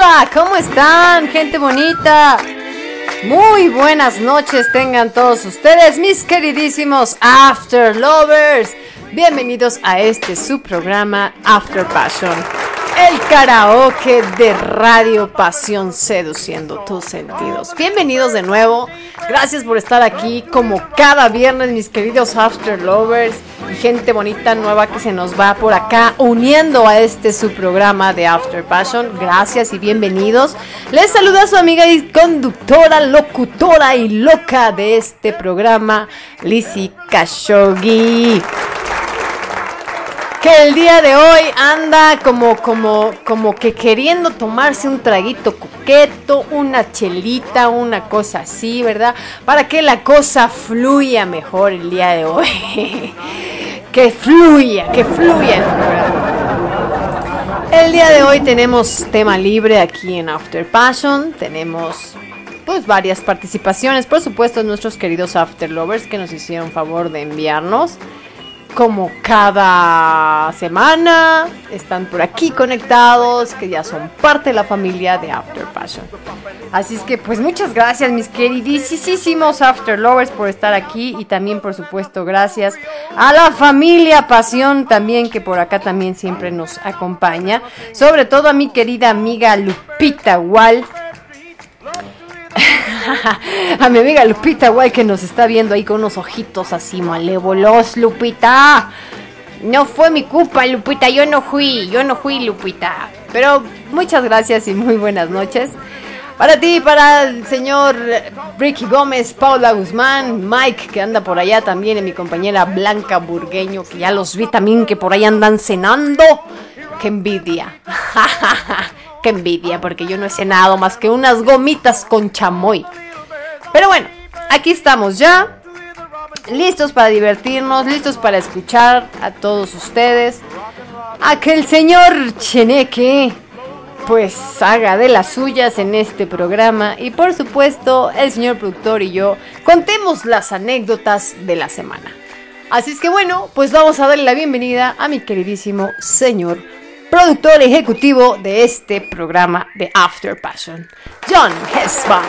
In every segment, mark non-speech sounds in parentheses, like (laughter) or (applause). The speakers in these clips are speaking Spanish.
Tequila, ¿cómo están, gente bonita? Muy buenas noches tengan todos ustedes, mis queridísimos After Lovers. Bienvenidos a este su programa After Passion, el karaoke de Radio Pasión seduciendo tus sentidos. Bienvenidos de nuevo, gracias por estar aquí como cada viernes, mis queridos After Lovers gente bonita nueva que se nos va por acá uniendo a este su programa de After Passion. Gracias y bienvenidos. Les saluda su amiga y conductora, locutora y loca de este programa, Lizzie Khashoggi que el día de hoy anda como, como, como que queriendo tomarse un traguito coqueto, una chelita, una cosa así, ¿verdad? Para que la cosa fluya mejor el día de hoy. (laughs) que fluya, que fluya el. El día de hoy tenemos tema libre aquí en After Passion. Tenemos pues varias participaciones, por supuesto, nuestros queridos After Lovers que nos hicieron favor de enviarnos como cada semana están por aquí conectados, que ya son parte de la familia de After Passion. Así es que pues muchas gracias mis queridísimos After Lovers por estar aquí y también por supuesto gracias a la familia Pasión también que por acá también siempre nos acompaña. Sobre todo a mi querida amiga Lupita Wall (laughs) a mi amiga Lupita, guay, que nos está viendo ahí con unos ojitos así malévolos, Lupita. No fue mi culpa, Lupita, yo no fui, yo no fui, Lupita. Pero muchas gracias y muy buenas noches. Para ti, para el señor Ricky Gómez, Paula Guzmán, Mike, que anda por allá también, y mi compañera Blanca Burgueño, que ya los vi también que por ahí andan cenando. ¡Qué envidia! (laughs) ¡Qué envidia! Porque yo no he cenado más que unas gomitas con chamoy. Pero bueno, aquí estamos ya. Listos para divertirnos, listos para escuchar a todos ustedes. A que el señor Cheneque pues haga de las suyas en este programa y por supuesto el señor productor y yo contemos las anécdotas de la semana. Así es que bueno, pues vamos a darle la bienvenida a mi queridísimo señor productor ejecutivo de este programa de After Passion, John Hesban.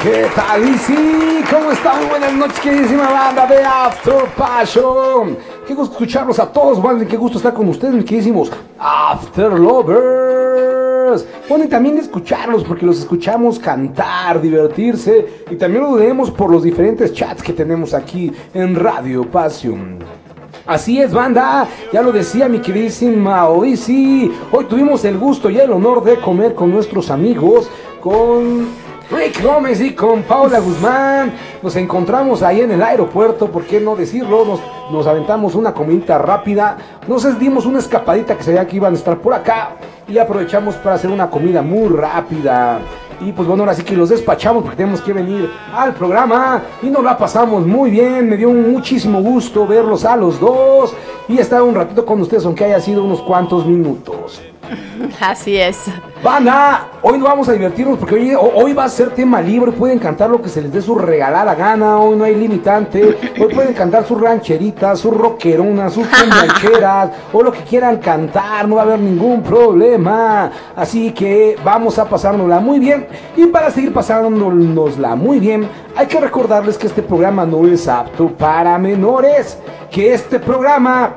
¿Qué tal, Lizzy? ¿Cómo están? Buenas noches, queridísima banda de After Passion. Qué gusto escucharlos a todos, ¿vale? Qué gusto estar con ustedes, mis queridísimos After Lovers. Bueno, y también escucharlos, porque los escuchamos cantar, divertirse, y también lo leemos por los diferentes chats que tenemos aquí en Radio Passion. Así es, banda. Ya lo decía mi queridísima Odisi. Hoy tuvimos el gusto y el honor de comer con nuestros amigos, con Rick Gómez y con Paula Guzmán. Nos encontramos ahí en el aeropuerto, ¿por qué no decirlo? Nos, nos aventamos una comidita rápida. Nos dimos una escapadita que se veía que iban a estar por acá. Y aprovechamos para hacer una comida muy rápida. Y pues bueno, ahora sí que los despachamos porque tenemos que venir al programa y nos la pasamos muy bien. Me dio muchísimo gusto verlos a los dos y estar un ratito con ustedes, aunque haya sido unos cuantos minutos. (laughs) Así es. Banda, hoy no vamos a divertirnos porque hoy, hoy, va a ser tema libre. Pueden cantar lo que se les dé su regalada gana. Hoy no hay limitante. Hoy pueden cantar sus rancheritas, sus rockeronas, sus (laughs) rancheras o lo que quieran cantar. No va a haber ningún problema. Así que vamos a pasárnosla muy bien. Y para seguir pasándonosla muy bien, hay que recordarles que este programa no es apto para menores. Que este programa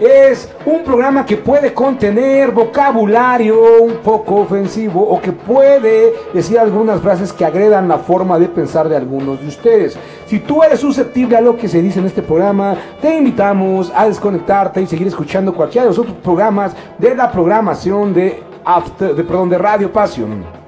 es un programa que puede contener vocabulario un poco ofensivo o que puede decir algunas frases que agredan la forma de pensar de algunos de ustedes. Si tú eres susceptible a lo que se dice en este programa, te invitamos a desconectarte y seguir escuchando cualquiera de los otros programas de la programación de, After, de, perdón, de Radio Passion.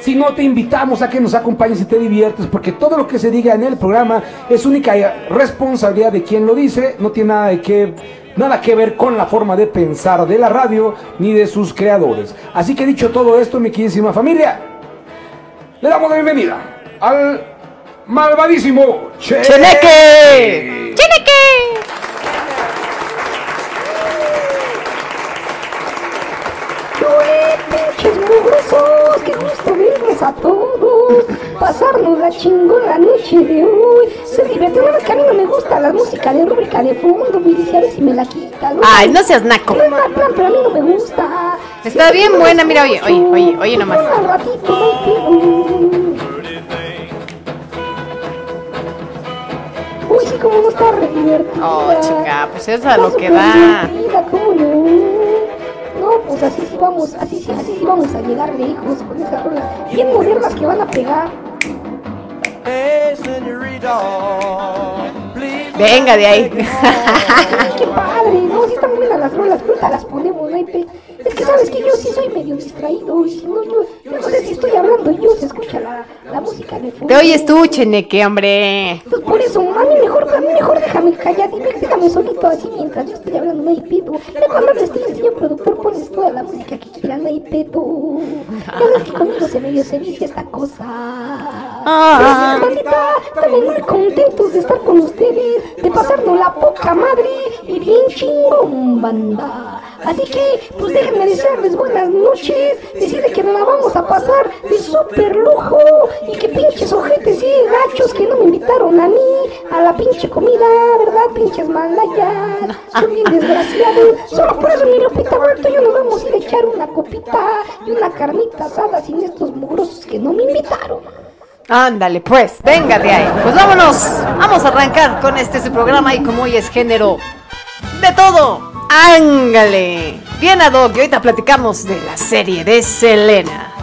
Si no, te invitamos a que nos acompañes y te diviertes, porque todo lo que se diga en el programa es única responsabilidad de quien lo dice, no tiene nada de que nada que ver con la forma de pensar de la radio ni de sus creadores. Así que dicho todo esto, mi queridísima familia, le damos la bienvenida al malvadísimo Cheneque. Cheneque. pinches mugrosos, qué gusto a todos. Pasarnos la chingona noche de hoy. Se divierte, no que a mí no me gusta la música de rúbrica de fondo. Me dice a ver si me la quita. Ay, no seas naco. No es plan, pero a mí no me gusta. Está bien buena, mira, oye, oye, oye, oye nomás. Un ratito, no Uy, sí, como no está re divertida. Oh, chica, pues eso es a lo que da. ¿cómo no? Pues así sí vamos, así sí, así sí vamos a llegar lejos con esas rolas bien modernas que van a pegar. Venga de ahí. Ay, (laughs) qué padre, no, sí están buenas las rolas, pero las ponemos, no hay pe- Es que sabes que yo sí soy medio distraído, y si no, yo, yo no sé si estoy hablando y yo se escucha la, la música de fondo. Te oyes tú, Cheneque, hombre. Pues por eso, a mí mejor, a mí mejor déjame callar y déjame solito así mientras yo estoy hablando, no hay pedo. Ya cuando le estoy el señor productor pones toda la música que quieras, no hay pedo. Ya ves que conmigo se medio se vicia esta cosa. Ah. Gracias, bandita, también muy contentos de estar con ustedes, de pasarnos la poca madre y bien chingón, banda. Así que, pues déjenme desearles buenas noches, decirles que nos la vamos a pasar de súper lujo y que pinches ojetes y gachos que no me invitaron a mí a la pinche comida, ¿verdad? Pinches malayas, son bien desgraciados. Solo por eso mi Lupita Vuelto y yo nos vamos a ir a echar una copita y una carnita asada sin estos mugrosos que no me invitaron. Ándale, pues, venga de ahí. Pues vámonos. Vamos a arrancar con este su programa y como hoy es género de todo. Ángale. Bien, Adoc, y ahorita platicamos de la serie de Selena.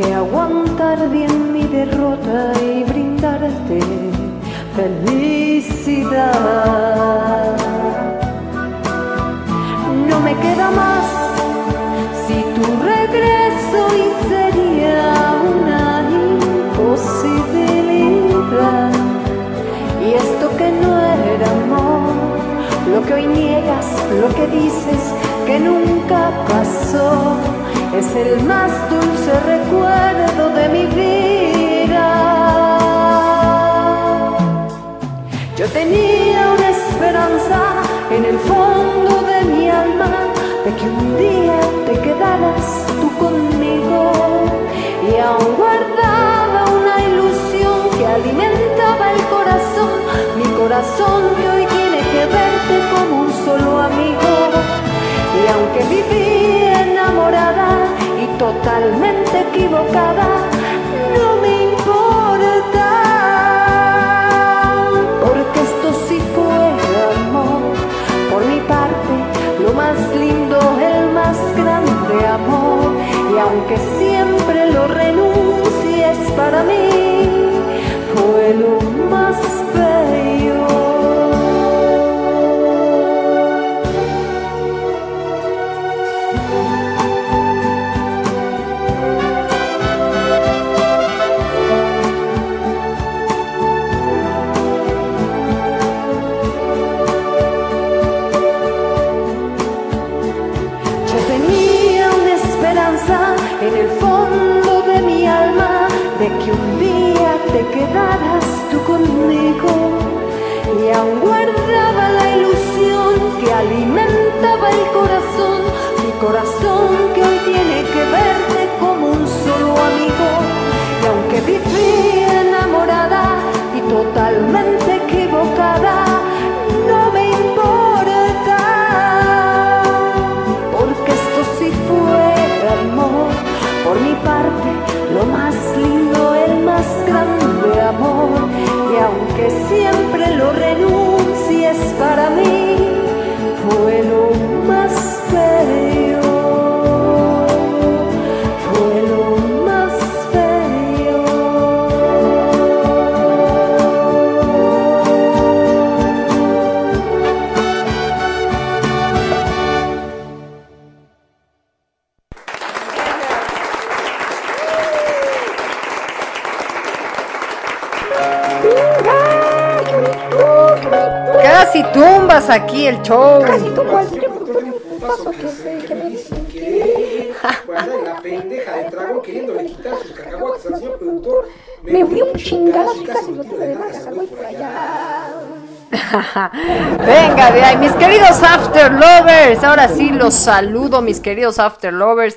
Que aguantar bien mi derrota y brindarte felicidad. No me queda más si tu regreso y sería una imposibilidad. Y esto que no era amor, lo que hoy niegas, lo que dices que nunca pasó, es el más dulce recuerdo de mi vida. Yo tenía una esperanza en el fondo de mi alma de que un día te quedaras tú conmigo. Y aún guardaba una ilusión que alimentaba el corazón, mi corazón que hoy tiene que verte como un solo amigo y aunque viví enamorada y totalmente equivocada, no me importa. Porque esto sí fue amor, por mi parte, lo más lindo, el más grande amor. Y aunque siempre lo renuncies para mí, fue lo más totalmente show. Casi productor de un paso que se que me dicen que Pues la pendeja del dragón queriéndole quitar sus cacahuates al señor productor. me fui un chingadazo y casi lo tuve de al güey por allá. (laughs) Venga, de ahí, mis queridos After Lovers. Ahora sí los saludo, mis queridos After Lovers.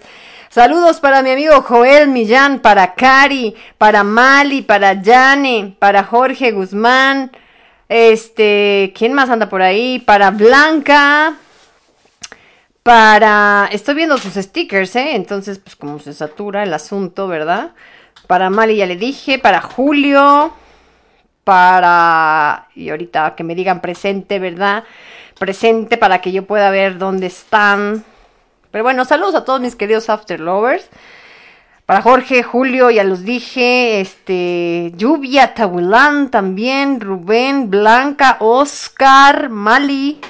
Saludos para mi amigo Joel Millán, para Cari, para Mali, para Yane, para Jorge Guzmán. Este, ¿quién más anda por ahí? Para Blanca. Para. Estoy viendo sus stickers, ¿eh? Entonces, pues como se satura el asunto, ¿verdad? Para Mali ya le dije. Para Julio. Para. Y ahorita que me digan presente, ¿verdad? Presente para que yo pueda ver dónde están. Pero bueno, saludos a todos mis queridos After Lovers. Para Jorge, Julio, ya los dije. Este. Lluvia, Tahuilán también. Rubén, Blanca, Oscar, Mali.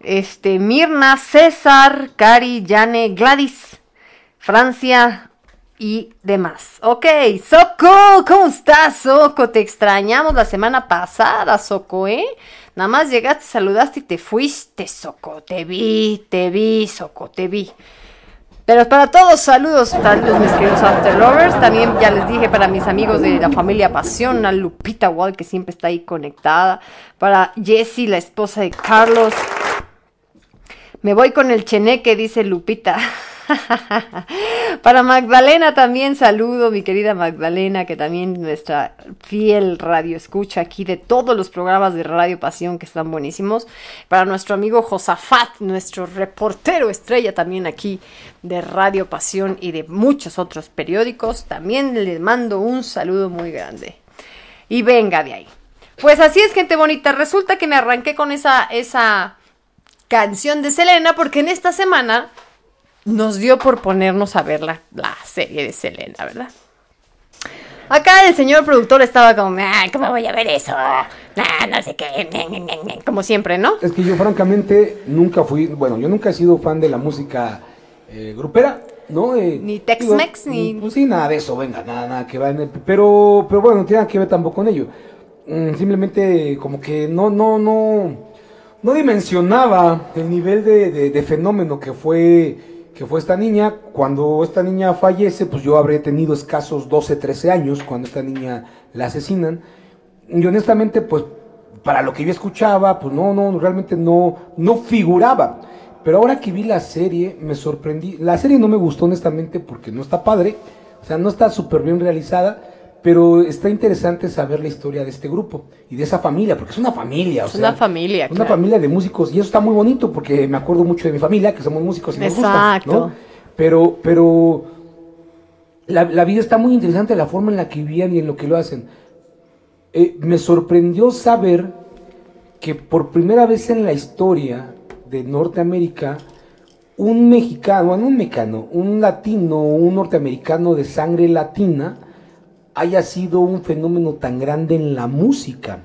Este, Mirna, César, Cari, Yane, Gladys, Francia y demás. Ok, Soco, ¿cómo estás, Soco? Te extrañamos la semana pasada, Soco, ¿eh? Nada más llegaste, saludaste y te fuiste, Soco. Te vi, te vi, Soco, te vi. Pero para todos, saludos, saludos mis queridos After Lovers. También ya les dije para mis amigos de la familia Pasión, a Lupita Wall, que siempre está ahí conectada. Para Jessie, la esposa de Carlos. Me voy con el cheneque, dice Lupita. (laughs) (laughs) Para Magdalena también saludo, mi querida Magdalena, que también nuestra fiel radio escucha aquí de todos los programas de Radio Pasión que están buenísimos. Para nuestro amigo Josafat, nuestro reportero estrella también aquí de Radio Pasión y de muchos otros periódicos, también les mando un saludo muy grande. Y venga de ahí. Pues así es, gente bonita. Resulta que me arranqué con esa, esa canción de Selena porque en esta semana nos dio por ponernos a ver la, la serie de Selena, ¿verdad? Acá el señor productor estaba como, ay, ¿cómo voy a ver eso? Nah, no sé qué, como siempre, ¿no? Es que yo francamente nunca fui, bueno, yo nunca he sido fan de la música eh, grupera, ¿no? Eh, Ni Tex-Mex, digo, ni- Pues sí, nada de eso, venga, nada, nada que va en el- Pero, pero bueno, no tiene nada que ver tampoco con ello. Mm, simplemente como que no, no, no, no dimensionaba el nivel de, de- de fenómeno que fue, que fue esta niña. Cuando esta niña fallece, pues yo habré tenido escasos 12, 13 años cuando esta niña la asesinan. Y honestamente, pues, para lo que yo escuchaba, pues no, no, realmente no, no figuraba. Pero ahora que vi la serie, me sorprendí. La serie no me gustó honestamente porque no está padre, o sea, no está súper bien realizada, pero está interesante saber la historia de este grupo y de esa familia, porque es una familia, o Es sea, una familia, Una claro. familia de músicos, y eso está muy bonito porque me acuerdo mucho de mi familia, que somos músicos y nos gusta, Exacto. ¿no? Pero, pero la, la vida está muy interesante, la forma en la que vivían y en lo que lo hacen. Eh, me sorprendió saber que por primera vez en la historia de Norteamérica, un mexicano, bueno, un mexicano, un latino, un norteamericano de sangre latina, haya sido un fenómeno tan grande en la música.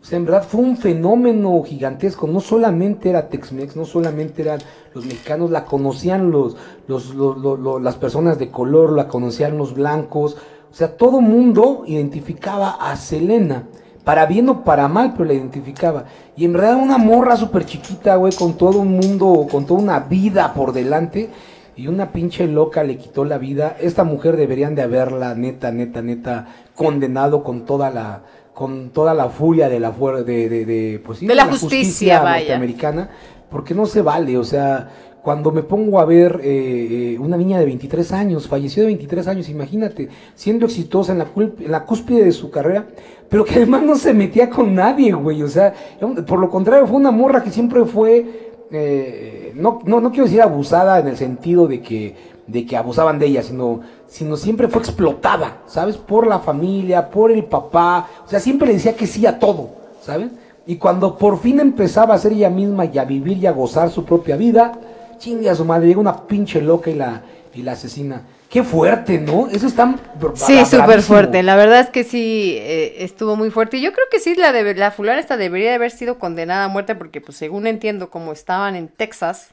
O sea, en verdad fue un fenómeno gigantesco. No solamente era Tex-Mex, no solamente eran los mexicanos, la conocían los, los, las personas de color, la conocían los blancos. O sea, todo mundo identificaba a Selena. Para bien o para mal, pero la identificaba. Y en verdad una morra súper chiquita, güey, con todo un mundo, con toda una vida por delante. Y una pinche loca le quitó la vida. Esta mujer deberían de haberla, neta, neta, neta, condenado con toda la, con toda la furia de la fuer- de, de, de, pues De la justicia, vaya. norteamericana, porque no se vale, o sea, cuando me pongo a ver eh, eh, una niña de 23 años, falleció de 23 años, imagínate, siendo exitosa en la, en la cúspide de su carrera, pero que además no se metía con nadie, güey, o sea, por lo contrario, fue una morra que siempre fue, eh, no, no, no quiero decir abusada en el sentido de que de que abusaban de ella, sino, sino siempre fue explotada, ¿sabes? Por la familia, por el papá, o sea, siempre le decía que sí a todo, ¿sabes? Y cuando por fin empezaba a ser ella misma y a vivir y a gozar su propia vida, chingue a su madre, llega una pinche loca y la, y la asesina. Qué fuerte, ¿no? Eso está Sí, súper fuerte. La verdad es que sí, eh, estuvo muy fuerte. Y yo creo que sí, la, de, la fulana esta debería de haber sido condenada a muerte porque, pues, según entiendo, como estaban en Texas,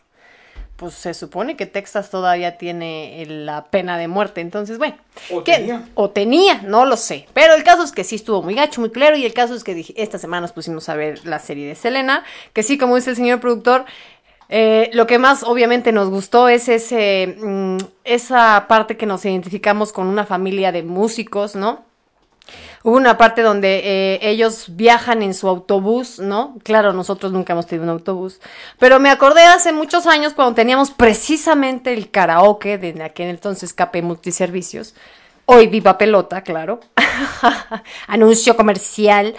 pues se supone que Texas todavía tiene eh, la pena de muerte. Entonces, bueno. O ¿qué? tenía. O tenía, no lo sé. Pero el caso es que sí estuvo muy gacho, muy claro. Y el caso es que dije, esta semana nos pusimos a ver la serie de Selena. Que sí, como dice el señor productor, eh, lo que más obviamente nos gustó es ese, mm, esa parte que nos identificamos con una familia de músicos, ¿no? Hubo una parte donde eh, ellos viajan en su autobús, ¿no? Claro, nosotros nunca hemos tenido un autobús. Pero me acordé hace muchos años cuando teníamos precisamente el karaoke de aquel entonces KP Multiservicios. Hoy Viva Pelota, claro. (laughs) Anuncio comercial.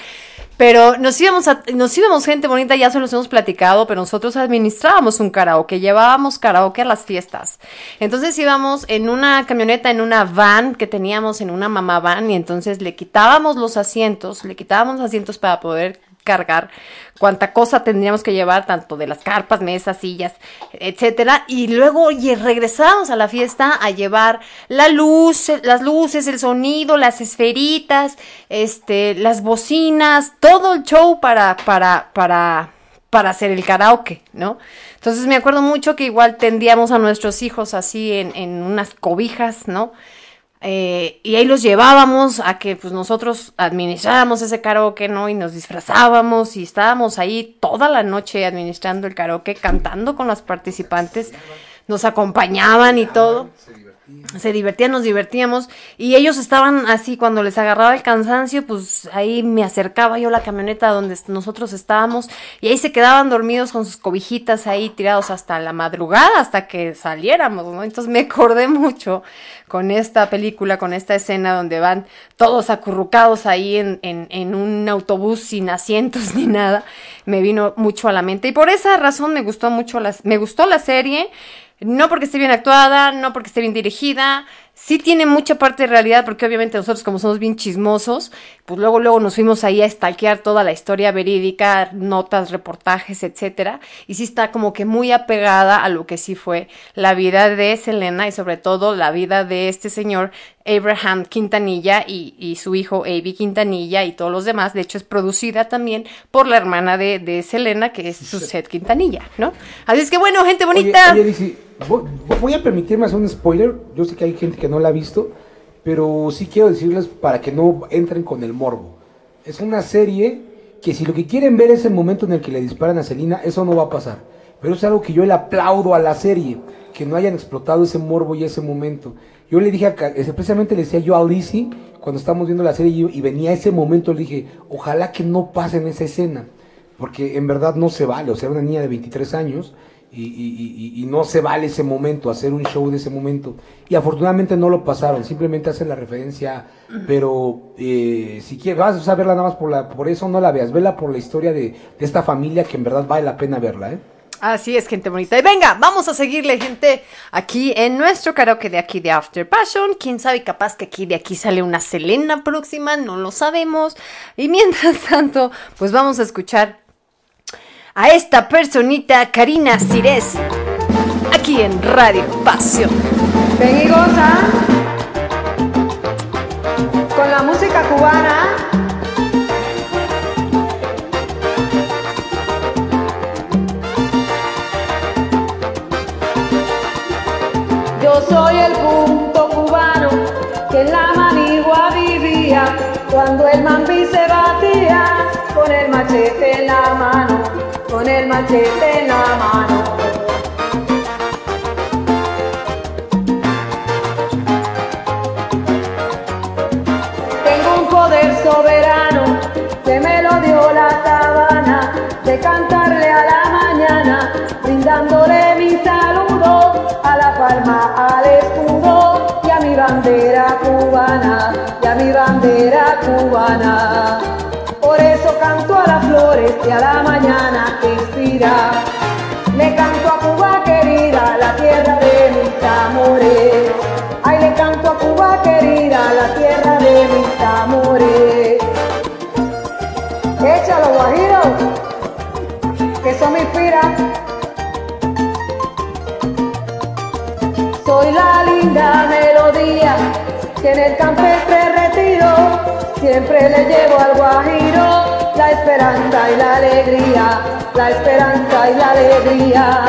Pero nos íbamos, a- nos íbamos gente bonita, ya se los hemos platicado, pero nosotros administrábamos un karaoke, llevábamos karaoke a las fiestas. Entonces íbamos en una camioneta, en una van que teníamos, en una mamá van, y entonces le quitábamos los asientos, le quitábamos los asientos para poder cargar cuánta cosa tendríamos que llevar, tanto de las carpas, mesas, sillas, etcétera, y luego oye, regresábamos a la fiesta a llevar la luz, las luces, el sonido, las esferitas, este, las bocinas, todo el show para, para, para, para hacer el karaoke, ¿no? Entonces me acuerdo mucho que igual tendíamos a nuestros hijos así en, en unas cobijas, ¿no? Eh, y ahí los llevábamos a que pues nosotros administráramos ese karaoke, ¿no? Y nos disfrazábamos y estábamos ahí toda la noche administrando el karaoke, cantando con las participantes, nos acompañaban y todo. Se divertían, nos divertíamos y ellos estaban así cuando les agarraba el cansancio, pues ahí me acercaba yo a la camioneta donde nosotros estábamos y ahí se quedaban dormidos con sus cobijitas ahí tirados hasta la madrugada, hasta que saliéramos, ¿no? Entonces me acordé mucho con esta película, con esta escena donde van todos acurrucados ahí en, en, en un autobús sin asientos ni nada, me vino mucho a la mente y por esa razón me gustó mucho las, me gustó la serie. No porque esté bien actuada, no porque esté bien dirigida, sí tiene mucha parte de realidad, porque obviamente nosotros como somos bien chismosos, pues luego luego nos fuimos ahí a stalkear toda la historia verídica, notas, reportajes, etcétera, y sí está como que muy apegada a lo que sí fue la vida de Selena y sobre todo la vida de este señor Abraham Quintanilla y, y su hijo Avi Quintanilla y todos los demás. De hecho, es producida también por la hermana de, de Selena, que es Suzette Quintanilla, ¿no? Así es que bueno, gente bonita. oye, voy, a permitirme hacer un spoiler. Yo sé que hay gente que no la ha visto, pero sí quiero decirles para que no entren con el morbo. Es una serie que si lo que quieren ver es el momento en el que le disparan a Selena, eso no va a pasar. Pero es algo que yo le aplaudo a la serie, que no hayan explotado ese morbo y ese momento. Yo le dije, a precisamente le decía yo a Lizzie, cuando estábamos viendo la serie y, venía ese momento, le dije, ojalá que no pase en esa escena, porque en verdad no se vale, o sea, una niña de 23 años y, y- y- no se vale ese momento, hacer un show de ese momento. Y afortunadamente no lo pasaron, simplemente hacen la referencia, pero eh, si quieres, vas a verla nada más por, la, por eso, no la veas, vela por la historia de, de esta familia que en verdad vale la pena verla, ¿eh? Así es, gente bonita. Y venga, vamos a seguirle, gente, aquí en nuestro karaoke de aquí de After Passion. Quién sabe, capaz que aquí de aquí sale una Selena próxima, no lo sabemos. Y mientras (laughs) tanto, pues vamos a escuchar a esta personita, Karina Cires, aquí en Radio Pasión. Ven y goza con la música cubana. Yo soy el punto cubano que en la manigua vivía cuando el mambi se batía con el machete en la mano, con el machete en la mano. Tengo un poder soberano que me lo dio la sabana de cantarle a la mañana, brindándole mi saludo a la palma, al escudo y a mi bandera cubana, y a mi bandera cubana. Por eso canto a las flores y a la mañana que inspira. Le canto a Cuba querida, la tierra de mis amores. Ay, le canto a Cuba querida, la tierra de mis amores. Échalo, guajiro, que eso me inspira. Soy la linda melodía que en el campestre retiro Siempre le llevo al Guajiro la esperanza y la alegría, la esperanza y la alegría.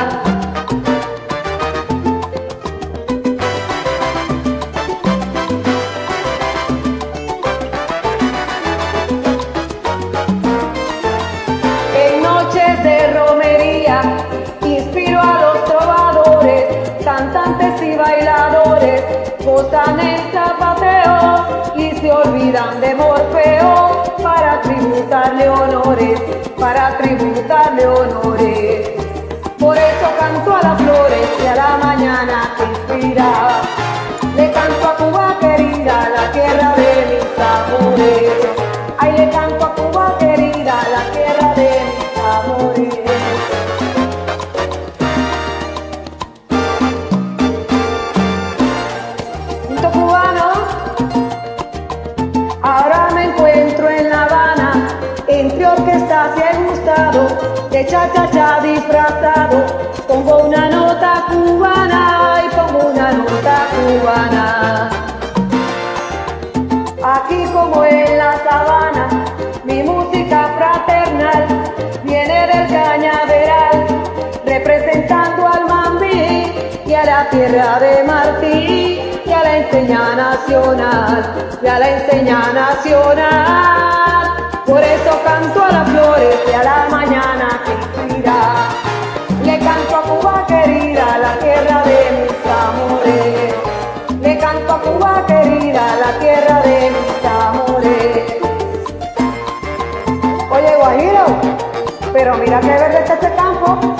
En noches de romería inspiro a los trovadores, cantantes y bailadores, botaneros olvidan de Morfeo para tributarle honores, para tributarle honores. Por eso canto a las flores y a la mañana que inspira. Le canto a Cuba querida, la tierra de mis amores. Tierra de Martí y a la enseña nacional, y a la enseña nacional. Por eso canto a las flores y a la mañana que inspira. Le canto a Cuba querida, la tierra de mis amores. Le canto a Cuba querida, la tierra de mis amores. Oye, Guajiro, pero mira qué verde está este campo.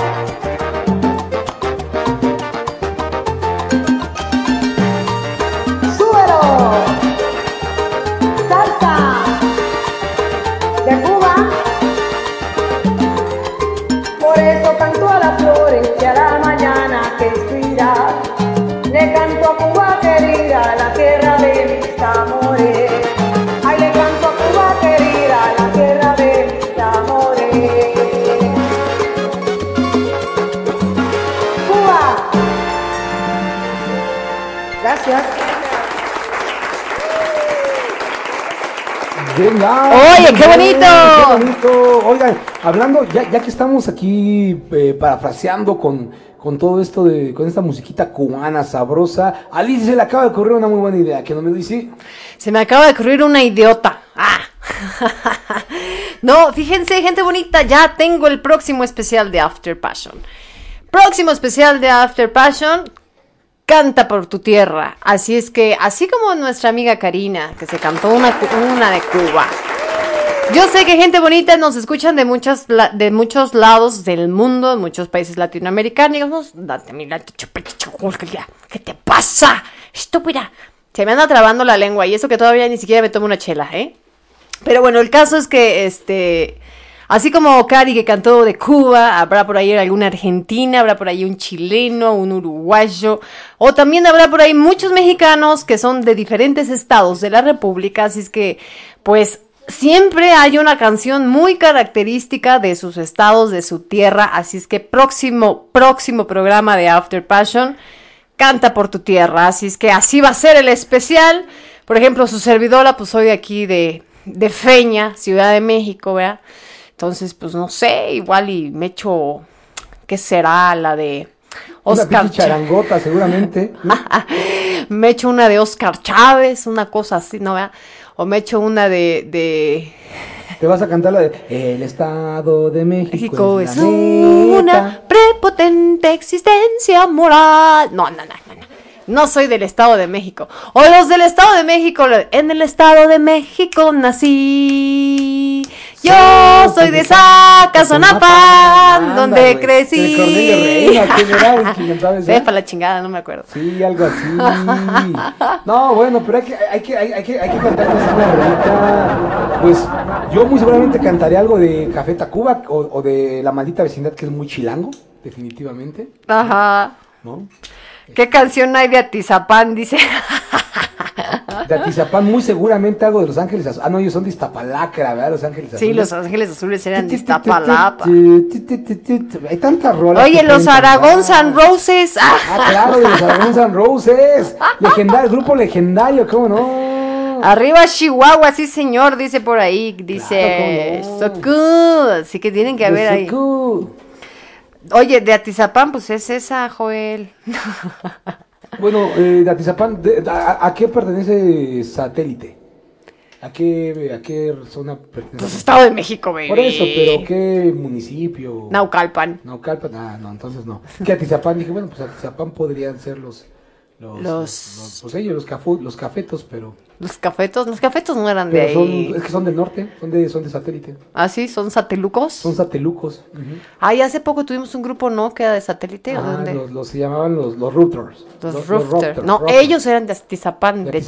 Oye, qué bonito. Qué bonito. Oigan, hablando, ya, ya que estamos aquí eh, parafraseando con, con todo esto de, con esta musiquita cubana sabrosa, a Liz se le acaba de ocurrir una muy buena idea, que no me dice. Se me acaba de ocurrir una idiota. Ah. (laughs) no, fíjense, gente bonita, ya tengo el próximo especial de After Passion. Próximo especial de After Passion. Canta por tu tierra. Así es que, así como nuestra amiga Karina, que se cantó una, una de Cuba. Yo sé que gente bonita nos escuchan de muchas de muchos lados del mundo, de muchos países latinoamericanos. ¿Qué te pasa? Estúpida. Se me anda trabando la lengua y eso que todavía ni siquiera me tomo una chela, ¿eh? Pero bueno, el caso es que este así como Cari que cantó de Cuba, habrá por ahí alguna argentina, habrá por ahí un chileno, un uruguayo, o también habrá por ahí muchos mexicanos que son de diferentes estados de la República, así es que pues siempre hay una canción muy característica de sus estados, de su tierra, así es que próximo próximo programa de After Passion Canta por tu tierra, así es que así va a ser el especial. Por ejemplo, su servidora, pues soy de aquí de, de Feña, Ciudad de México, ¿verdad? Entonces, pues no sé, igual y me echo, ¿qué será? La de Una Oscar Chávez. charangota, seguramente. (laughs) Me echo una de Oscar Chávez, una cosa así, ¿no? ¿verdad? O me echo una de, de Te vas a cantar la de El Estado de México. México es una neta". prepotente existencia moral. No, no, no, no, no. No soy del Estado de México. O los del Estado de México. En el Estado de México nací. Yo soy de Zacazonapan, donde crecí. Reina, ¿quién era? ¿Quién esa? Sepa la chingada, no me acuerdo. Sí, algo así. No, bueno, pero hay que, hay que, hay, que, hay que una rolita. Pues yo muy seguramente cantaré algo de Café Tacuba o, o de La Maldita Vecindad, que es muy chilango, definitivamente, Ajá. ¿no? ¿Qué canción hay de Atizapán? Dice. (laughs) De Atizapán, muy seguramente algo de Los Ángeles Azules. Ah, no, ellos son de Iztapalacra, ¿verdad? Los Ángeles Azules. Sí, los Ángeles Azules eran de Iztapalapa. Hay tantas rolas. Oye, los Aragón. San Roses. Ah, claro, de los Aragón San Roses. Legendario, grupo legendario, ¿cómo no? Arriba Chihuahua, sí señor, dice por ahí, dice Claro, so cool, así que tienen que haber ahí. Oye, de Atizapán, pues es esa, Joel. (laughs) Bueno, eh, de Atizapán, de- a, a qué pertenece satélite? ¿A qué, a qué zona pertenece? Pues Estado de México, baby. Por eso, pero ¿qué municipio? Naucalpan. Naucalpan, ah, no, entonces no. Que Atizapán, dije, bueno, pues Atizapán podrían ser los... Los, Los- los- pues ellos, los, cafu- los cafetos, pero, los cafetos, los cafetos no eran de ahí. Es que son del norte, son de, son de satélite. Ah, sí, son satelucos. Son satelucos. Uh. Ah, y hace poco tuvimos un grupo, ¿no? Que era de satélite. Ah. Los, se llamaban los, los Los, los No, ellos eran de Atizapán. De,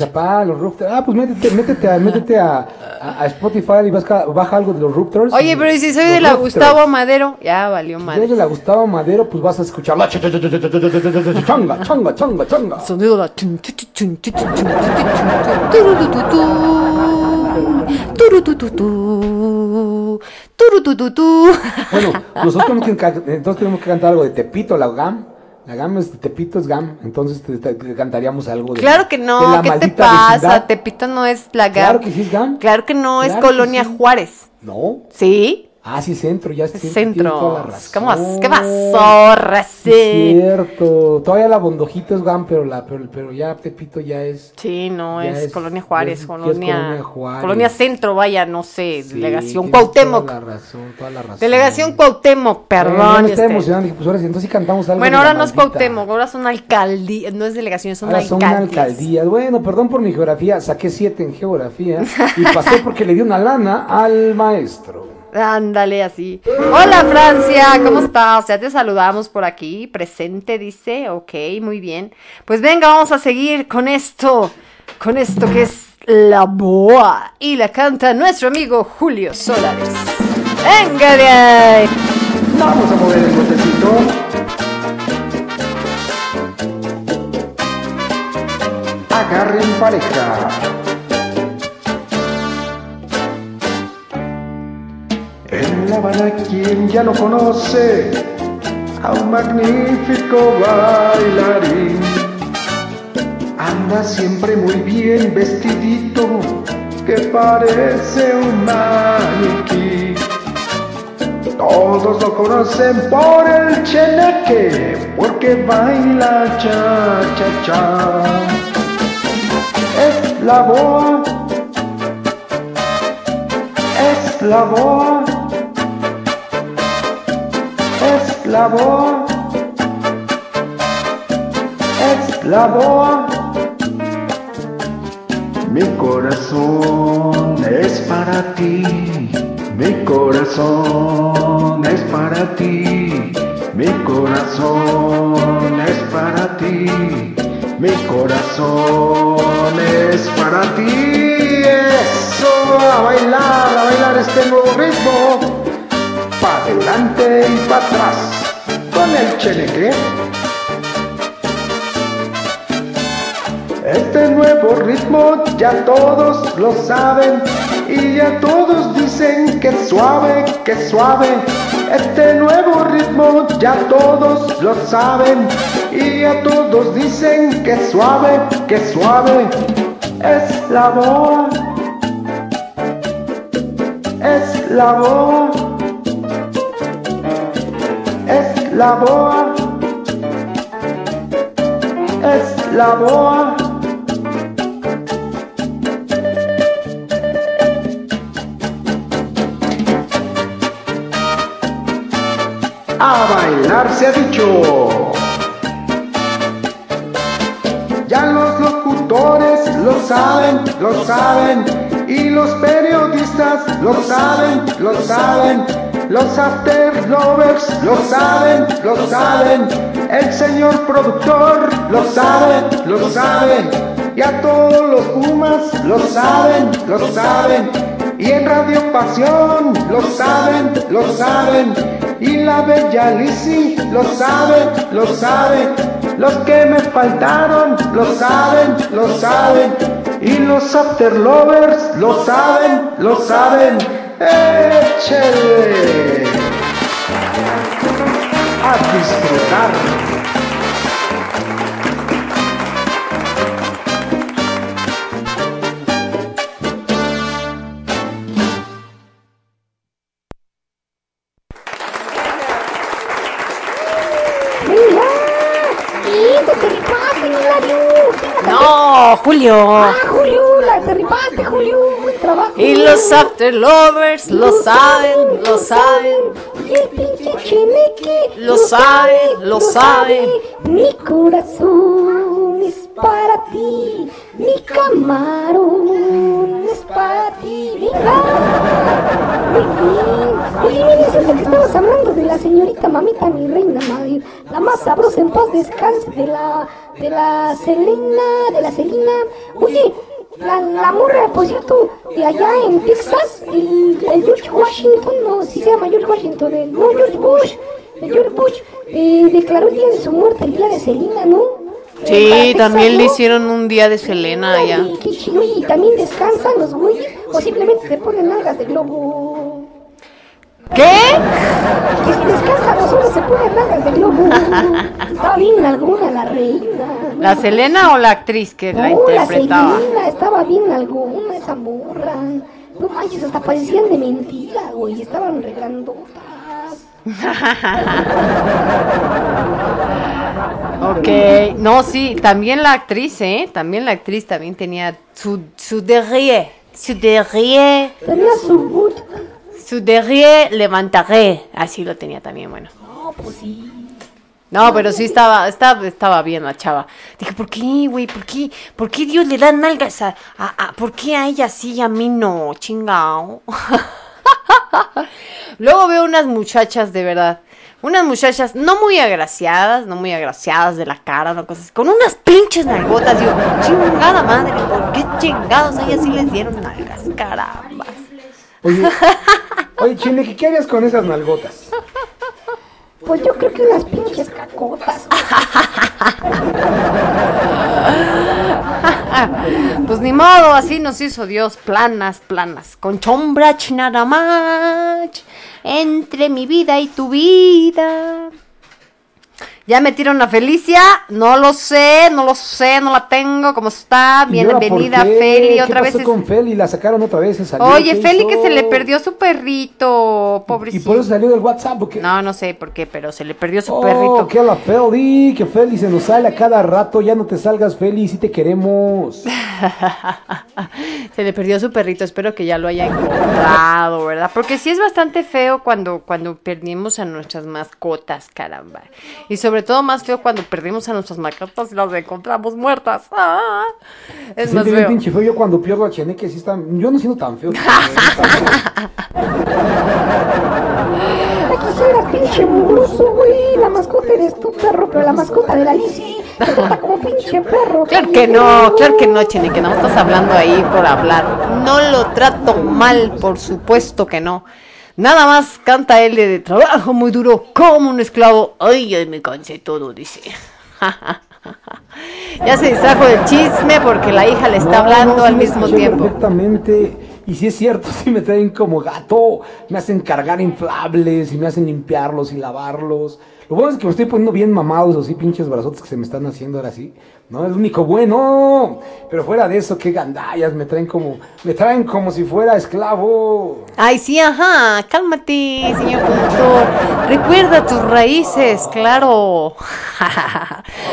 los Roopters. Ah, pues métete, métete, a, métete a, a, Spotify y baja, baja algo de los Roopters. Oye, pero si soy de la Gustavo Madero, ya valió madre. Si eres de la Gustavo Madero, pues vas a escuchar la changa, changa, changa, changa. Sonido de la chun, chun, chun, chun. Bueno, nosotros (laughs) tenemos que, entonces tenemos que cantar algo de Tepito, la GAM. La GAM es, Tepito es GAM, entonces te, te- te cantaríamos algo de Claro que de no, la ¿qué te pasa? vecindad. Tepito no es la GAM. Claro que sí es GAM. Claro que no, es Claro Colonia sí. Juárez. No. ¿Sí? Ah, sí, centro, ya es Es centro. toda la razón. ¿Cómo, ¿Qué pasó, Es Rací? cierto. Todavía la Bondojito es GAM, pero, la, pero, pero ya Tepito ya es... Sí, no, es, es- Colonia Juárez, es- ya es Colonia, Colonia Juárez. Colonia Centro, vaya, no sé, Sí, delegación Cuauhtémoc. Toda la razón, toda la razón. Delegación Cuauhtémoc, Eh, perdón. ya me este. está emocionando. Dije, pues ahora sí, entonces sí cantamos algo Bueno, ahora no es. Cuauhtémoc, ahora son alcaldías, no es delegación, son Ahora son alcaldías. Bueno, perdón por mi geografía, saqué siete en geografía y pasé porque le di una lana al maestro. Ándale, así. Hola, Francia, ¿cómo estás? Ya te saludamos por aquí, presente, dice. Ok, muy bien. Pues venga, vamos a seguir con esto, con esto que es la boa. Y la canta nuestro amigo Julio Solares. Venga de ahí. Vamos a mover el botecito. Agarren pareja. En La Habana, quien ya no conoce a un magnífico bailarín. Anda siempre muy bien vestidito, que parece un maniquí. Todos lo conocen por el cheneque, porque baila cha cha cha. Es la boa, es la boa, es la boa, es la boa. Mi corazón es para ti, mi corazón es para ti, mi corazón es para ti, mi corazón es para ti. Eso, a bailar, a bailar este nuevo ritmo, para adelante y para atrás, con el cheneque. Este nuevo ritmo ya todos lo saben y ya todos dicen que suave, que suave. Este nuevo ritmo ya todos lo saben y ya todos dicen que suave, que suave. Es la voz, es la voz, la boa, es la boa. A bailar se ha dicho. Ya los locutores lo saben, lo saben. Y los periodistas lo saben, lo saben. Los after lovers lo saben, lo saben. El señor productor lo sabe, lo sabe. Y a todos los pumas lo saben, lo saben. Y en Radio Pasión lo saben, lo saben. Y la bella Lizzy lo saben, lo saben. Los que me faltaron lo saben, lo saben. Y los after lovers lo saben, lo saben. Échale. A disfrutar. Uhum. Isso, que quatro, que No, Julio. Ah. Y los after lovers lo saben, lo saben. Lo sabe, lo sabe. Mi corazón es para ti, mi camarón es para ti. Muy bien. Oye, hablando de la señorita mamita, mi reina madre, la más sabrosa en paz descanse de la, de la Selena, de la Selena. Oye, la, la morra, por cierto, de allá en Texas, el, el George Washington, no, si se llama George Washington, el, no, George Bush, el George Bush, eh, declaró el día de su muerte, el día de Selena, ¿no? Eh, Sí, Texas, también le hicieron un día de Selena allá. Qué chido, y también descansan los güeyes, o simplemente se ponen algas de globo. ¿Qué? Los hombres se ponen algas de globo. Estaba bien alguna la reina. ¿La Selena o la actriz que la No, la interpretaba? Selena estaba bien alguna esa morra. No manches, hasta parecían de mentira, güey. Estaban re grandotas. (laughs) Ok, no, sí, también la actriz, ¿eh? También la actriz también tenía su, su derrière, su derrière, Tenía su boot. Su derrière levantaré, así lo tenía también, bueno. No, pues sí. No, pero sí estaba, estaba, estaba bien la chava. Dije, ¿por qué, güey? ¿Por qué? ¿Por qué Dios le da nalgas a, a, a- ¿Por qué a ella sí y a mí no? Chingao. (laughs) Luego veo unas muchachas de verdad. Unas muchachas no muy agraciadas, no muy agraciadas de la cara, no cosas, con unas pinches nalgotas. Digo, chingada madre, ¿por qué chingados a ellas sí les dieron nalgas? Caramba. Oye, (laughs) oye, Chile, ¿qué harías con esas nalgotas? Pues yo creo que unas pinches cacotas. (laughs) Pues ni modo, así nos hizo Dios, planas, planas, con chombrach nada más, entre mi vida y tu vida. Ya metieron a Felicia, no lo sé, no lo sé, no la tengo, ¿cómo está? ¿Y Bienvenida, qué? Feli, ¿Qué otra vez. pasó es- con Feli? La sacaron otra vez, se salió. Oye, ¿qué Feli que hizo? se le perdió su perrito, Y pobrecito. por eso salió del WhatsApp, porque... No, no sé por qué, pero se le perdió su Oh, perrito. que la Feli, que Feli se nos sale a cada rato, ya no te salgas Feli, si te queremos. (laughs) Se le perdió su perrito, espero que ya lo haya encontrado, ¿verdad? Porque sí es bastante feo cuando, cuando perdimos a nuestras mascotas, caramba. Y sobre todo más feo cuando perdimos a nuestras mascotas y las encontramos muertas. ¡Ah! Es Se más feo. pinche feo, yo cuando pierdo a Cheneque sí está... Yo no siento tan feo. (laughs) Ay, quisiera pinche mugroso, güey. La mascota eres tu perro, pero la mascota de la trata como pinche perro. Claro que no, claro que no, Chene, que no estás hablando ahí por hablar. No lo trato mal, por supuesto que no. Nada más canta él de trabajo muy duro, como un esclavo. Ay, ay, me cansé todo, dice. (laughs) ya se distrajo del chisme porque la hija le está No, hablando no, sí al mismo tiempo. Perfectamente. Y si es cierto, (laughs) sí me traen como gato. Me hacen cargar inflables y me hacen limpiarlos y lavarlos. Lo bueno es que me estoy poniendo bien mamados, así pinches brazotes que se me están haciendo ahora sí. No, es lo único bueno. Pero fuera de eso, qué gandallas. Me traen como, me traen como si fuera esclavo. Ay, sí, ajá, cálmate, señor conductor. Recuerda tus raíces, claro.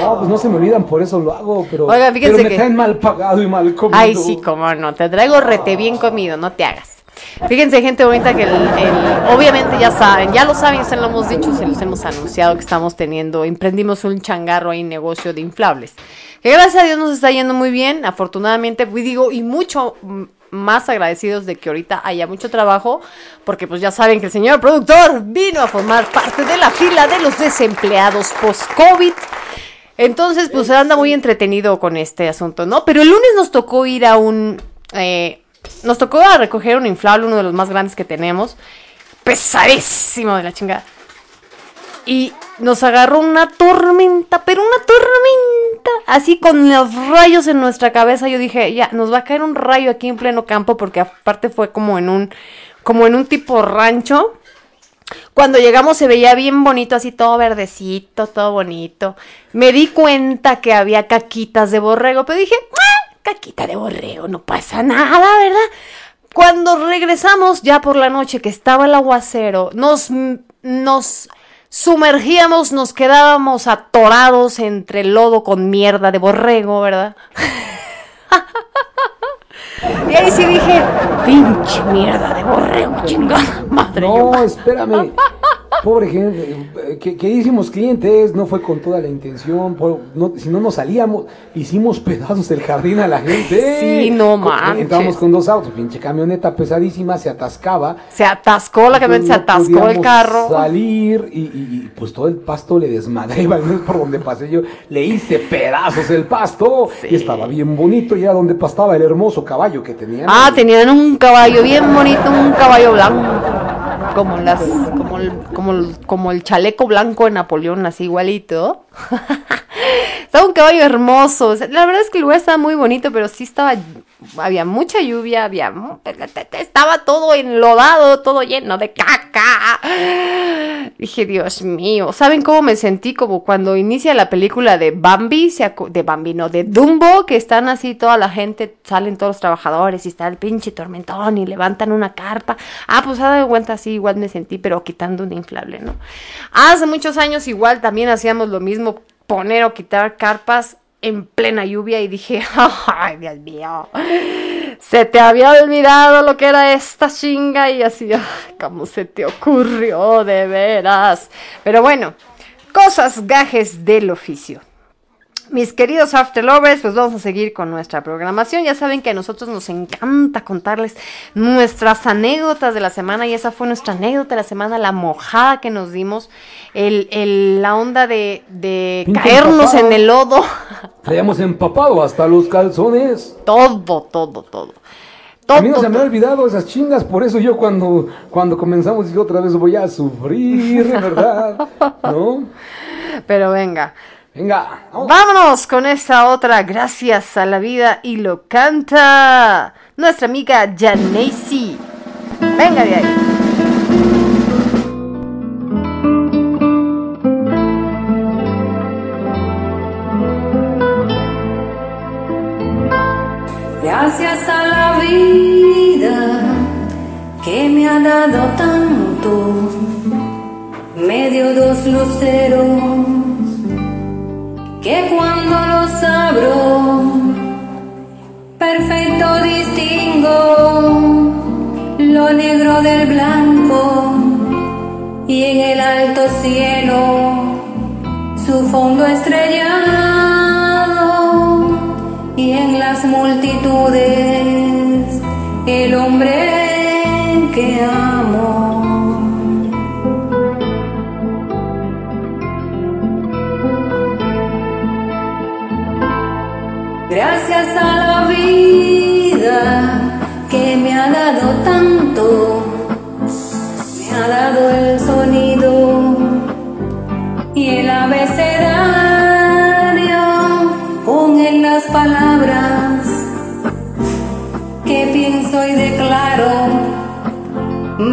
No, (laughs) pues no se me olvidan, por eso lo hago. Pero, Oiga, fíjense pero me que- traen mal pagado y mal comido. Ay, sí, cómo no. Te traigo rete bien comido, no te hagas. Fíjense, gente bonita, que obviamente ya saben, ya lo saben, se lo hemos dicho, se los hemos anunciado que estamos teniendo, emprendimos un changarro ahí, negocio de inflables. Que gracias a Dios nos está yendo muy bien, afortunadamente, y digo, y mucho más agradecidos de que ahorita haya mucho trabajo, porque pues ya saben que el señor productor vino a formar parte de la fila de los desempleados post-COVID. Entonces, pues anda muy entretenido con este asunto, ¿no? Pero el lunes nos tocó ir a un... eh, nos tocó a recoger un inflable, uno de los más grandes que tenemos. Pesadísimo de la chingada. Y nos agarró una tormenta, pero una tormenta. Así con los rayos en nuestra cabeza. Yo dije, ya, nos va a caer un rayo aquí en pleno campo. Porque aparte fue como en un, como en un tipo rancho. Cuando llegamos se veía bien bonito, así todo verdecito, todo bonito. Me di cuenta que había caquitas de borrego, pero dije, "Ah, caquita de borrego, no pasa nada, ¿verdad? Cuando regresamos ya por la noche que estaba el aguacero, nos, nos sumergíamos, nos quedábamos atorados entre lodo con mierda de borrego, ¿verdad? (laughs) Y ahí sí dije, pinche mierda de borrego, chingada madre. No, espérame. (laughs) Pobre gente, eh, que- queridísimos clientes, no fue con toda la intención, por- no- si no nos salíamos, hicimos pedazos del jardín a la gente. (laughs) Sí, no manches. Entramos con dos autos, pinche camioneta pesadísima, se atascaba. Se atascó la camioneta, se atascó el carro. Salir y, y- y, pues todo el pasto le desmadré, (laughs) por donde pasé yo, le hice pedazos el pasto y estaba bien bonito y era donde pastaba el hermoso caballo que tenían. Ah, tenían un caballo bien bonito, un caballo blanco. Como las, como el, como el, como el chaleco blanco de Napoleón, así igualito. (laughs) estaba un caballo hermoso. la verdad es que el lugar estaba muy bonito, pero sí estaba, había mucha lluvia, había, estaba todo enlodado, todo lleno de caca. Dije, Dios mío, ¿saben cómo me sentí? Como cuando inicia la película de Bambi, de Bambi, no, de Dumbo, que están así toda la gente, salen todos los trabajadores y está el pinche tormentón y levantan una carpa. Ah, pues ha de cuenta así, igual me sentí, pero quitando un inflable, ¿no? Hace muchos años igual también hacíamos lo mismo, poner o quitar carpas en plena lluvia y dije, (laughs) ay, Dios mío, se te había olvidado lo que era esta chinga y así, ay, (laughs) ¿cómo se te ocurrió de veras? Pero bueno, cosas gajes del oficio. Mis queridos After Lovers, pues vamos a seguir con nuestra programación. Ya saben que a nosotros nos encanta contarles nuestras anécdotas de la semana y esa fue nuestra anécdota de la semana, la mojada que nos dimos, el, el- la onda de, de caernos en el lodo. Traíamos empapado hasta los calzones. todo, todo, todo. A mí no Todo, se me ha todo. olvidado esas chingas, por eso yo cuando, cuando comenzamos dije otra vez voy a sufrir, ¿verdad? (laughs) ¿No? Pero venga. Venga, vamos. Vámonos con esta otra, gracias a la vida y lo canta nuestra amiga Janacy. Venga de ahí. Gracias a la vida que me ha dado tanto, me dio dos luceros que cuando los abro, perfecto distingo lo negro del blanco y en el alto cielo su fondo estrellado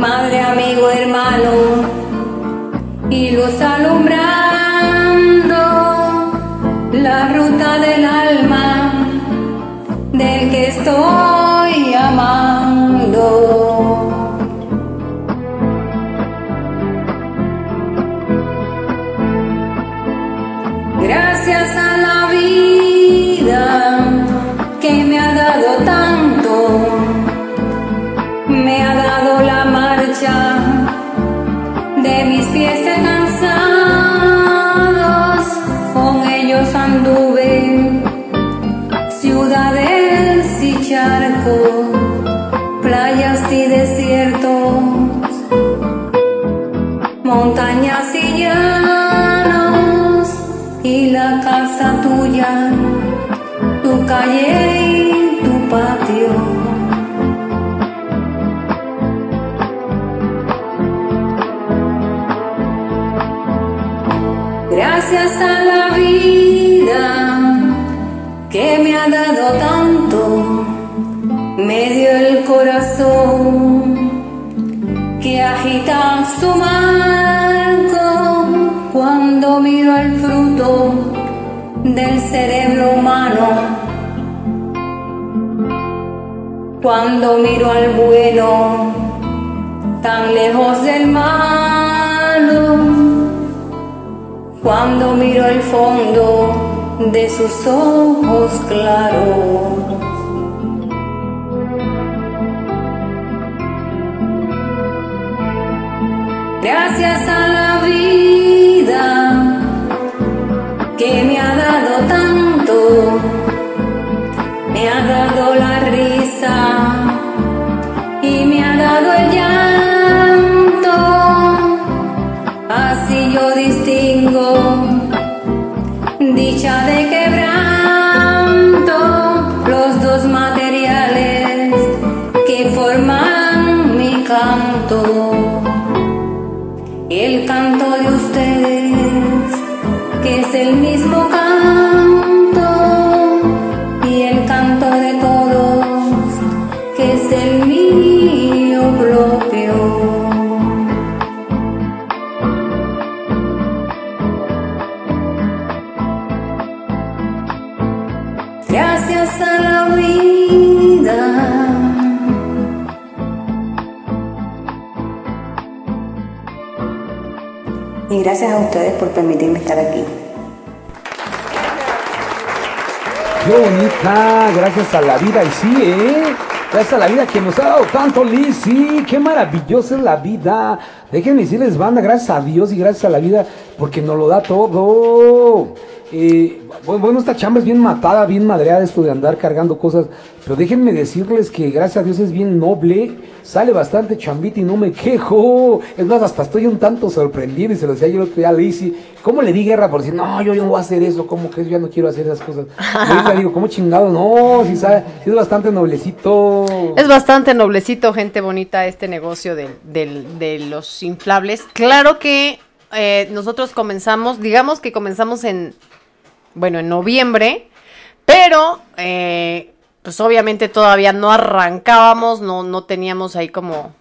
madre, amigo, hermano, y luz alumbrando la ruta del alma del que estoy amando. Su marco cuando miro el fruto del cerebro humano. Cuando miro al bueno tan lejos del malo, cuando miro el fondo de sus ojos claros. Ustedes por permitirme estar aquí. Qué bonita, gracias a la vida, y sí, ¿eh? Gracias a la vida que nos ha dado tanto, Liz, sí, qué maravillosa es la vida. Déjenme decirles, banda, gracias a Dios y gracias a la vida, porque nos lo da todo. Eh, bu- bueno, esta chamba es bien matada, bien madreada esto de andar cargando cosas, pero déjenme decirles que gracias a Dios es bien noble, sale bastante chambita y no me quejo. Es más, hasta estoy un tanto sorprendido y se lo decía yo el otro día a. ¿Cómo le di guerra por decir, no, yo, no voy a hacer eso? ¿Cómo que yo ya no quiero hacer esas cosas? Y ahorita digo, ¿cómo chingado? No, si es bastante noblecito. Es bastante noblecito, gente bonita, este negocio del- de los inflables. Claro que eh, nosotros comenzamos, digamos que comenzamos en, bueno, en noviembre, pero eh, pues obviamente todavía no arrancábamos, no, no teníamos ahí como,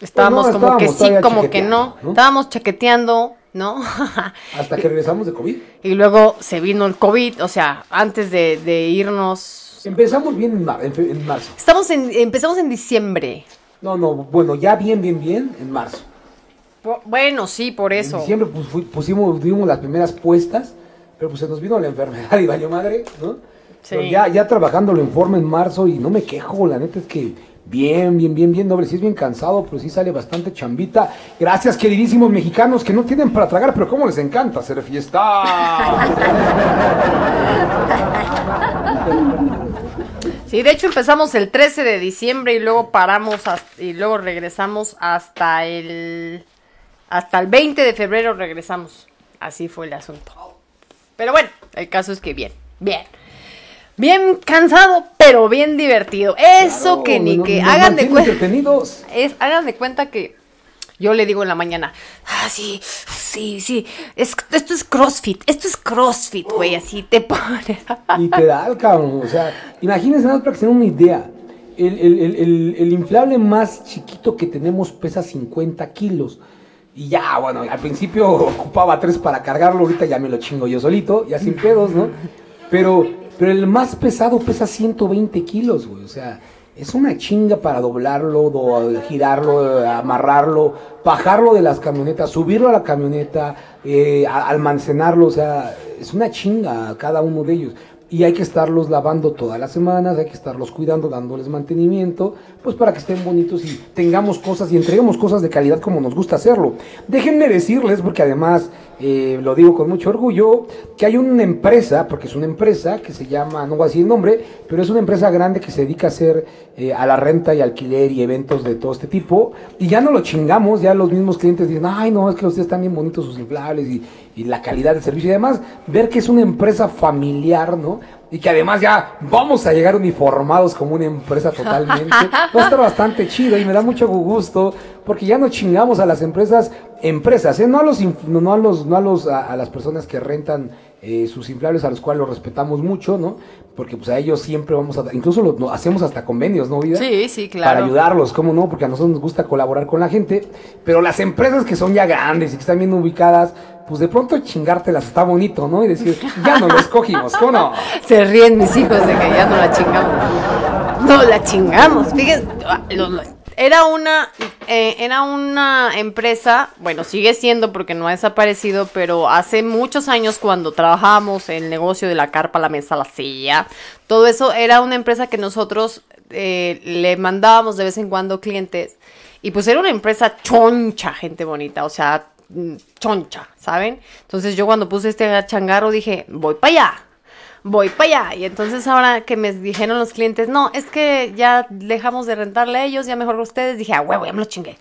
estábamos Pues no, como que sí, como que no, estábamos chaqueteando, ¿no? (laughs) Hasta que regresamos de COVID. y luego se vino el COVID, o sea, antes de, de irnos... Empezamos bien en, mar- en fe- en marzo. Estamos en, empezamos en diciembre. No, no, bueno, ya bien, bien, bien en marzo. Bueno, sí, por eso. En diciembre pues, fui- pusimos, dimos las primeras puestas, pero pues se nos vino la enfermedad (laughs) y valió madre, ¿no? Sí. Pero ya, ya trabajándolo en forma en marzo y no me quejo, la neta es que bien, bien, bien, bien doble. Sí es bien cansado, pero sí sale bastante chambita. Gracias, queridísimos mexicanos que no tienen para tragar, pero cómo les encanta hacer fiesta. (laughs) Sí, de hecho empezamos el 13 de diciembre y luego paramos hasta- y luego regresamos hasta el hasta el 20 de febrero regresamos. Así fue el asunto. Pero bueno, el caso es que bien, bien. Bien cansado, pero bien divertido. Eso Claro, que ni que hagan de cuenta. Es, hagan de cuenta que yo le digo en la mañana, ah, sí, sí, sí, es, esto es CrossFit, esto es CrossFit, güey, así te pone. (laughs) Literal, cabrón. O sea, imagínense nada más para que se den una idea. El, el- el- el- el inflable más chiquito que tenemos pesa 50 kilos. Y ya, bueno, al principio ocupaba tres para cargarlo, ahorita ya me lo chingo yo solito, ya sin pedos, ¿no? Pero, pero el más pesado pesa 120 kilos, güey. O sea, es una chinga para doblarlo, do- girarlo, amarrarlo, bajarlo de las camionetas, subirlo a la camioneta, eh, almacenarlo, o sea, es una chinga cada uno de ellos. Y hay que estarlos lavando todas las semanas, hay que estarlos cuidando, dándoles mantenimiento, pues para que estén bonitos y tengamos cosas y entreguemos cosas de calidad como nos gusta hacerlo. Déjenme decirles, porque además eh, lo digo con mucho orgullo, que hay una empresa, porque es una empresa que se llama, no voy a decir el nombre, pero es una empresa grande que se dedica a hacer eh, a la renta y alquiler y eventos de todo este tipo. Y ya no lo chingamos, ya los mismos clientes dicen, ay no, es que ustedes están bien bonitos sus inflables y, y la calidad del servicio y además ver que es una empresa familiar, ¿no? Y que además ya vamos a llegar uniformados como una empresa totalmente. (laughs) Va a estar bastante chido y me da mucho gusto porque ya no chingamos a las empresas, empresas, ¿eh? no a los, no a los, no a los, a, a las personas que rentan eh, sus inflables a los cuales los respetamos mucho, ¿no? Porque pues a ellos siempre vamos a, incluso lo- no, hacemos hasta convenios, ¿no, vida? Sí, sí, claro. Para ayudarlos, ¿cómo no? Porque a nosotros nos gusta colaborar con la gente, pero las empresas que son ya grandes y que están bien ubicadas, pues de pronto chingártelas está bonito, ¿no? Y decir, ya no lo escogimos, ¿cómo no? (laughs) Se ríen mis hijos de que ya no la chingamos. No la chingamos. Fíjense, era una, eh, era una empresa, bueno, sigue siendo porque no ha desaparecido, pero hace muchos años cuando trabajábamos en el negocio de la carpa, la mesa, la silla, todo eso era una empresa que nosotros eh, le mandábamos de vez en cuando clientes y pues era una empresa choncha, gente bonita, o sea, choncha, ¿saben? Entonces yo cuando puse este changarro dije, voy para allá voy para allá. Y entonces ahora que me dijeron los clientes, no, es que ya dejamos de rentarle a ellos, ya mejor ustedes, dije, a huevo, ya me lo chingué.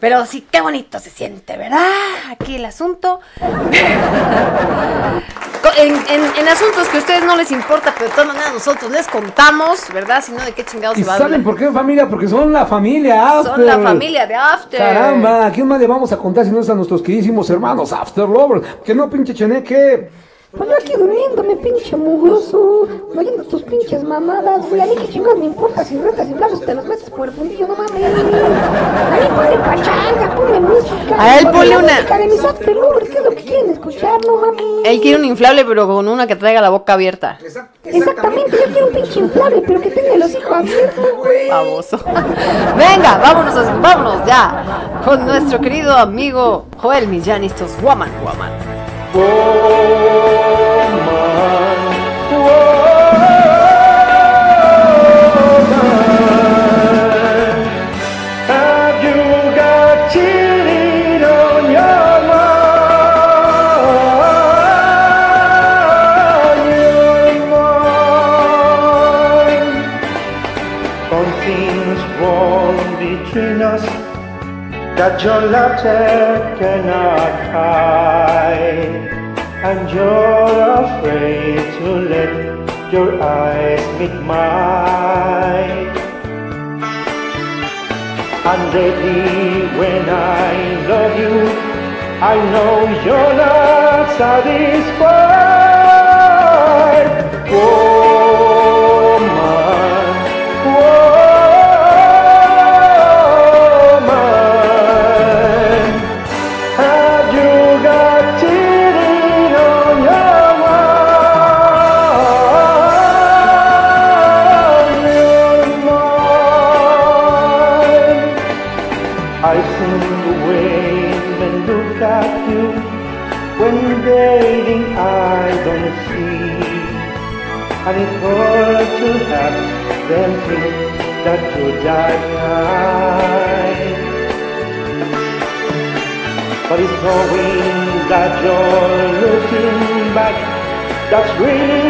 Pero sí, qué bonito se siente, ¿verdad? Aquí el asunto. (laughs) en, en- en asuntos que a ustedes no les importa, pero de todas maneras nosotros les contamos, ¿verdad? Si no, ¿de qué chingados ¿Y se va a saben hablar? por qué familia? Porque son la familia After. Son la familia de After. Caramba, ¿a quién más le vamos a contar si no es a nuestros queridísimos hermanos After Lovers? Que no, pinche cheneque. Pues yo aquí durmiéndome, pinche mugroso. Oyendo tus pinches mamadas, güey. A mí qué chingados me importa si retas y blavos te los metes por el fundillo, no mames. A mí ponle pachanga, ponle música. A él ponle una- música de mis ¿qué es lo que quieren escuchar, no mames? Él quiere un inflable, pero con una que traiga la boca abierta. Exactamente, yo quiero un pinche inflable, pero que tenga los hijos abiertos, güey. Baboso. (laughs) Venga, vámonos, a- vámonos ya con nuestro querido amigo Joel Millán y estos Woman Woman. That your laughter cannot hide, and you're afraid to let your eyes meet mine. And lately when I love you, I know you're not satisfied. Woman, We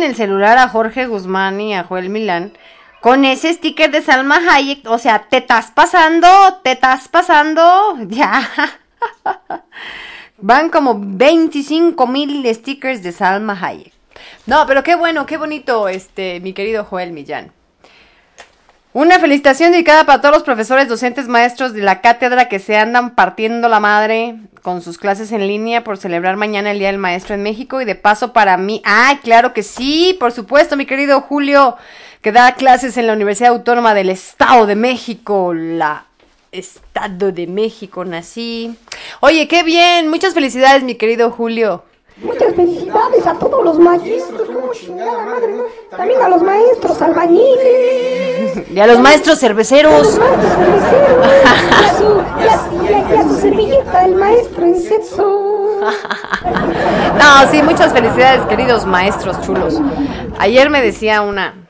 quiten el celular a Jorge Guzmán y a Joel Milán con ese sticker de Salma Hayek. O sea, te estás pasando, te estás pasando, (laughs) ya. Van como 25 mil stickers de Salma Hayek. No, pero qué bueno, qué bonito, este, mi querido Joel Millán. Una felicitación dedicada para todos los profesores, docentes, maestros de la cátedra que se andan partiendo la madre con sus clases en línea por celebrar mañana el Día del Maestro en México y de paso para mí. ¡Ay, claro que sí! Por supuesto, mi querido Julio, que da clases en la Universidad Autónoma del Estado de México, la Estado de México, nací. Oye, qué bien, muchas felicidades, mi querido Julio. Muchas felicidades a todos los maestros. También a los maestros albañiles, Y a los maestros a los cerveceros. maestros cerveceros, (laughs) No, sí, muchas felicidades, queridos maestros chulos. Ayer me decía una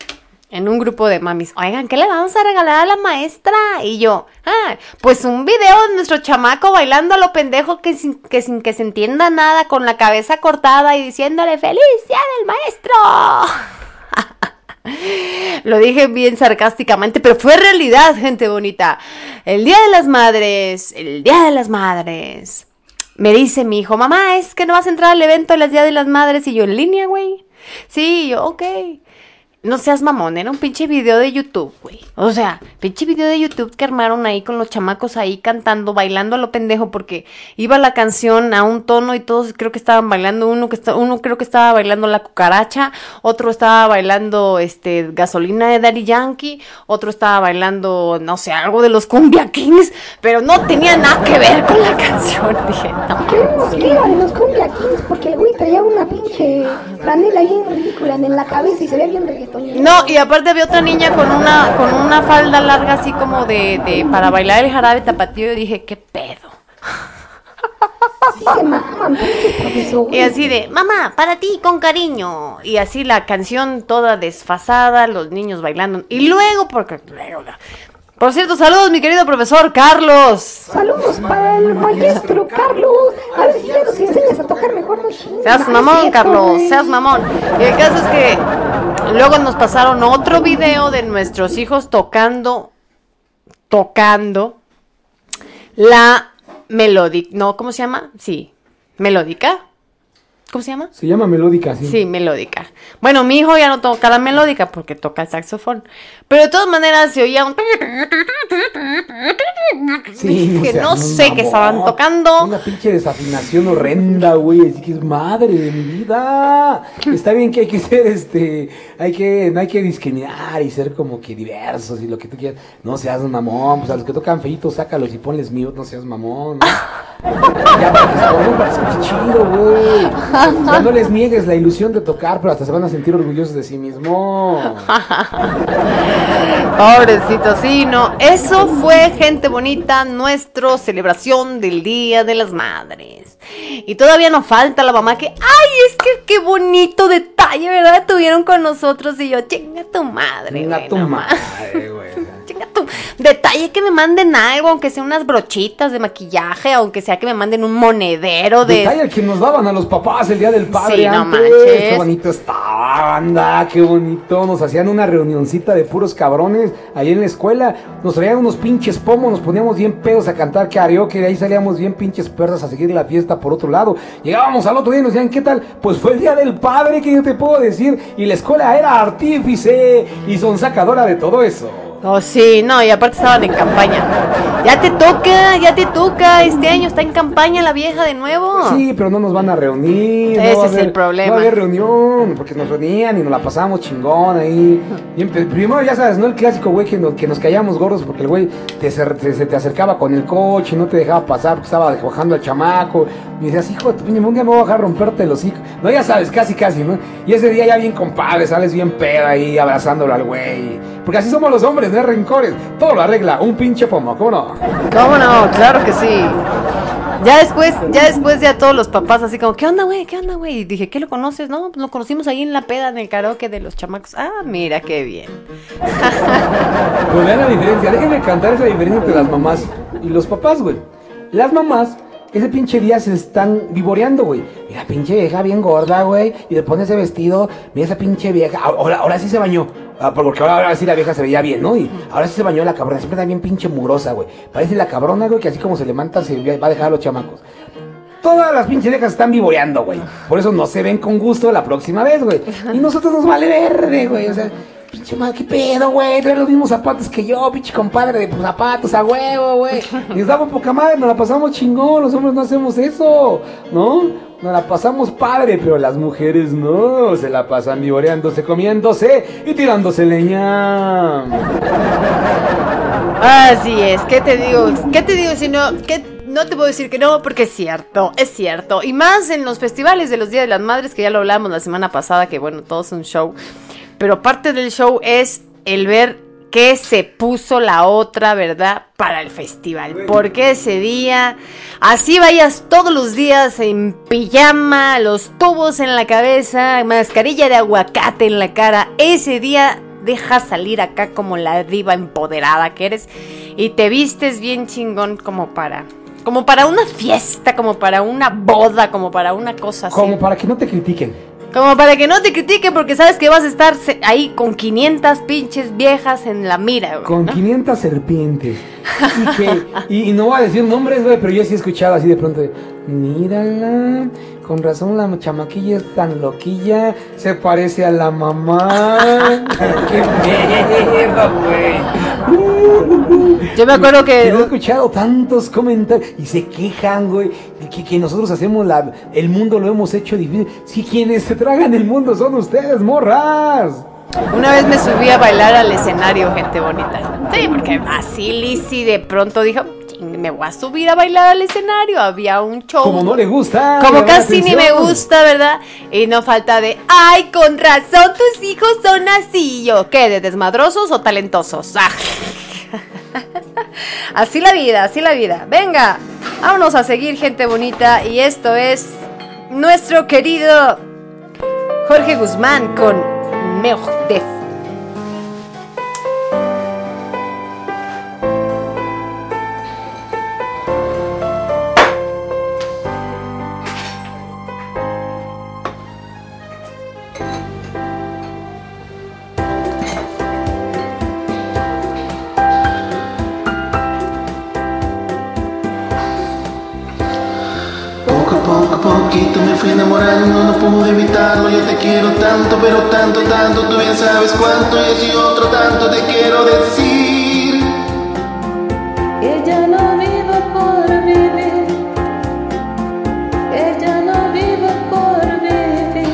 en un grupo de mamis, oigan, ¿qué le vamos a regalar a la maestra? Y yo, ah, pues un video de nuestro chamaco bailando a lo pendejo que sin que, sin que se entienda nada, con la cabeza cortada y diciéndole, ¡Feliz día del maestro! (laughs) Lo dije bien sarcásticamente, pero fue realidad, gente bonita. El Día de las Madres, el Día de las Madres. Me dice mi hijo, mamá, es que no vas a entrar al evento del Día de las Madres. Y yo, en línea, güey. Sí, yo, ok. No seas mamón, era un pinche video de YouTube, güey. O sea, pinche video de YouTube que armaron ahí con los chamacos ahí cantando, bailando a lo pendejo, porque iba la canción a un tono y todos creo que estaban bailando, uno que está, uno creo que estaba bailando la cucaracha, otro estaba bailando este gasolina de Daddy Yankee, otro estaba bailando, no sé, algo de los Cumbia Kings, pero no tenía nada que ver con la (laughs) canción. Dije, no. De los Cumbia Kings porque el güey traía una pinche franela bien ridícula en la cabeza y se ve bien reggaetonero. No, y aparte había otra niña con una, con una falda larga así como de, de para bailar el jarabe tapatío y dije, ¿qué pedo? (laughs) Sí se maman, profesores. Y así de, mamá, para ti, con cariño. Y así la canción toda desfasada, los niños bailando. Y luego, porque luego, por cierto, saludos, mi querido profesor Carlos. Saludos para el maestro Carlos. A ver si ya nos enseñas a tocar mejor los. Seas mamón, Carlos, seas mamón. Y el caso es que luego nos pasaron otro video de nuestros hijos tocando, tocando la melódica, no, ¿cómo se llama? Sí, melódica. ¿Cómo se llama? Se llama melódica, sí. Sí, melódica. Bueno, mi hijo ya no toca la melódica porque toca el saxofón. Pero de todas maneras se oía un... Sí, que no sé qué estaban tocando. Una pinche desafinación horrenda, güey. Así que es madre de mi vida. Está bien que hay que ser, este, hay que, no hay que discriminar y ser como que diversos y lo que tú quieras. No seas un mamón. Pues a los que tocan feitos, sácalos y ponles mute, no seas mamón. ¿no? (laughs) ya para que se chido, güey. O sea, no les (laughs) niegues la ilusión de tocar, pero hasta se van a sentir orgullosos de sí mismo. (laughs) Pobrecito, sí, no. Eso fue, gente bonita, nuestra celebración del Día de las Madres. Y todavía nos falta la mamá que, ay, es que qué bonito detalle, ¿verdad? Tuvieron con nosotros y yo, chinga tu madre. Güey, tu madre, güey. Detalle que me manden algo, aunque sea unas brochitas de maquillaje, aunque sea que me manden un monedero de... Detalle que nos daban a los papás el día del padre Sí, no manches. Qué bonito estaba, anda, qué bonito. Nos hacían una reunioncita de puros cabrones ahí en la escuela. Nos traían unos pinches pomos, nos poníamos bien pedos a cantar karaoke. De ahí salíamos bien pinches perdas a seguir la fiesta por otro lado. Llegábamos al otro día y nos decían, ¿qué tal? Pues fue el día del padre, que yo te puedo decir. Y la escuela era artífice y son sacadora de todo eso. Oh, sí, no, y aparte estaban en campaña. Ya te toca, ya te toca. Este año está en campaña la vieja de nuevo. Sí, pero no nos van a reunir. no Ese a es el problema. No va a haber reunión, porque nos reunían y nos la pasamos chingón ahí. Y primero, ya sabes, ¿no? El clásico, güey, que nos, que nos callamos gordos porque el güey te, se te acercaba con el coche y no te dejaba pasar porque estaba bajando al chamaco. Y decías, hijo de un día me voy a bajar a romperte el hocico. No, ya sabes, casi, casi, ¿no? Y ese día ya bien compadre, sales bien pedo ahí abrazándolo al güey. Porque así somos los hombres, no hay rencores. Todo lo arregla, un pinche pomo, ¿cómo no? ¿Cómo no? Claro que sí. Ya después, ya después ya todos los papás así como, ¿qué onda, güey? ¿Qué onda, güey? Y dije, ¿qué lo conoces? No, pues lo conocimos ahí en la peda en el karaoke de los chamacos. Ah, mira qué bien. Pues vean la diferencia, déjenme cantar esa diferencia entre las mamás y los papás, güey. Las mamás, ese pinche día se están vivoreando, güey. Mira, pinche vieja bien gorda, güey. Y le pone ese vestido, mira esa pinche vieja. Ahora, ahora sí se bañó. Ah, porque ahora, ahora sí la vieja se veía bien, ¿no? Y ahora sí se bañó la cabrona. Siempre está bien pinche mugrosa, güey. Parece la cabrona, güey, que así como se levanta se va a dejar a los chamacos. Todas las pinches viejas están vivoreando, güey. Por eso no se ven con gusto la próxima vez, güey. Y nosotros nos vale verde, güey. O sea, pinche madre, ¿qué pedo, güey? Trae los mismos zapatos que yo, pinche compadre de pues, zapatos a huevo, güey. Y (laughs) nos damos poca madre, nos la pasamos chingón. Los hombres no hacemos eso, ¿no? Nos la pasamos padre, pero las mujeres no. Se la pasan vivoreándose, comiéndose y tirándose leña. Así es, ¿qué te digo? ¿Qué te digo si no? ¿Qué? No te puedo decir que no, porque es cierto, es cierto. Y más en los festivales de los Días de las Madres, que ya lo hablamos la semana pasada, que bueno, todo es un show. Pero parte del show es el ver qué se puso la otra, ¿verdad? Para el festival. Porque ese día, así vayas todos los días en pijama, los tubos en la cabeza, mascarilla de aguacate en la cara, ese día deja salir acá como la diva empoderada que eres y te vistes bien chingón como para como para una fiesta, como para una boda, como para una cosa así. Como para que no te critiquen. Como para que no te critiquen porque sabes que vas a estar ahí con 500 pinches viejas en la mira, güey, Con ¿no? 500 serpientes. Y, que, (laughs) y, y no voy a decir nombres, güey, pero yo sí he escuchado así de pronto. de, Mírala, con razón la chamaquilla es tan loquilla, se parece a la mamá. (laughs) ¡Qué pedo, güey! Yo me acuerdo que Yo he escuchado tantos comentarios y se quejan, güey, que, que nosotros hacemos la, el mundo lo hemos hecho difícil. Si quienes se tragan el mundo son ustedes, morras. una vez me subí a bailar al escenario, gente bonita. Sí, porque así Lizzy de pronto dijo, "Ching, me voy a subir a bailar al escenario. Había un show. Como no le gusta. Como casi ni me gusta, ¿verdad? Y no falta de, ay, con razón tus hijos son así. Yo, ¿qué? ¿De desmadrosos o talentosos? Ah. (laughs) Así la vida, así la vida. Venga, vámonos a seguir, gente bonita. Y esto es nuestro querido Jorge Guzmán con Meojdef. Fui enamorando, no pude evitarlo, yo te quiero tanto, pero tanto, tanto, tú bien sabes cuánto, y así otro tanto te quiero decir. Ya no vivo por vivir, ya no vivo por vivir.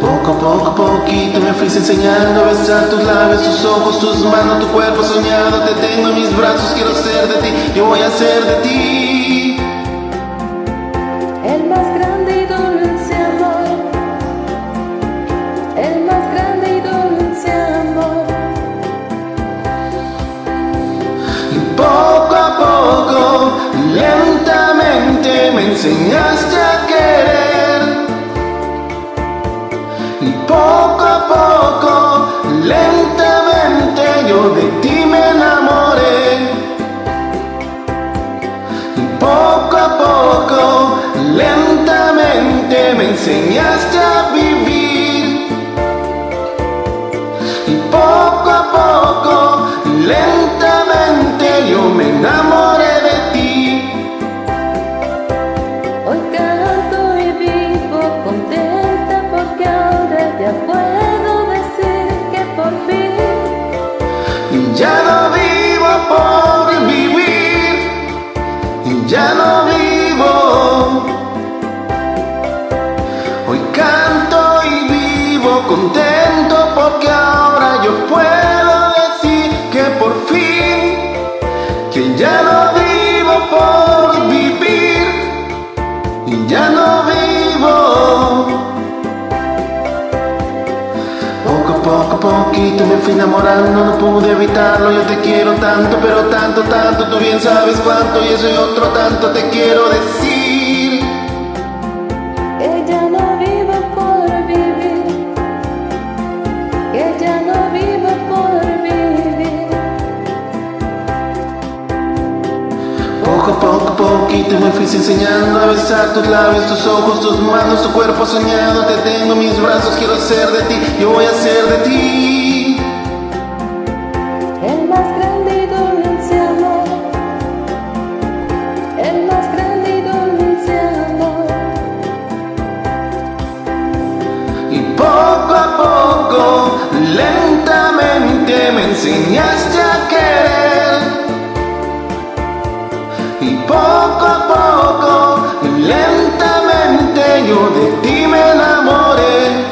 Poco a poco, poquito me fuiste enseñando a besar tus labios, tus ojos, tus manos, tu cuerpo soñado, te tengo en mis brazos, quiero ser de ti, yo voy a ser de ti. Me enseñaste a querer. Y poco a poco, lentamente yo de ti me enamoré. Y poco a poco, lentamente me enseñaste a vivir. Y poco a poco, lentamente yo me enamoré a poquito me fui enamorando, no pude evitarlo, yo te quiero tanto, pero tanto, tanto, tú bien sabes cuánto, y eso y otro tanto te quiero decir. ya no vivo por vivir, ya no vivo por vivir. Poco a poco, poquito me fuiste enseñando a besar tus labios, tus ojos, tus manos, tu cuerpo soñado, te tengo en mis brazos, quiero ser de ti, yo voy a ser de ti. De enamoré.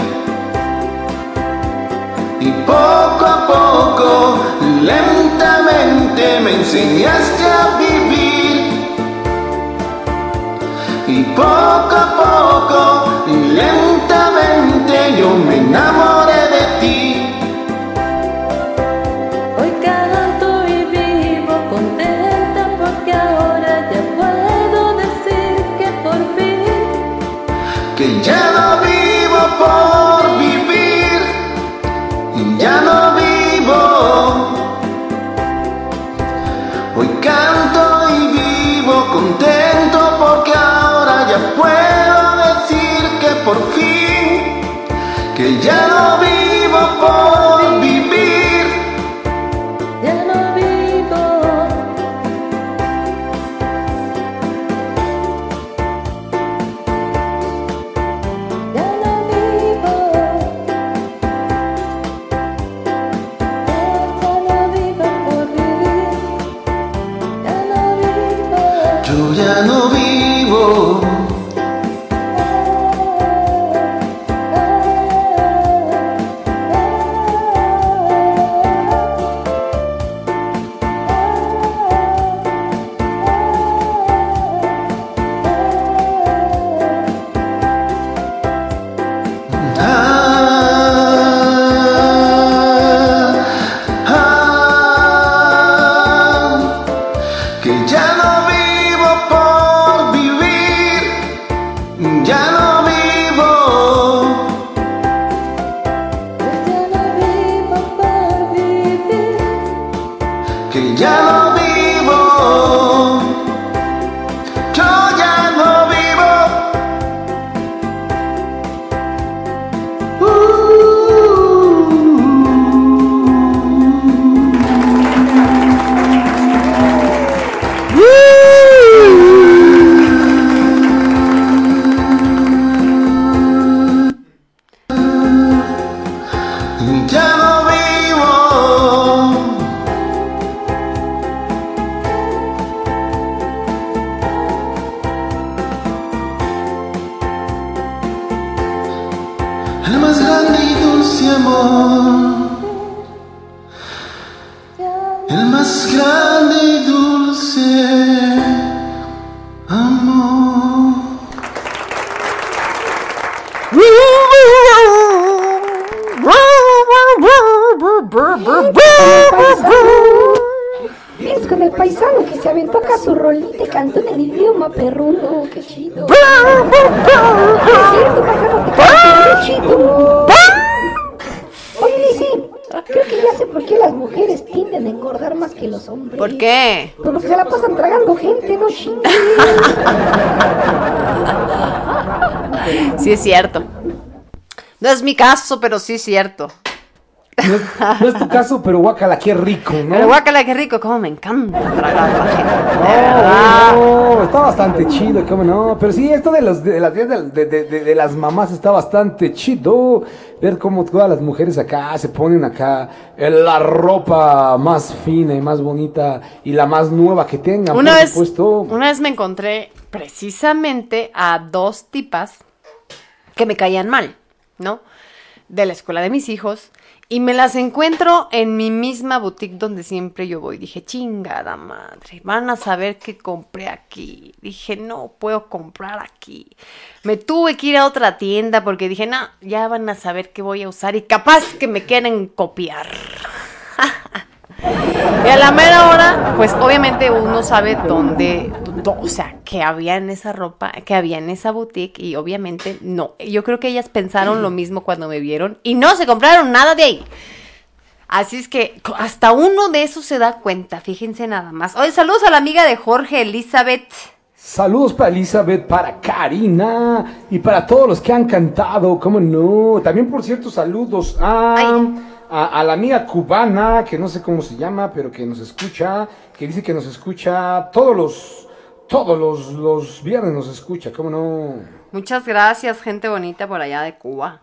Y poco a poco, lentamente me enseñaste a vivir. Y poco a poco, lentamente yo me enamoré idioma perruno. Qué chido. Es cierto, paisano, te muy chido. Oye, Lizzy, creo que ya sé por qué las mujeres tienden a engordar más que los hombres. ¿Por qué? Pues porque se la pasan tragando gente, no chingues. (laughs) Sí es cierto. No es mi caso, pero sí es cierto. No es, no es tu caso, pero guacala, qué rico, ¿no? Pero guácala, qué rico, cómo me encanta tragar No, está bastante chido, cómo no. Pero sí, esto de, los, de, las, de, de- de- de las mamás está bastante chido. Ver cómo todas las mujeres acá se ponen acá en la ropa más fina y más bonita y la más nueva que tengan, Una por vez, supuesto. una vez me encontré precisamente a dos tipas que me caían mal, ¿no? De la escuela de mis hijos. Y me las encuentro en mi misma boutique donde siempre yo voy. Dije, chingada madre, van a saber que compré aquí. Dije, no puedo comprar aquí. Me tuve que ir a otra tienda porque dije, no, ya van a saber qué voy a usar y capaz que me quieren copiar. (laughs) Y a la mera hora, pues obviamente uno sabe dónde, dó- o sea, que había en esa ropa, que había en esa boutique y obviamente no. Yo creo que ellas pensaron lo mismo cuando me vieron y no se compraron nada de ahí. Así es que hasta uno de esos se da cuenta, fíjense nada más. Oye, saludos a la amiga de Jorge, Elizabeth. Saludos para Elizabeth, para Karina y para todos los que han cantado, cómo no. También, por cierto, saludos a, Ay. A, a la amiga cubana, que no sé cómo se llama, pero que nos escucha, que dice que nos escucha todos los, todos los, los viernes nos escucha, cómo no. Muchas gracias, gente bonita por allá de Cuba.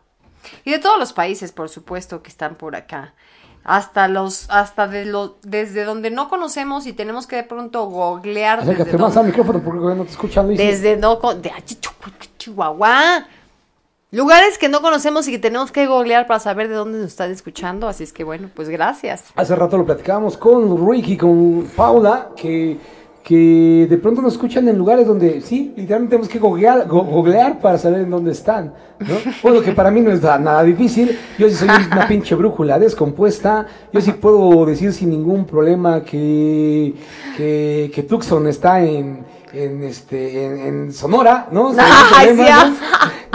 Y de todos los países, por supuesto, que están por acá. hasta los, hasta de lo, desde donde no conocemos y tenemos que de pronto googlear. Acércate desde más al micrófono porque no te escuchan, Luis. desde no con- de Chihuahua. Lugares que no conocemos y que tenemos que googlear para saber de dónde nos están escuchando. Así es que bueno, pues gracias. Hace rato lo platicábamos con Ricky, con Paula, que, que de pronto nos escuchan en lugares donde sí, literalmente tenemos que googlear, go- googlear para saber en dónde están. ¿no? (laughs) Bueno, que para mí no es da- nada difícil. Yo sí soy una pinche brújula descompuesta. Yo sí puedo decir sin ningún problema que, que, que Tucson está en, en, este, en, en Sonora, ¿no? (laughs) Problema, ¿no?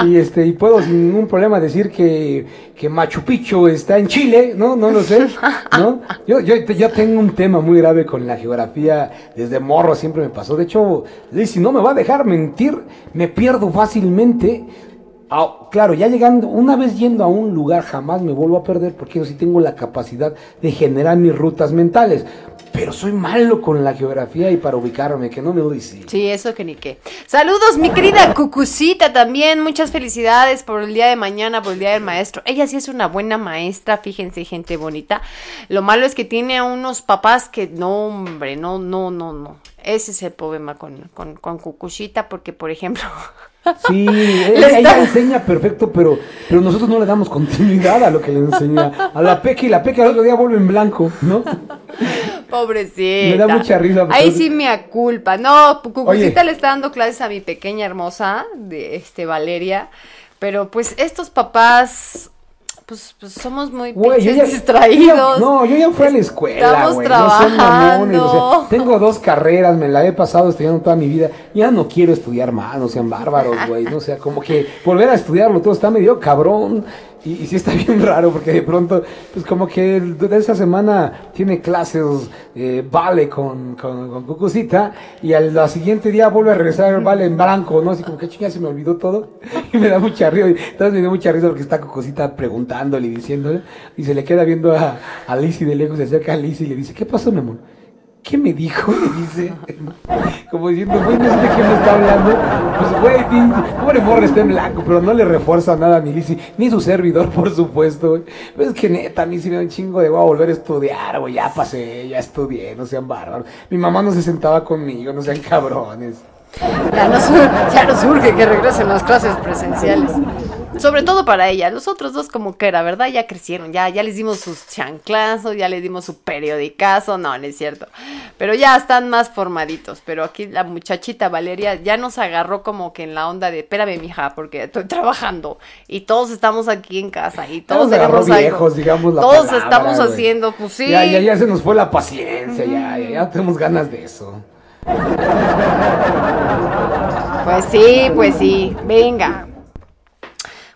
Y este, y puedo sin ningún problema decir que, que Machu Picchu está en Chile, ¿no? No lo sé, ¿no? Yo, yo, yo tengo un tema muy grave con la geografía, desde morro siempre me pasó. De hecho, si no me va a dejar mentir, me pierdo fácilmente. Ah, claro, ya llegando, una vez yendo a un lugar jamás me vuelvo a perder porque yo sí tengo la capacidad de generar mis rutas mentales. Pero soy malo con la geografía y para ubicarme, que no me lo dice. Sí, eso que ni qué. Saludos, mi querida Cucucita, también. Muchas felicidades por el día de mañana, por el día del maestro. Ella sí es una buena maestra, fíjense, gente bonita. Lo malo es que tiene a unos papás que, no, hombre, no, no, no, no. Ese es el problema con, con, con Cucucita, porque, por ejemplo, (laughs) Sí, (laughs) ella, enseña perfecto, pero, pero nosotros no le damos continuidad a lo que le enseña a la Peque y la Peque al otro día vuelve en blanco, ¿no? pobrecita. Me da mucha risa, Ahí sí me culpa. No, Cucucita le está dando clases a mi pequeña hermosa, de este Valeria. Pero pues estos papás, pues, pues somos muy yo ya- distraídos. yo no, yo ya fui a la escuela, güey. No sean mamones, o sea, tengo dos carreras, me la he pasado estudiando toda mi vida. Ya no quiero estudiar más, no sean bárbaros, güey. No sea, como que volver a estudiarlo todo está medio cabrón. Y, y sí está (laughs) bien raro porque de pronto, pues como que de esa semana tiene clases, eh, vale con, con, con Cucucita y al siguiente día vuelve a regresar vale en blanco, ¿no? Así como que chinga se me olvidó todo (laughs) y me da mucha risa. Entonces me dio mucha risa porque está Cucucita preguntándole y diciéndole y se le queda viendo a, a Lizzie de lejos, se acerca a Lizzie y le dice, ¿qué pasó, mi amor? ¿Qué me dijo? Dice, como diciendo, güey, no sé de qué me está hablando. Pues, güey, pobre morra está en blanco, pero no le refuerza nada ni Lizzie, ni su servidor, (laughs) por supuesto, güey. Pero es que neta, a mí sí me da un chingo de voy a volver a estudiar, güey, ya pasé, ya estudié, no sean bárbaros. Mi mamá no se sentaba conmigo, no sean cabrones. Ya nos, sur- ya nos urge que regresen las clases presenciales. Sobre todo para ella. Los otros dos como que era, ¿verdad? Ya crecieron, ya, ya les dimos sus chanclazos, ya les dimos su periodicazo. No, no es cierto. Pero ya están más formaditos. Pero aquí la muchachita Valeria ya nos agarró como que en la onda de, espérame, mija, porque estoy trabajando. Y todos estamos aquí en casa y todos tenemos algo. viejos, digamos la Todos palabra, estamos güey. haciendo, pues sí. Ya, ya, ya se nos fue la paciencia, ya, ya, ya tenemos ganas de eso. Pues sí, pues sí, venga.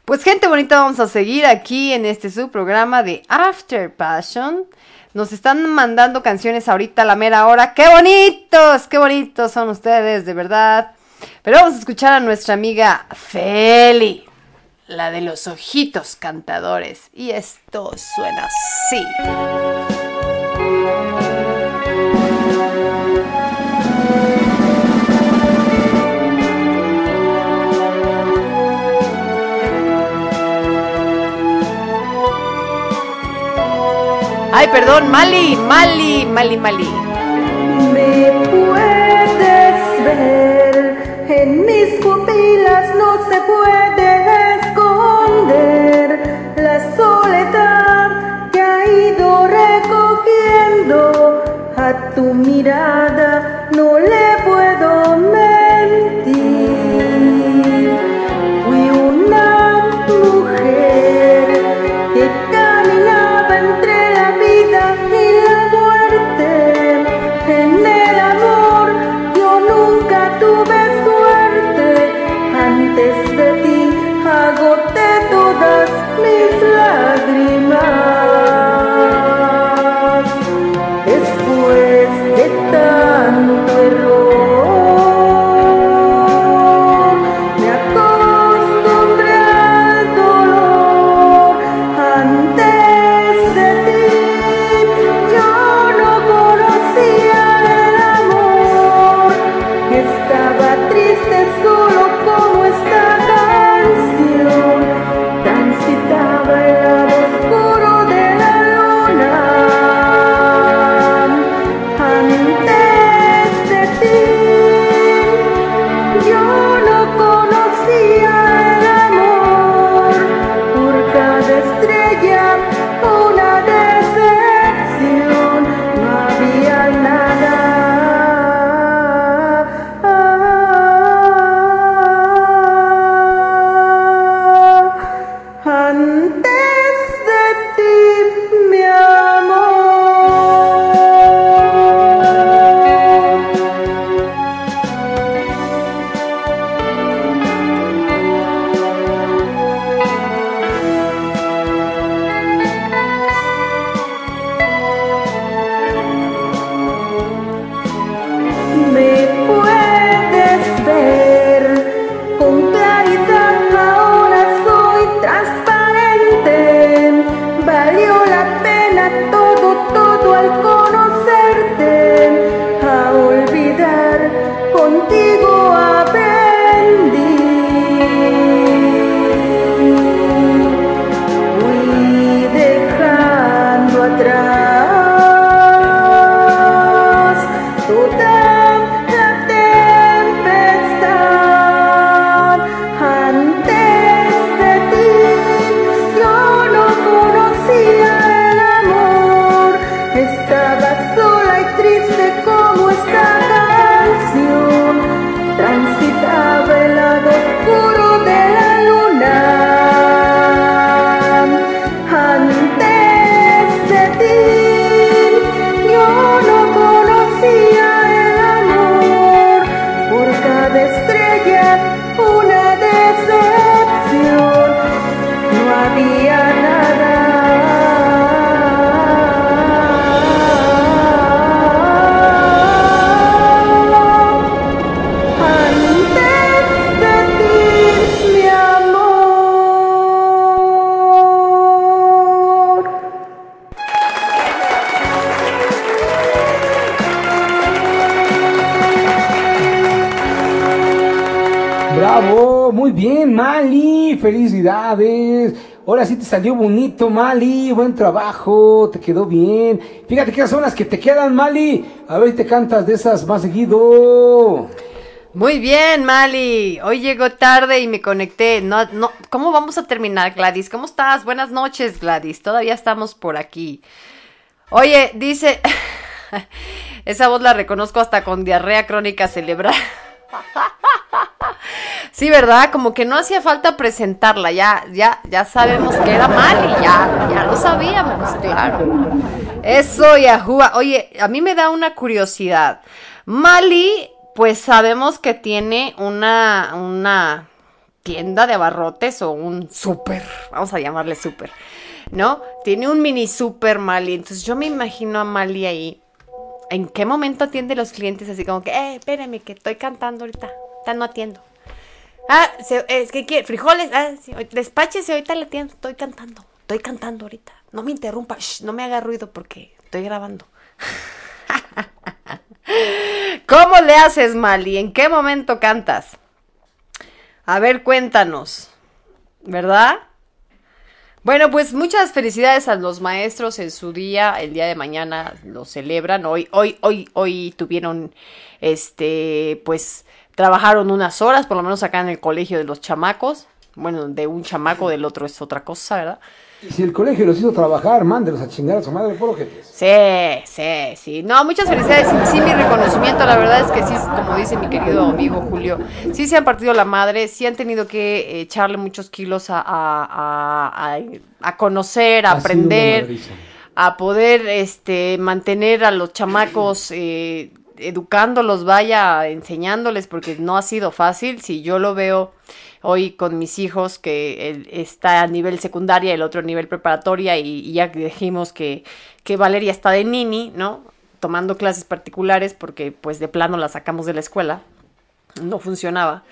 Pues gente bonita, vamos a seguir aquí en este su programa de After Passion. Nos están mandando canciones ahorita a la mera hora. ¡Qué bonitos! ¡Qué bonitos son ustedes, de verdad! Pero vamos a escuchar a nuestra amiga Feli, la de los ojitos cantadores. Y esto suena así. Ay, perdón, Mali, Mali, Mali, Mali. Me puedes ver, en mis pupilas no se puede esconder la soledad que ha ido recogiendo a tu mirada, no le puedo mentir. Felicidades. Ahora sí te salió bonito, Mali, buen trabajo, te quedó bien. Fíjate que son las que te quedan, Mali. A ver te cantas de esas más seguido. Muy bien, Mali. Hoy llegó tarde y me conecté. No, no, ¿cómo vamos a terminar, Gladys? ¿Cómo estás? Buenas noches, Gladys. Todavía estamos por aquí. Oye, dice, (laughs) esa voz la reconozco hasta con diarrea crónica cerebral. (laughs) Sí, ¿verdad? Como que no hacía falta presentarla, ya, ya, ya sabemos que era Mali, ya, ya lo sabíamos, claro. Eso, Yahua. Oye, a mí me da una curiosidad. Mali, pues sabemos que tiene una, una tienda de abarrotes o un súper, vamos a llamarle súper, ¿no? Tiene un mini súper Mali, entonces yo me imagino a Mali ahí. ¿En qué momento atiende los clientes así como que, eh, espérame, que estoy cantando ahorita, ahorita no atiendo? Ah, se- es que quiere, frijoles, ah, sí, despáchese, ahorita le atiendo, estoy cantando, estoy cantando ahorita. No me interrumpa, no me haga ruido porque estoy grabando. (laughs) ¿Cómo le haces, Mali? ¿En qué momento cantas? A ver, cuéntanos, ¿verdad? Bueno, pues muchas felicidades a los maestros en su día, el día de mañana lo celebran. Hoy, hoy, hoy, hoy tuvieron, este, pues, trabajaron unas horas, por lo menos acá en el colegio de los chamacos. Bueno, de un chamaco, del otro es otra cosa, ¿verdad? Y si el colegio los hizo trabajar, mándelos a chingar a su madre por ojetes. Sí, sí, sí. No, muchas felicidades. Sí, sí, mi reconocimiento. La verdad es que sí, como dice mi querido amigo Julio, sí se han partido la madre, sí han tenido que eh, echarle muchos kilos a, a, a- a- a conocer, a Ha aprender, a poder este, mantener a los chamacos. eh, educándolos, vaya, enseñándoles, porque no ha sido fácil. Si yo lo veo hoy con mis hijos, que él está a nivel secundaria, el otro a nivel preparatoria, y, y ya dijimos que, que Valeria está de nini, ¿no? Tomando clases particulares, porque pues de plano la sacamos de la escuela, no funcionaba.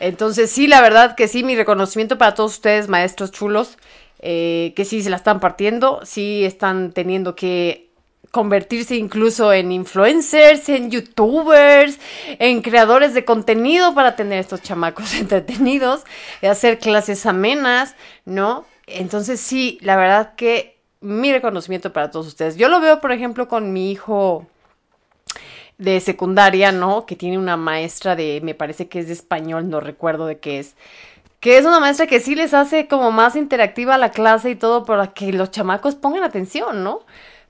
Entonces sí, la verdad que sí, mi reconocimiento para todos ustedes, maestros chulos, eh, que sí se la están partiendo, sí están teniendo que convertirse incluso en influencers, en youtubers, en creadores de contenido para tener estos chamacos (laughs) entretenidos, y hacer clases amenas, ¿no? Entonces sí, la verdad que mi reconocimiento para todos ustedes. Yo lo veo, por ejemplo, con mi hijo de secundaria, ¿no? Que tiene una maestra de, me parece que es de español, no recuerdo de qué es. Que es una maestra que sí les hace como más interactiva la clase y todo para que los chamacos pongan atención, ¿no?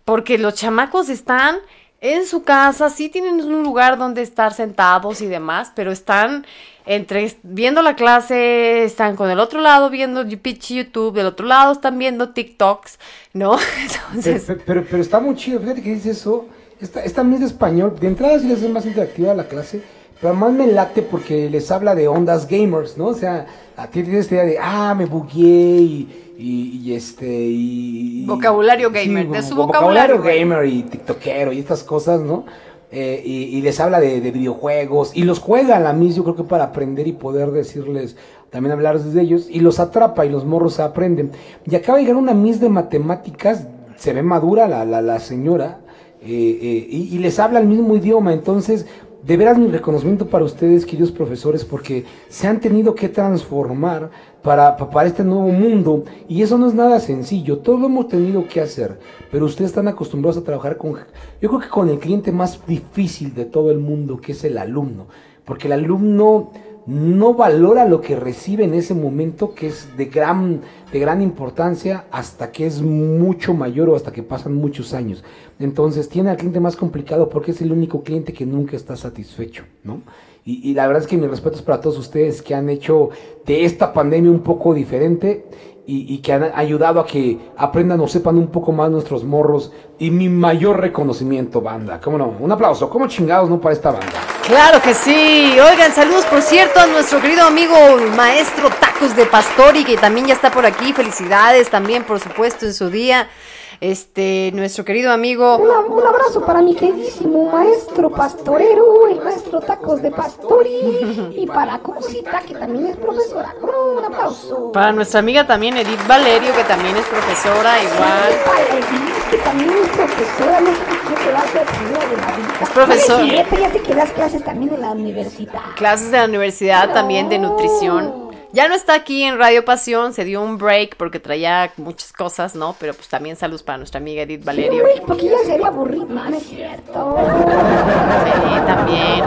Porque los chamacos están en su casa, sí tienen un lugar donde estar sentados y demás, pero están entre viendo la clase, están con el otro lado viendo YouTube, del otro lado están viendo TikToks, ¿no? (laughs) Entonces, Pero, pero, pero está muy chido, fíjate que dice eso. Esta, esta es de español. De entrada sí les hace más interactiva la clase. Pero además me late porque les habla de ondas gamers, ¿no? O sea, a ti tienes esta idea de, ah, me bugué y, y, y este, y... Vocabulario gamer, de su vocabulario, vocabulario, gamer y tiktokero y estas cosas, ¿no? Eh, y, y les habla de, de videojuegos y los juega a la mis, yo creo que para aprender y poder decirles, también hablar de ellos, y los atrapa y los morros aprenden. Y acaba de llegar una mis de matemáticas, se ve madura la, la, la señora, eh, eh, y, y les habla el mismo idioma, entonces de veras mi reconocimiento para ustedes, queridos profesores, porque se han tenido que transformar para, pa- para este nuevo mundo y eso no es nada sencillo, todo lo hemos tenido que hacer, pero ustedes están acostumbrados a trabajar con, yo creo que con el cliente más difícil de todo el mundo, que es el alumno, porque el alumno no valora lo que recibe en ese momento, que es de gran, de gran importancia, hasta que es mucho mayor o hasta que pasan muchos años. Entonces tiene al cliente más complicado porque es el único cliente que nunca está satisfecho, ¿no? Y, la verdad es que mi respeto es para todos ustedes que han hecho de esta pandemia un poco diferente y, y que han ayudado a que aprendan o sepan un poco más nuestros morros. Y mi mayor reconocimiento, banda. ¿Cómo no? Un aplauso. ¿Cómo chingados no para esta banda? Claro que sí. Oigan, saludos por cierto a nuestro querido amigo maestro Tacos de Pastori, que también ya está por aquí. Felicidades también, por supuesto, en su día. Este, nuestro querido amigo. Un abrazo para mi queridísimo maestro pastorero, el maestro Tacos de Pastori, y para Cucita, que también es profesora. Un aplauso. Para nuestra amiga también Edith Valerio, que también es profesora, igual. Para Edith, que también es profesora, no sé qué te va a hacer primero de la vida. Es profesor. Sí, ya sé que das clases también en la universidad. Clases de la universidad también de nutrición. Ya no está aquí en Radio Pasión, se dio un break porque traía muchas cosas, ¿no? Pero pues también saludos para nuestra amiga Edith Valerio. Güey, porque ya sería aburrido, no, no es cierto. Sí, también.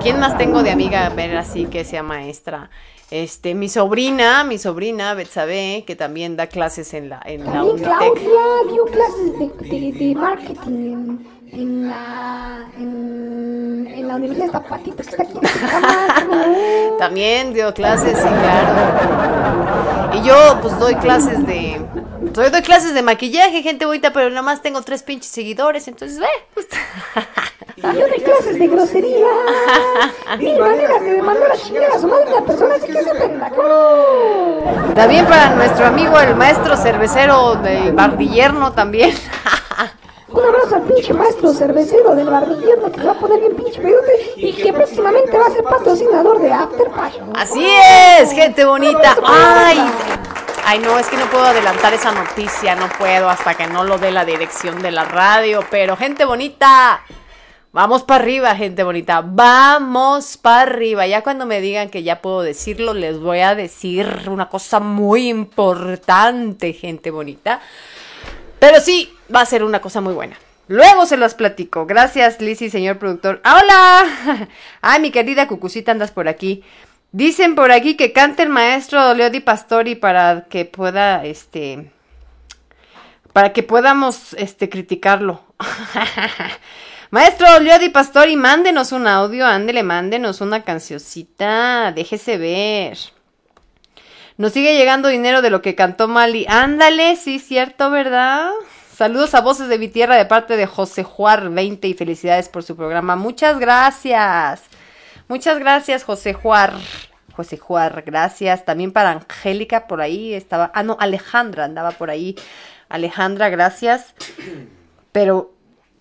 ¿Quién más tengo de amiga, a ver, así que sea maestra? Este, mi sobrina, mi sobrina Betsabe, que también da clases en la, en la También Unitec. Claudia dio clases de, de, de marketing en, la, en, en la Universidad de Tapatito, que está aquí en (laughs) También dio clases, sí, claro. Y yo, pues, doy clases de... Doy, doy clases de maquillaje, gente bonita, pero nada más tengo tres pinches seguidores, entonces, ve. pues. (laughs) Y yo doy clases de grosería. (laughs) Mil maneras de mandar a chingar a su madre la persona que se. También para nuestro amigo el maestro cervecero del Bardillerno también. Un abrazo al pinche maestro cervecero del barbillero que va a poner bien pinche pedote y que próximamente va a ser patrocinador de After Passion. Así es, gente bonita. Ay, ay, no, es que no puedo adelantar esa noticia, no puedo hasta que no lo dé la dirección de la radio. Pero, gente bonita, vamos para arriba, gente bonita, vamos para arriba. Ya cuando me digan que ya puedo decirlo, les voy a decir una cosa muy importante, gente bonita. Pero sí, va a ser una cosa muy buena. Luego se los platico. Gracias, Lizzy, señor productor. ¡Ah, ¡Hola! (laughs) Ay, mi querida Cucucita, andas por aquí. Dicen por aquí que cante el maestro Leodi Pastori para que pueda, este, para que podamos, este, criticarlo. (laughs) Maestro Leodi Pastori, mándenos un audio, ándele, mándenos una cancioncita, déjese ver. Nos sigue llegando dinero de lo que cantó Mali. Ándale, sí, cierto, ¿verdad? Saludos a Voces de mi Tierra de parte de José Juar 20 y felicidades por su programa. Muchas gracias. Muchas gracias, José Juar. José Juar, gracias. También para Angélica por ahí estaba. Ah, no, Alejandra andaba por ahí. Alejandra, gracias. Pero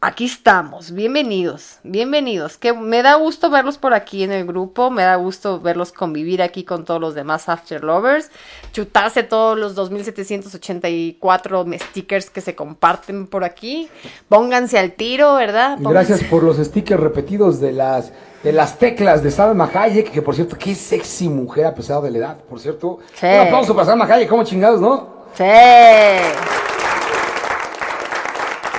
aquí estamos. Bienvenidos, bienvenidos. Que me da gusto verlos por aquí en el grupo. Me da gusto verlos convivir aquí con todos los demás After Lovers. Chutarse todos los 2784 stickers que se comparten por aquí. Pónganse al tiro, ¿verdad? Gracias por los stickers repetidos de las de las teclas de Salma Hayek, que por cierto, qué sexy mujer a pesar de la edad, por cierto. Sí. Un aplauso para Salma Hayek, como chingados, ¿no? Sí.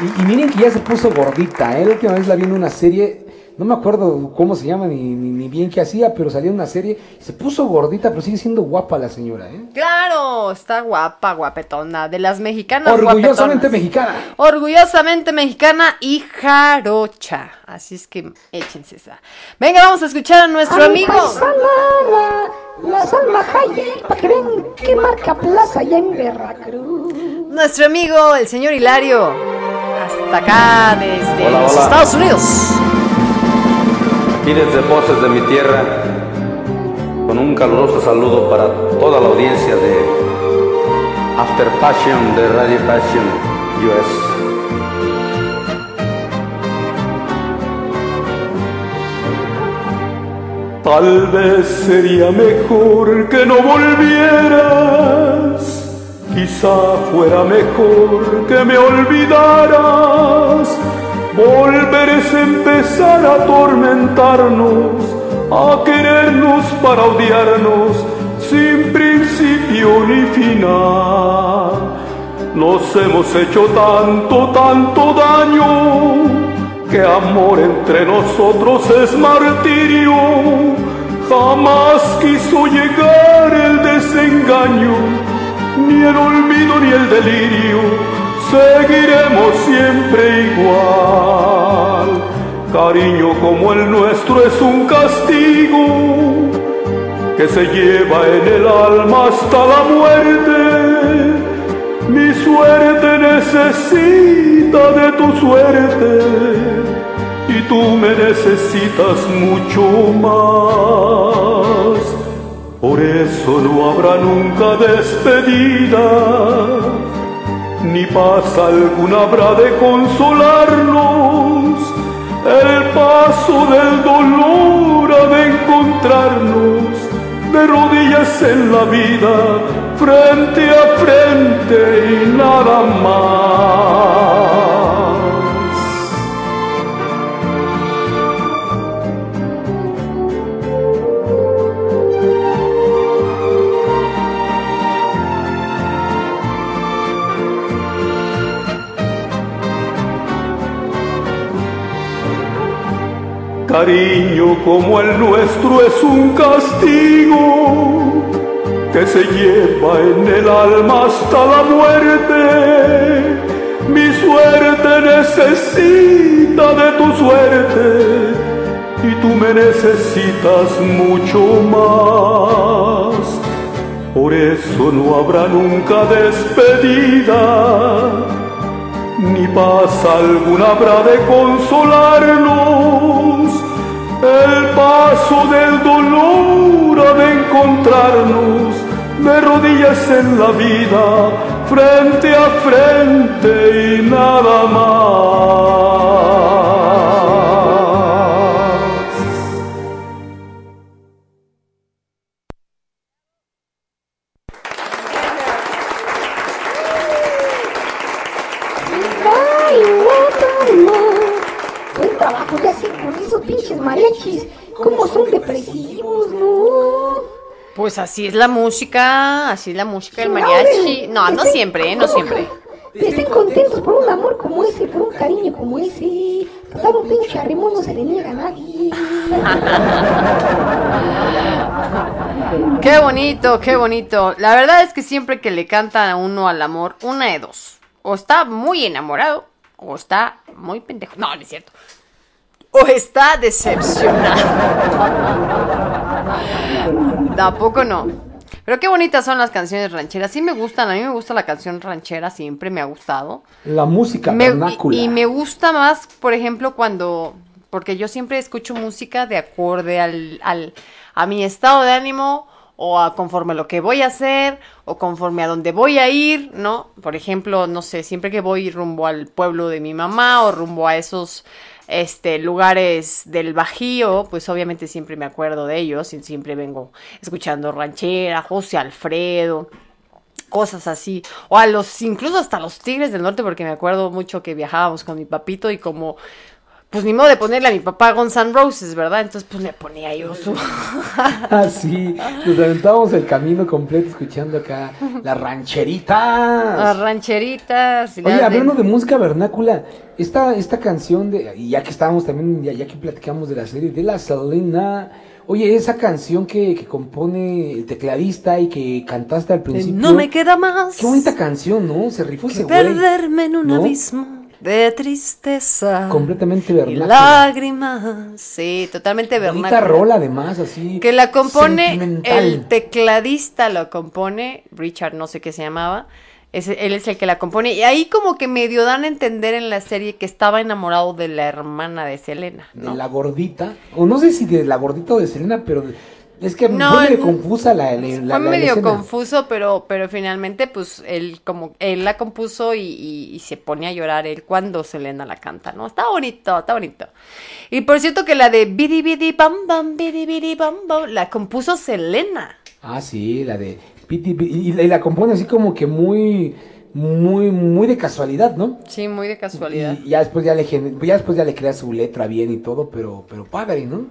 Y, y miren que ya se puso gordita, ¿eh? La última vez la vi en una serie, no me acuerdo cómo se llama ni, ni, ni bien qué hacía, pero salía en una serie, se puso gordita, pero sigue siendo guapa la señora, ¿eh? Claro, está guapa, guapetona. De las mexicanas Orgullosamente guapetonas. mexicana. Orgullosamente mexicana y jarocha. Así es que échense esa. Venga, vamos a escuchar a nuestro A mi amigo. paisana, la, la Salma Hayek, para que vean qué marca plaza allá en Veracruz. Nuestro amigo, el señor Hilario. Hasta acá, desde Hola, los hola. Estados Unidos. Aquí desde Voces de mi Tierra, con un caluroso saludo para toda la audiencia de After Passion de Radio Passion US. Tal vez sería mejor que no volvieras. Quizá fuera mejor que me olvidaras. Volver es empezar a atormentarnos, a querernos para odiarnos, sin principio ni final. Nos hemos hecho tanto, tanto daño que amor entre nosotros es martirio. Jamás quiso llegar el desengaño, ni el olvido ni el delirio. Seguiremos siempre igual. Cariño como el nuestro es un castigo que se lleva en el alma hasta la muerte. Mi suerte necesita de tu suerte y tú me necesitas mucho más. Por eso no habrá nunca despedida, ni paz alguna habrá de consolarnos. El paso del dolor ha de encontrarnos de rodillas en la vida, frente a frente y nada más. Cariño como el nuestro es un castigo que se lleva en el alma hasta la muerte. Mi suerte necesita de tu suerte y tú me necesitas mucho más. Por eso no habrá nunca despedida ni paz alguna habrá de consolarnos. El paso del dolor ha de encontrarnos de rodillas en la vida, frente a frente y nada más. Así es la música, así es la música del mariachi. No, no siempre, ¿eh? No siempre. Estén contentos por un amor como ese, por un cariño como ese. Total, un pinche arrimón no se le niega a nadie. (laughs) Qué bonito, qué bonito. La verdad es que siempre que le cantan a uno al amor, una de dos. O está muy enamorado, o está muy pendejo. No, no es cierto. O está decepcionado. (laughs) Tampoco no. Pero qué bonitas son las canciones rancheras. Sí me gustan, a mí me gusta la canción ranchera, siempre me ha gustado. La música Me- vernácula. y, y me gusta más, por ejemplo, cuando. Porque yo siempre escucho música de acorde al, al- a mi estado de ánimo o a conforme a lo que voy a hacer o conforme a dónde voy a ir, ¿no? Por ejemplo, no sé, siempre que voy rumbo al pueblo de mi mamá o rumbo a esos este lugares del Bajío, pues obviamente siempre me acuerdo de ellos y siempre vengo escuchando ranchera, José Alfredo, cosas así. O a los, incluso hasta los Tigres del Norte, porque me acuerdo mucho que viajábamos con mi papito y como pues ni modo de ponerle a mi papá Guns N' Roses, ¿verdad? Entonces pues le ponía yo su... (laughs) Ah, sí, nos aventábamos el camino completo escuchando acá las rancheritas. Las rancheritas. Oye, las hablando de música vernácula, esta, esta canción de, y ya que estábamos también, ya, ya que platicamos de la serie de la Selena, oye, esa canción que, que compone el tecladista y que cantaste al principio. No me queda más Qué bonita canción, ¿no? Se rifó ese güey. perderme en un ¿no? abismo de tristeza Completamente vernácula. lágrimas. Sí, totalmente Bonita vernácula. rola además, así. Que la compone el tecladista, lo compone Richard, no sé qué se llamaba. Es- él es el que la compone. Y ahí como que medio dan a entender en la serie que estaba enamorado de la hermana de Selena. De la gordita, o no sé si de la gordita o de Selena, pero de- es que No, fue medio confusa la, la, la- Fue medio confuso, pero, pero finalmente, pues, él como, él la compuso y, y- y se pone a llorar él cuando Selena la canta, ¿no? Está bonito, está bonito. Y por cierto que la de Bidi Bidi Bam Bam, Bidi Bidi Bam Bam, la compuso Selena. Ah, sí, la de Piti, y, y la compone así como que muy, muy, muy de casualidad, ¿no? Sí, muy de casualidad. Y ya después ya le gen- ya después ya le crea su letra bien y todo, pero, pero padre, ¿no?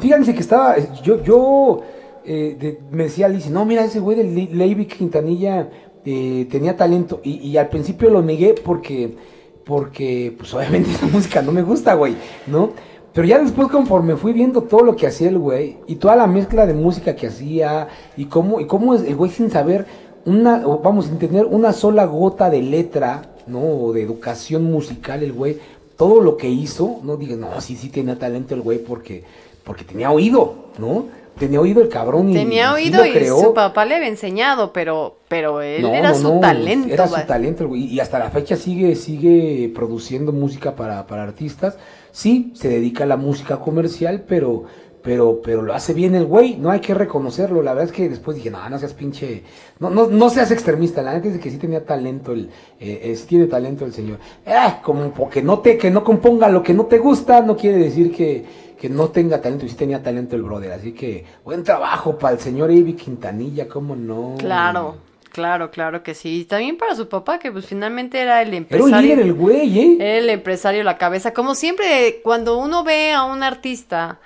Fíjense que estaba, yo, yo eh, de- me decía Alice, no, mira, ese güey de Levi Quintanilla eh, tenía talento. Y, y al principio lo negué porque, porque, pues obviamente (laughs) esa música no me gusta, güey, ¿no? Pero ya después conforme fui viendo todo lo que hacía el güey y toda la mezcla de música que hacía y cómo, y cómo el güey sin saber una, vamos, sin tener una sola gota de letra, ¿no? O de educación musical el güey, todo lo que hizo, no digas, no, sí, sí tenía talento el güey porque, porque tenía oído, ¿no? Tenía oído el cabrón y Tenía y sí oído y su papá le había enseñado, pero, pero él No, era no, su no, talento. Era su talento, el güey, Y hasta la fecha sigue, sigue produciendo música para, para artistas. Sí, se dedica a la música comercial, pero, pero, pero lo hace bien el güey. No hay que reconocerlo. La verdad es que después dije, no, no seas pinche. No, no, no seas extremista. La neta es que sí tenía talento el, eh, eh, sí tiene talento el señor. Eh, como porque no te, que no componga lo que no te gusta, no quiere decir que, que no tenga talento. Y sí tenía talento el brother. Así que, buen trabajo para el señor Avi Quintanilla, cómo no. Claro, claro, claro que sí. Y también para su papá, que pues finalmente era el Era un empresario. líder el güey, ¿eh? Era el empresario la cabeza. Como siempre, cuando uno ve a un artista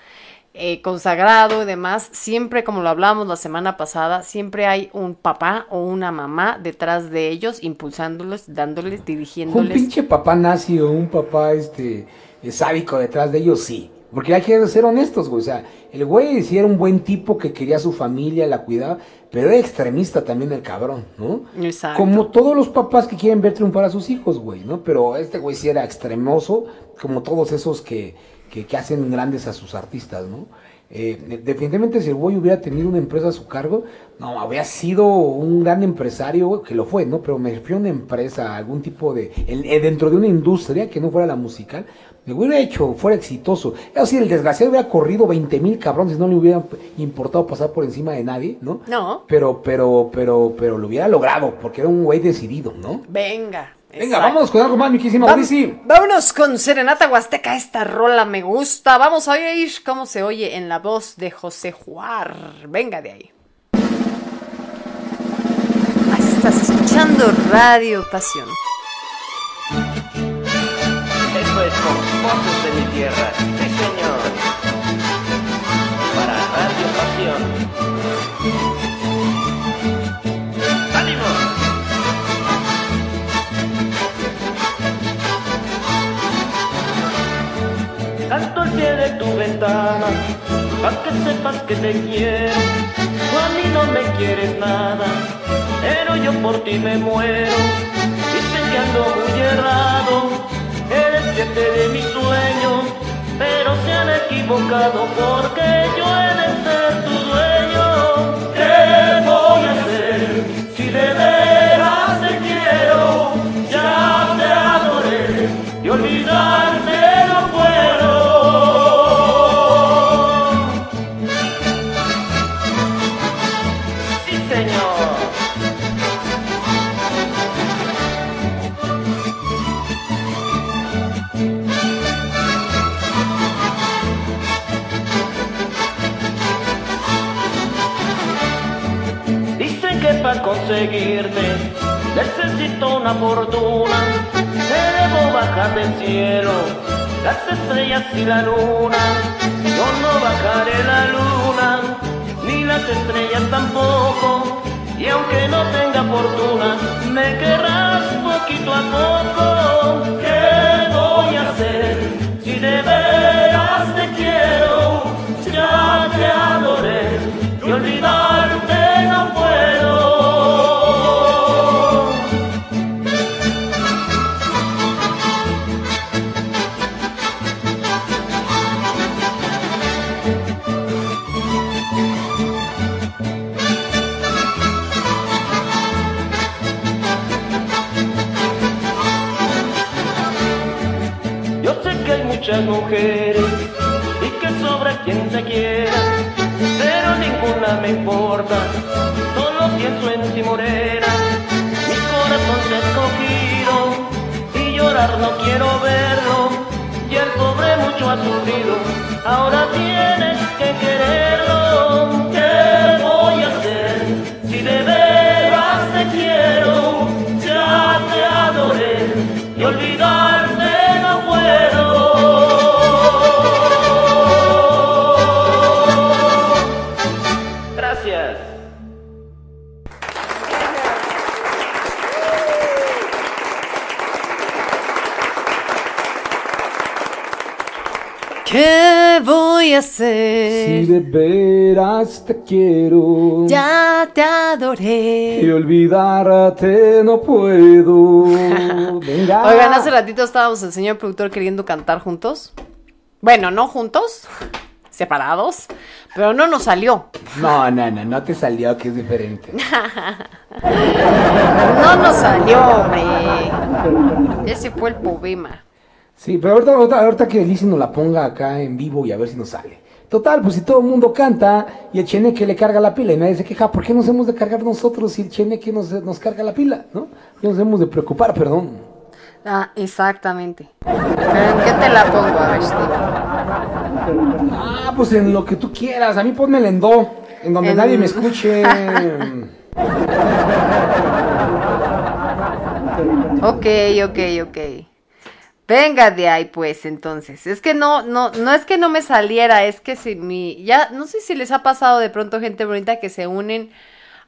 eh, consagrado y demás, siempre, como lo hablamos la semana pasada, siempre hay un papá o una mamá detrás de ellos, impulsándolos, dándoles, Un dirigiéndoles. pinche papá nazi o un papá este eh, sádico detrás de ellos, sí. Porque hay que ser honestos, güey. O sea, el güey sí era un buen tipo que quería a su familia, la cuidaba, pero era extremista también el cabrón, ¿no? Exacto. Como todos los papás que quieren ver triunfar a sus hijos, güey, ¿no? Pero este güey sí era extremoso, como todos esos que, que, que hacen grandes a sus artistas, ¿no? Eh, de- definitivamente si el güey hubiera tenido una empresa a su cargo, no, habría sido un gran empresario, que lo fue, ¿no? Pero me refiero a una empresa, algún tipo de, el- dentro de una industria que no fuera la musical, me hubiera hecho, fuera exitoso. Eso sí, el desgraciado hubiera corrido 20 mil cabrones, no le hubiera importado pasar por encima de nadie, ¿no? No. Pero, pero, pero, pero lo hubiera logrado, porque era un güey decidido, ¿no? Venga. Venga, exacto. vámonos con algo más, mi querísima Maurici. Vámonos con Serenata Huasteca, esta rola me gusta. Vamos a oír cómo se oye en la voz de José Juar. Venga de ahí. Ah, Estás escuchando Radio Pasión. Esto es con voces de mi tierra. Sí, señor. Para Radio Pasión. Ventana, pa' que sepas que te quiero. Tú a no me quieres nada, pero yo por ti me muero. Dicen que ando muy errado, eres gente de mis sueños, pero se han equivocado porque yo he de ser tu fortuna, debo bajar del cielo las estrellas y la luna. Yo no bajaré la luna, ni las estrellas tampoco. Y aunque no tenga fortuna, me querrás poquito a poco. Te quiero. Ya te Y adoré. olvidarte no puedo. (laughs) Venga. Oigan, hace ratito estábamos el señor productor queriendo cantar juntos. Bueno, no juntos, (laughs) separados, pero no nos salió. No, no, no, no te salió, que es diferente. (laughs) No nos salió, hombre. Ese fue el problema. Sí, pero ahorita, ahorita, ahorita que Lizzy nos la ponga acá en vivo y a ver si nos sale. Total, pues si todo el mundo canta y el cheneque le carga la pila y nadie se queja, ¿por qué nos hemos de cargar nosotros si el cheneque nos, nos carga la pila? ¿No? Nos hemos de preocupar, perdón. Ah, exactamente. ¿Pero en qué te la pongo? A ver, Steve. Ah, pues en lo que tú quieras, a mí ponme en do, en donde En- nadie me (laughs) escuche. Ok, ok, ok. Venga de ahí, pues, entonces. Es que no, no, no es que no me saliera, es que si mi, ya, no sé si les ha pasado de pronto gente bonita que se unen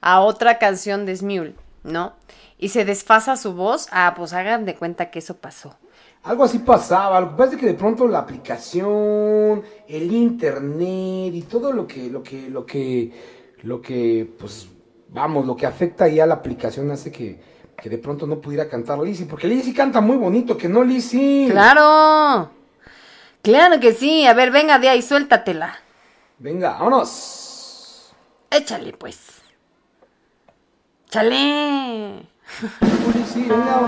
a otra canción de Smule, ¿no? Y se desfasa su voz, ah, pues hagan de cuenta que eso pasó. Algo así pasaba, lo que pasa es que de pronto la aplicación, el internet y todo lo que, lo que, lo que, lo que, pues, vamos, lo que afecta ya a la aplicación hace que, que de pronto no pudiera cantar Lizzy, porque Lizzy canta muy bonito, que no Lizzy. ¡Claro! Claro que sí. A ver, venga de ahí, suéltatela. Venga, vámonos. Échale, pues. ¡Chale! Lizzy, venga.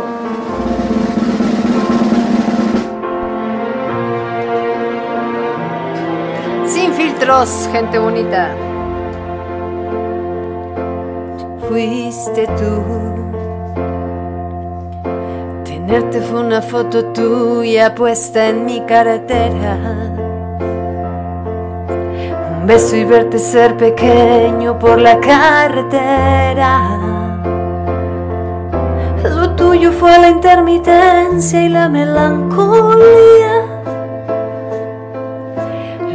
Sin filtros, gente bonita. Fuiste tú. Tenerte fue una foto tuya puesta en mi cartera. Un beso y verte ser pequeño por la carretera. Lo tuyo fue la intermitencia y la melancolía.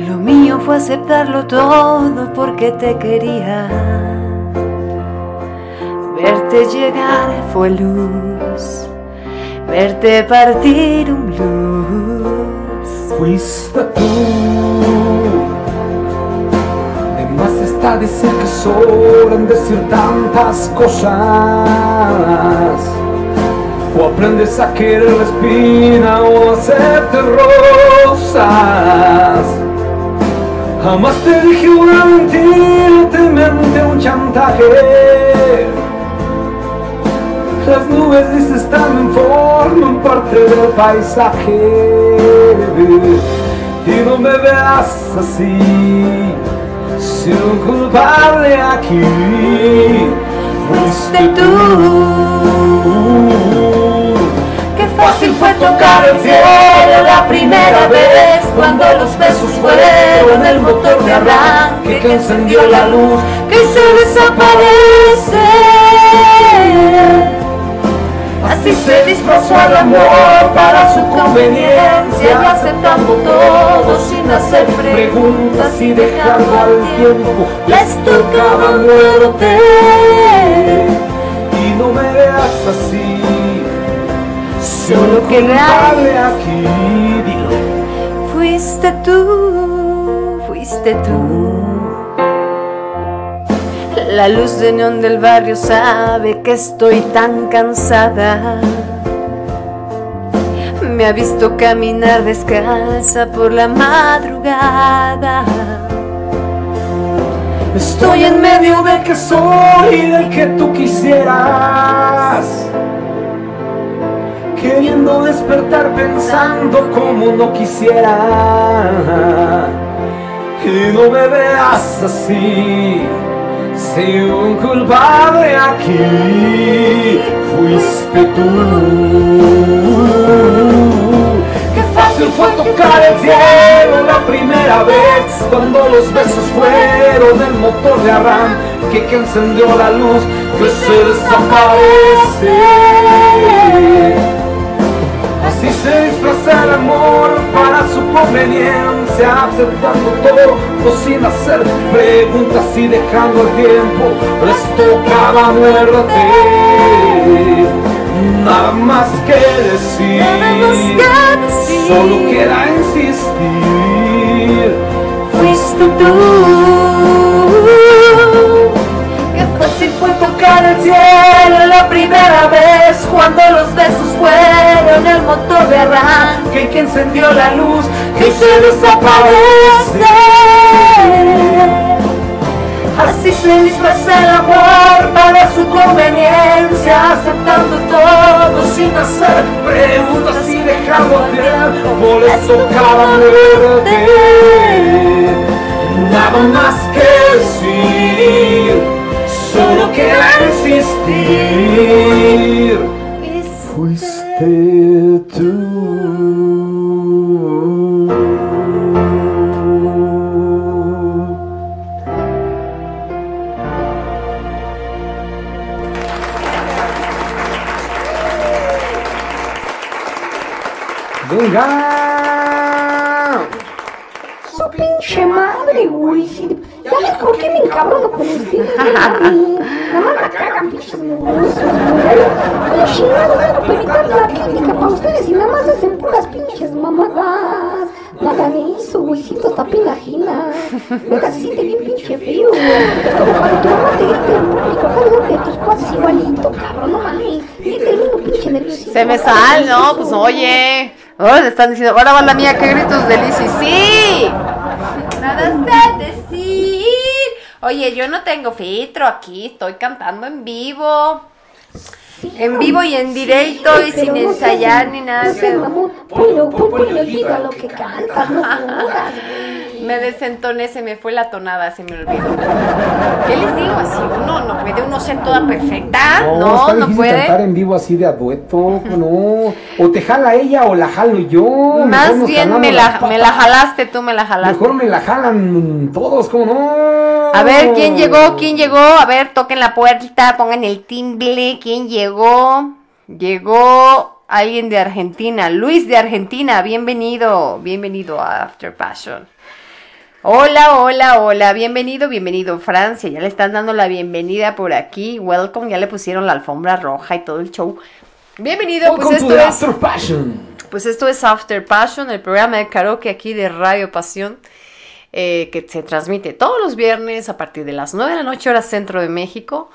Lo mío fue aceptarlo todo porque te quería. Verte llegar fue luz, verte partir un blues. Fuiste tú. De más está decir que sobran decir tantas cosas. O aprendes a querer la espina o hacerte rosas. Jamás te dije una mentira, te menté un chantaje. Las nubes dices también forman parte del paisaje Y no me veas así Sin un culpable aquí. Fuiste tú. Qué fácil fue tocar el cielo la primera vez cuando los besos fueron el motor de arranque que encendió la luz que se desaparece. Así se disfrazó al amor para su conveniencia aceptando todo sin hacer preguntas y dejando al tiempo les tocaba muerte. Y no me veas así, Solo que culpable aquí, dilo. Fuiste tú, fuiste tú. La luz de neón del barrio sabe que estoy tan cansada. Me ha visto caminar descalza por la madrugada. Estoy en medio del que soy y del que tú quisieras. Queriendo despertar pensando como no quisiera. Y no me veas así. Si un culpable aquí fuiste tú. Qué fácil fue tocar el cielo la primera vez Cuando los besos fueron el motor de arranque que encendió la luz que se desaparece Así se disfraza el amor para su conveniencia Aceptando todo sin hacer preguntas y dejando el tiempo Les tocaba muerte Nada más que decir, solo queda insistir. Fuiste tú. Qué fácil fue tocar el cielo la primera vez cuando los besos fueron el motor de arranque que encendió la luz que se desaparece. Así se disfraza el amor para su conveniencia, aceptando todo sin hacer preguntas y dejando al tiempo les tocaba muerte. Nada más que decir, solo queda insistir. Fuiste tú. ¡Venga! Por qué me encabrono con ustedes. Nada más la cagan, pinches mugrosos, chingado, vengo para evitar la crítica para ustedes y nada más hacen puras pinches mamadas. No hagan eso, güey. Siento hasta pena ajena. Neta, se siente bien pinche feo, güey. Es como cuando tu mamá te grita en público acá delante de tus cuates igualito, cabrón. No mames. Y termino pinche nerviosito. Se me sal, no, pues oye. Oh, le están diciendo, ahora va la mía, qué gritos de Lizzy. ¡Sí! Nada sé decir. Oye, yo no tengo filtro aquí, estoy cantando en vivo. En vivo y en directo y Pero sin ensayar ni nada. No ponle oído a lo que cantas, no. Me desentoné, se me fue la tonada, se me olvidó. ¿Qué les digo? Así uno no puede uno ser toda perfecta. No, está no, difícil puede. cantar en vivo así de a dueto, no. O te jala ella o la jalo yo. Más bien me la, me la jalaste, tú me la jalaste. Mejor me la jalan todos, como no. A ver, ¿quién llegó? ¿Quién llegó? A ver, toquen la puerta, pongan el timbre. ¿Quién llegó? Llegó alguien de Argentina. Luis de Argentina, bienvenido. Bienvenido a After Passion. Hola, hola, hola. Bienvenido, bienvenido Francia. Ya le están dando la bienvenida por aquí. Welcome. Ya le pusieron la alfombra roja y todo el show. Bienvenido, pues esto es... After Passion. Pues esto es After Passion, el programa de karaoke aquí de Radio Pasión, eh, que se transmite todos los viernes a partir de las 9 de la noche, hora centro de México,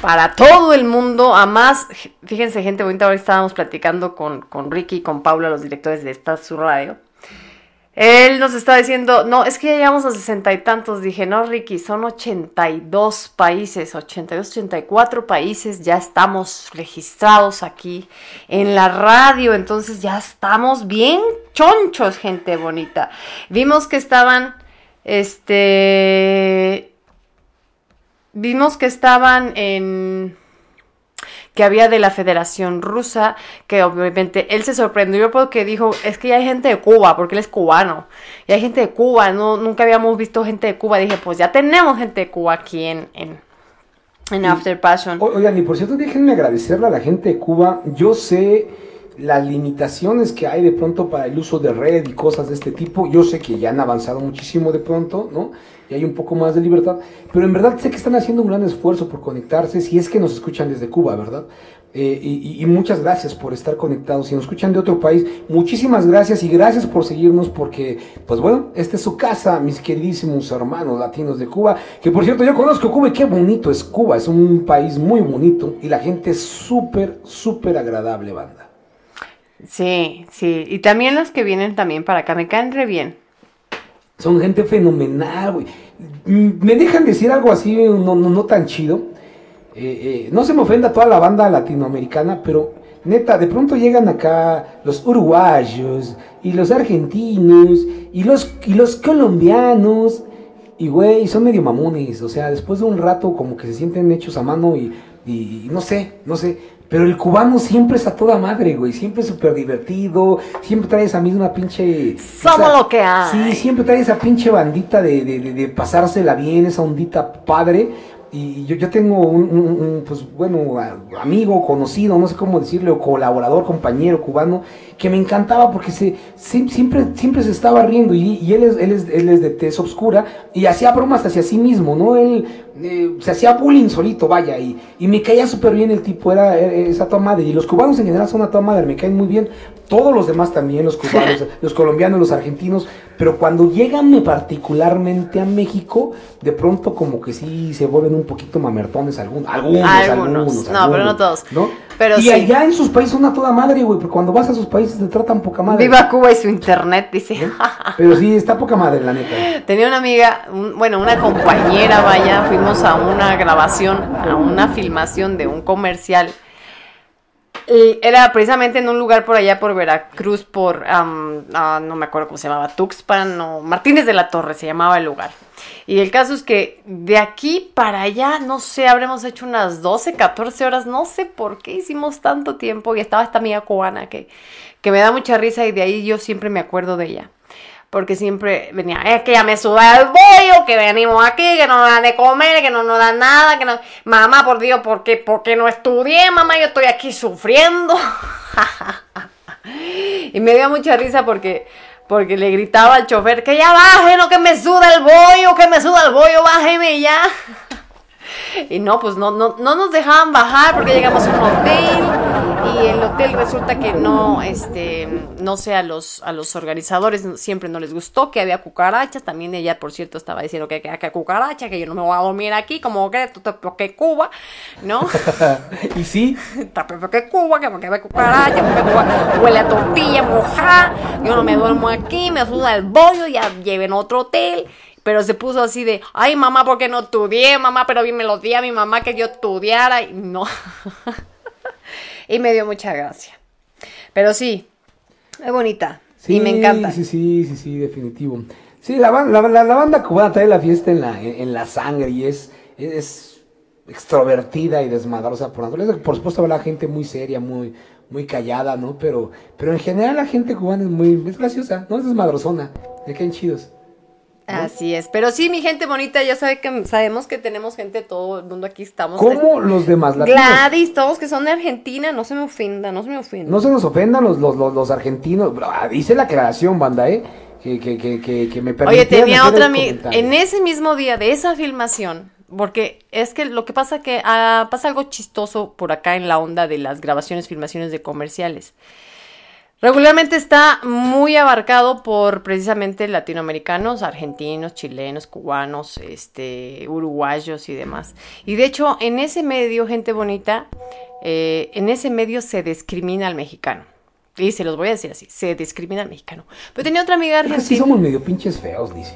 para todo el mundo. A más, fíjense, gente bonita, ahora estábamos platicando con, con Ricky y con Paula, los directores de esta su radio. Él nos está diciendo, no, es que ya llegamos a sesenta y tantos. Dije, no, Ricky, son 82 países, 82, 84 países. Ya estamos registrados aquí en la radio. Entonces ya estamos bien chonchos, gente bonita. Vimos que estaban, este, vimos que estaban en que había de la Federación Rusa, que obviamente él se sorprendió porque dijo, es que ya hay gente de Cuba, porque él es cubano, y hay gente de Cuba, no, nunca habíamos visto gente de Cuba, dije, pues ya tenemos gente de Cuba aquí en, en, En After Passion. O- Oigan, y por cierto, déjenme agradecerle a la gente de Cuba. Yo sé las limitaciones que hay de pronto para el uso de red y cosas de este tipo. Yo sé que ya han avanzado muchísimo de pronto, ¿no? Y hay un poco más de libertad. Pero en verdad sé que están haciendo un gran esfuerzo por conectarse, si es que nos escuchan desde Cuba, ¿verdad? Eh, y, y- muchas gracias por estar conectados. Si nos escuchan de otro país, muchísimas gracias y gracias por seguirnos porque, pues bueno, esta es su casa, mis queridísimos hermanos latinos de Cuba. Que por cierto, yo conozco Cuba y qué bonito es Cuba. Es un país muy bonito y la gente es súper, súper agradable, banda. Sí, sí. Y también los que vienen también para acá, me caen re bien. Son gente fenomenal, güey. Mm, Me dejan decir algo así, no, no, no tan chido. Eh, eh, no se me ofenda toda la banda latinoamericana, pero neta, de pronto llegan acá los uruguayos y los argentinos y los, y los colombianos. Y güey, son medio mamones. O sea, después de un rato como que se sienten hechos a mano y, y- no sé, no sé. Pero el cubano siempre es a toda madre, güey. Siempre es súper divertido. Siempre trae esa misma pinche... Somos esa- lo que hay. Sí, siempre trae esa pinche bandita de, de, de- de pasársela bien, esa ondita padre. Y yo, yo tengo un, un- un, pues bueno, amigo, conocido, no sé cómo decirle, o colaborador, compañero cubano, que me encantaba porque se, sie- siempre, siempre se estaba riendo y, y él, es, él, es, él es de tez obscura y hacía bromas hacia sí mismo, ¿no? Él eh, se hacía bullying solito, vaya, y, y me caía súper bien el tipo, era, era esa toda madre. Y los cubanos en general son una toda madre, me caen muy bien. Todos los demás también, los cubanos, (laughs) los colombianos, los argentinos, pero cuando llegan eh, particularmente a México, de pronto como que sí se vuelven un poquito mamertones algunos, algunos, Algunos. algunos, No, pero no todos. ¿no? Pero y sí. allá en sus países son una toda madre, güey, porque cuando vas a sus países te tratan poca madre. Viva Cuba y su internet, dice. Pero sí, está poca madre, la neta. Tenía una amiga, un- bueno, una compañera, vaya, fuimos a una grabación, a una filmación de un comercial. Era precisamente en un lugar por allá, por Veracruz, por, ah, no me acuerdo cómo se llamaba, Tuxpan o Martínez de la Torre se llamaba el lugar. Y el caso es que de aquí para allá, no sé, habremos hecho unas 12, 14 horas, no sé por qué hicimos tanto tiempo. Y estaba esta amiga cubana que, que me da mucha risa y de ahí yo siempre me acuerdo de ella porque siempre venía, es que ya me suda el bollo, que venimos aquí, que no nos dan de comer, que no nos dan nada, que no... Mamá, por Dios, ¿por qué, por qué no estudié, mamá? Yo estoy aquí sufriendo. (laughs) y me dio mucha risa porque, porque le gritaba al chofer, que ya baje, no que me suda el bollo, que me suda el bollo, bájeme ya. (laughs) Y no, pues no, no, no nos dejaban bajar porque llegamos a un hotel y el hotel resulta que no, este, no sé, a los, a los organizadores siempre no les gustó que había cucarachas. También ella, por cierto, estaba diciendo que que, que cucaracha, que yo no me voy a dormir aquí, como que tú te que Cuba, ¿no? (laughs) y sí, que Cuba, que porque ve cucaracha, porque Cuba huele a tortilla mojada. Yo no me duermo aquí, me suda el bollo, ya lleven otro hotel. Pero se puso así de, ay mamá, ¿por qué no estudié? Mamá, pero bien me lo di a mi mamá que yo estudiara. Y no. (laughs) y me dio mucha gracia. Pero sí, es bonita. sí, y me encanta. Sí, sí, sí, sí, definitivo. Sí, la, la, la- la banda cubana trae la fiesta en la, en, en la sangre y es, es extrovertida y desmadrosa por naturaleza. Por supuesto habrá gente muy seria, muy, muy callada, ¿no? Pero, pero en general la gente cubana es muy, es graciosa, ¿no? Es desmadrosona, me caen chidos. Así es. Pero sí, mi gente bonita, ya sabe que sabemos que tenemos gente, todo el mundo aquí estamos. Como los demás latinos. Gladys, todos que son de Argentina, no se me ofenda, no se me ofenda. No se nos ofendan los, los, los, los argentinos. Ah, Dice la aclaración, banda, ¿eh? Que, que, que, que, que me Oye, tenía otra comentario. en ese mismo día de esa filmación, porque es que lo que pasa que ah, pasa algo chistoso por acá en la onda de las grabaciones, filmaciones de comerciales. Regularmente está muy abarcado por precisamente latinoamericanos, argentinos, chilenos, cubanos, este, uruguayos y demás. Y de hecho, en ese medio, gente bonita, eh, en ese medio se discrimina al mexicano. Y se los voy a decir así, se discrimina al mexicano. Pero tenía otra amiga sí argentina. somos medio pinches feos, dice.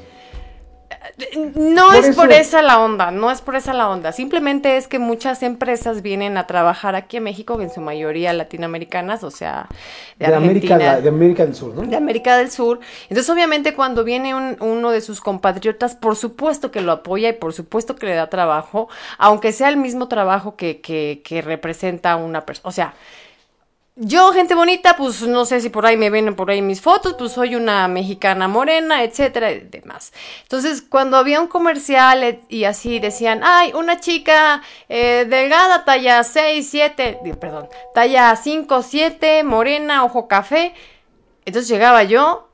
No Por es por esa la onda, no es por esa la onda. Simplemente es que muchas empresas vienen a trabajar aquí en México, en su mayoría latinoamericanas, o sea, de, De América, Argentina, de América del Sur, ¿no? de América del Sur. Entonces, obviamente, cuando viene un- uno de sus compatriotas, por supuesto que lo apoya y por supuesto que le da trabajo, aunque sea el mismo trabajo que, que, que representa a una persona. O sea, yo, gente bonita, pues no sé si por ahí me ven por ahí mis fotos, pues soy una mexicana morena, etcétera, y demás. Entonces, cuando había un comercial eh, y así decían, ay, una chica eh, delgada, talla 6, 7, di- perdón, talla 5, 7, morena, ojo café. Entonces llegaba yo,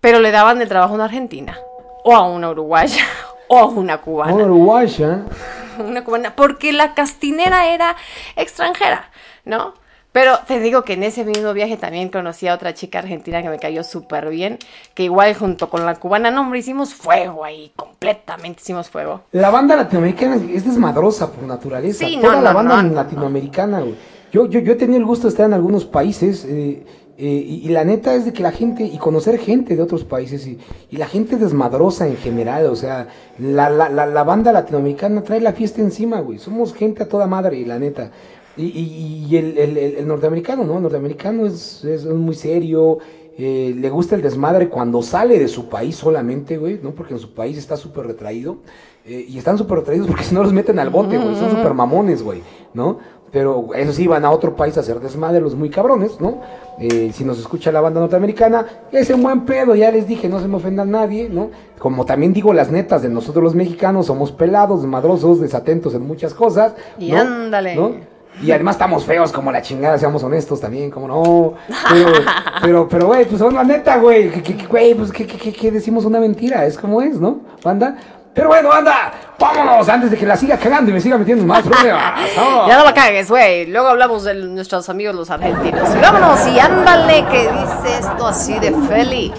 pero le daban el trabajo a una argentina, o a una uruguaya, (laughs) o a una cubana Una uruguaya. (laughs) una cubana, porque la castinera era extranjera, ¿no? Pero te digo que en ese mismo viaje también conocí a otra chica argentina que me cayó súper bien, que igual junto con la cubana, no, hombre, hicimos fuego ahí, completamente hicimos fuego. La banda latinoamericana es desmadrosa por naturaleza. Sí, Toda no, la no, banda no, no. latinoamericana, güey. Yo, yo, yo he tenido el gusto de estar en algunos países eh, eh, y, y la neta es de que la gente, y conocer gente de otros países, y, y la gente desmadrosa en general, o sea, la, la, la, la banda latinoamericana trae la fiesta encima, güey. Somos gente a toda madre, la neta. Y, y, y el, el, el- el norteamericano, ¿no? El norteamericano es, es muy serio, eh, le gusta el desmadre cuando sale de su país solamente, güey, ¿no? Porque en su país está súper retraído. eh, y están súper retraídos porque (laughs) si no los meten al bote, güey. Son súper mamones, güey, ¿no? Pero eso sí, van a otro país a hacer desmadre los muy cabrones, ¿no? Eh, si nos escucha la banda norteamericana, es un buen pedo, ya les dije, no se me ofenda a nadie, ¿no? Como también digo las netas de nosotros los mexicanos, somos pelados, desmadrosos, desatentos en muchas cosas. Y ¿no? ándale. ¿no? Y además estamos feos como la chingada, seamos honestos también, como no. Pero, (laughs) pero, pero, güey, pues son la neta, güey. Güey, pues que, que, que- que decimos una mentira, es como es, ¿no? Banda. Pero bueno, anda, vámonos antes de que la siga cagando y me siga metiendo en más problemas. (laughs) Ya no la cagues, güey. Luego hablamos de nuestros amigos los argentinos. Y vámonos, y ándale, que dice esto así de Feli.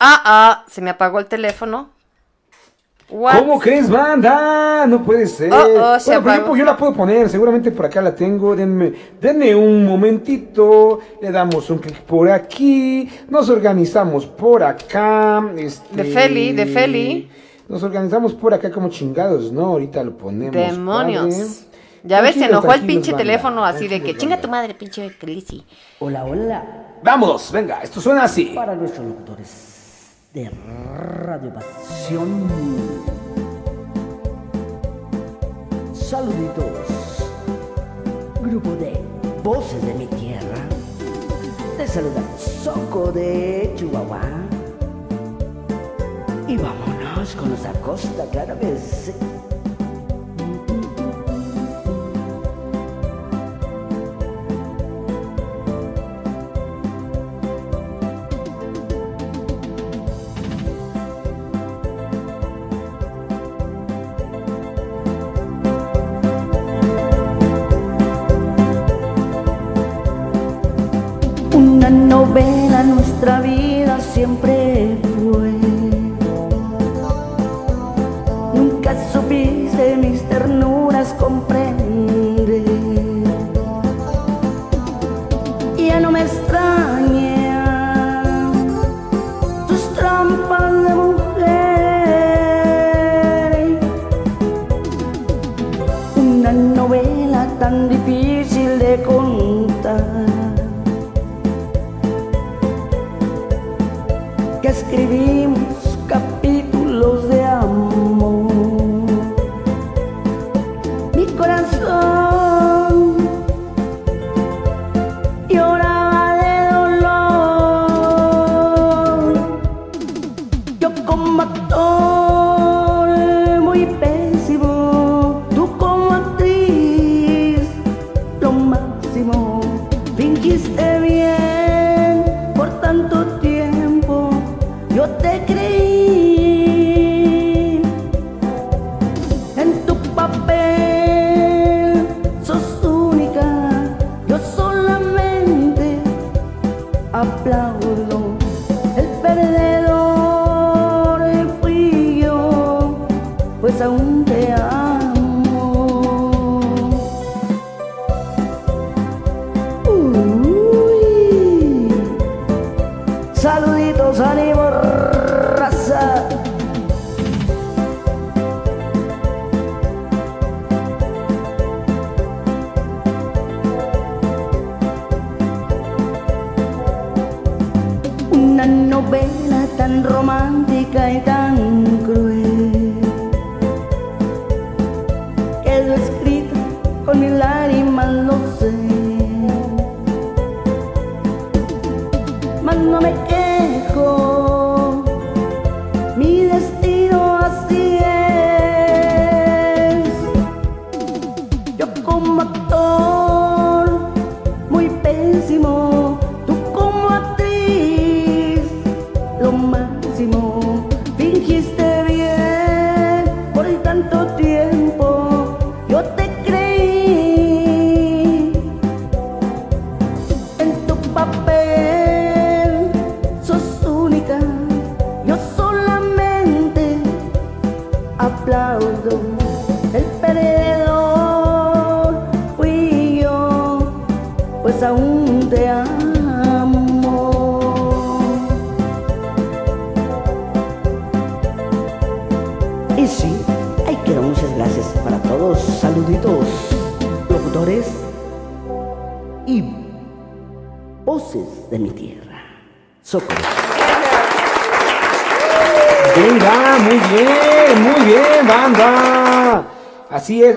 Ah, ah, se me apagó el teléfono. What? ¿Cómo crees, banda? No puede ser. Oh, oh, se bueno, pero apagó. yo, yo la puedo poner, seguramente por acá la tengo. Denme, denme un momentito. Le damos un clic por aquí. Nos organizamos por acá. Este, De Feli, de Feli. Nos organizamos por acá como chingados, ¿no? Ahorita lo ponemos. Demonios. padre. Ya ves, se enojó el pinche banda. teléfono así de que chinga tu madre, pinche Crisi. Hola, hola, Vámonos, venga, esto suena así. para nuestros locutores de Radio Pasión. Saluditos, grupo de voces de mi tierra. Te saluda Soco de Chihuahua. Y vámonos con nuestra costa, claro que nuestra vida siempre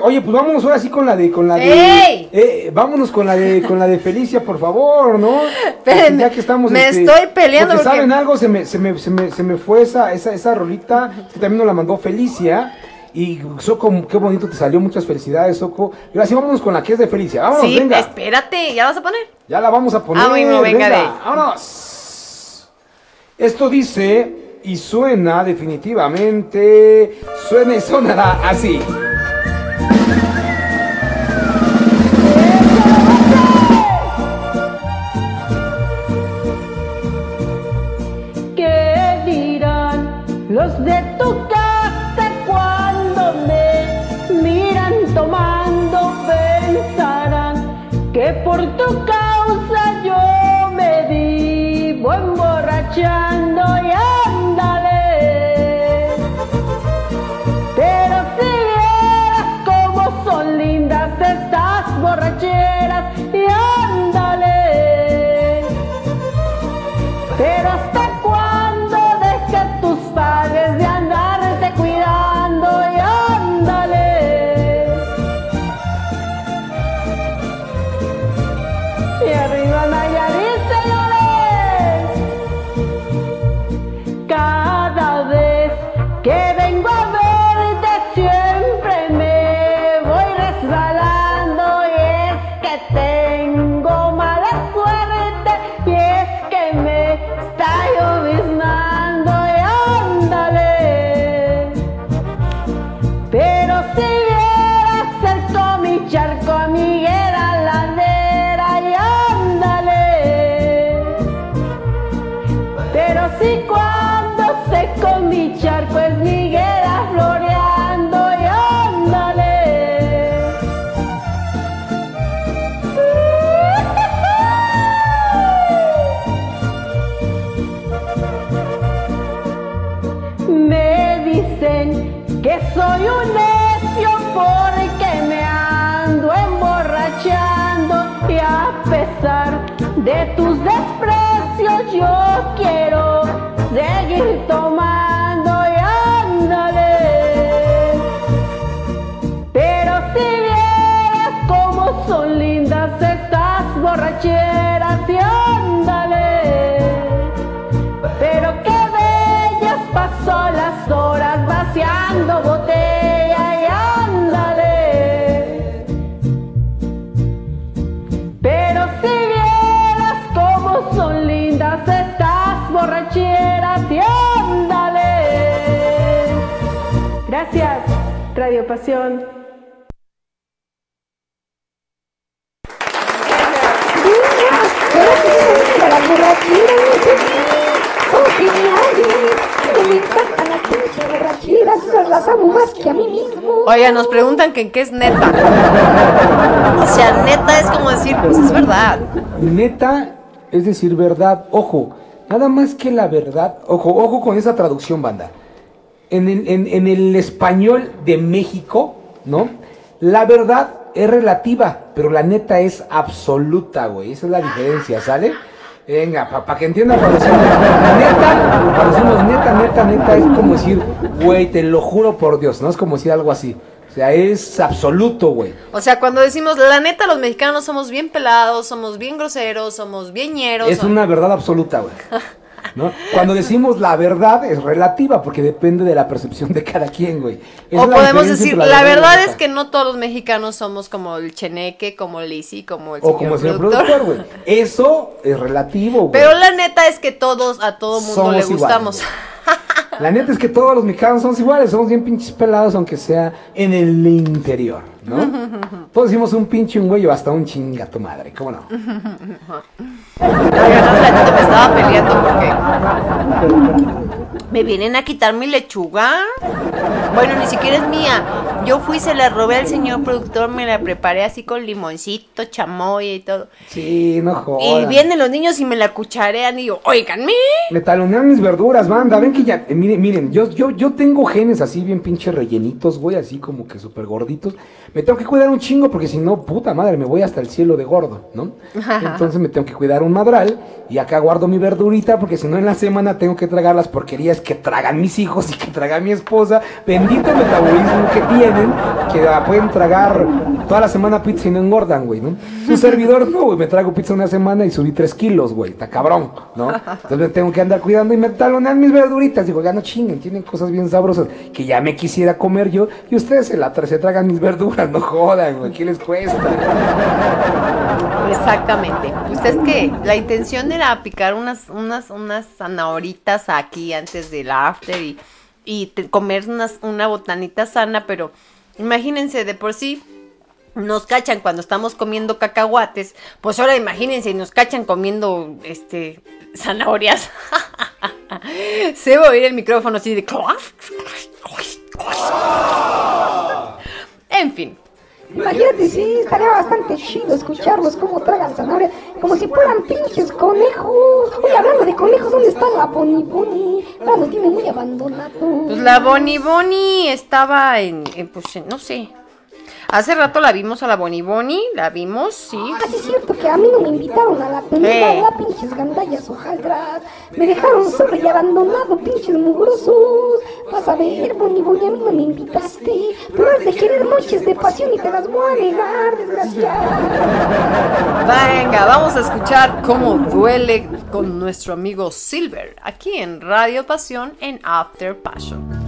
Oye, pues vámonos ahora sí con la de con la de ¡Ey! eh, vámonos con la de con la de Felicia, por favor, ¿no? Espérenme, ya que estamos me este, estoy peleando Porque porque- saben algo, se me, se me, se me, se me fue esa esa esa rolita que también nos la mandó Felicia. Y Soco, qué bonito te salió, muchas felicidades, Soco. Y ahora sí, vámonos con la que es de Felicia. Vámonos, Sí, venga. espérate, ¿ya vas a poner? Ya la vamos a poner. Ah, bueno, venga, de. vámonos. Esto dice y suena definitivamente. Suena y sonará así. Por que es neta. O sea, neta es como decir, pues es verdad. Neta, es decir, verdad. Ojo, nada más que la verdad. Ojo, ojo con esa traducción, banda. En el, en el español de México, ¿no? La verdad es relativa, pero la neta es absoluta, güey. Esa es la diferencia, ¿sale? Venga, para que entiendan cuando decimos neta, cuando decimos neta, neta, neta, es como decir, güey, te lo juro por Dios, ¿no? Es como decir algo así. O sea, es absoluto, güey. O sea, cuando decimos, la neta, los mexicanos somos bien pelados, somos bien groseros, somos bien ñeros. Es una verdad absoluta, güey. (laughs) ¿No? Cuando decimos la verdad es relativa porque depende de la percepción de cada quien, güey. O podemos decir, la verdad es que no todos los mexicanos somos como el Cheneque, como Lizzy, como el O como el señor productor, güey. Eso es relativo, güey. Pero la neta es que todos, a todo mundo Somos le iguales, gustamos. güey. (laughs) La neta es que todos los mexicanos somos iguales, somos bien pinches pelados, aunque sea en el interior, ¿no? (laughs) Todos decimos un pinche un güey o hasta un chinga tu madre, ¿cómo no? (laughs) Oigan, hace ratito me estaba peleando porque ¿Me vienen a quitar mi lechuga? Bueno, ni siquiera es mía. Yo fui, se la robé al señor productor, me la preparé así con limoncito, chamoy y todo. Sí, no jodas. Y vienen los niños y me la cucharean y digo, oiganme. Me talonean mis verduras, banda. Ven que ya. eh, miren, miren, yo, yo, yo tengo genes así bien pinche rellenitos, güey, así como que súper gorditos. Me tengo que cuidar un chingo porque si no, puta madre, me voy hasta el cielo de gordo, ¿no? (laughs) Entonces me tengo que cuidar un madral y acá guardo mi verdurita porque si no en la semana tengo que tragar las porquerías que tragan mis hijos y que traga mi esposa. Bendito metabolismo que tienen, que la pueden tragar toda la semana pizza y no engordan, güey, ¿no? Su servidor no, güey, me trago pizza una semana y subí tres kilos, güey, está cabrón, ¿no? Entonces me tengo que andar cuidando y me talonean mis verduritas. Digo, ya no chinguen, tienen cosas bien sabrosas que ya me quisiera comer yo y ustedes se, la se tragan mis verduras, no jodan, güey, ¿qué les cuesta? Exactamente. Pues es que la intención era picar unas, unas, unas zanahoritas aquí antes del after y, y comer unas, una botanita sana, pero imagínense de por sí. Nos cachan cuando estamos comiendo cacahuates, pues ahora imagínense, nos cachan comiendo este zanahorias. (laughs) Se va a oír el micrófono así de En fin, Imagínate, sí, estaría bastante chido escucharlos cómo tragan zanahoria, como si fueran pinches conejos. Oye, hablando de conejos, ¿dónde está la Boni Boni? Ahora tiene muy abandonados. Pues la Bonnie Bonnie estaba en, en, pues en- no sé. Hace rato la vimos a la Bonnie Bonnie, la vimos, sí. Ah, sí es cierto que a mí no me invitaron a la película, Eh. la pinches gandallas hojaldras. Me dejaron solo y abandonado, pinches mugrosos. Vas a ver, Boni Boni, a mí no me invitaste. Pero has de querer noches de pasión y te las voy a negar, desgraciada. Venga, vamos a escuchar cómo duele con nuestro amigo Silver, aquí en Radio Pasión en After Passion.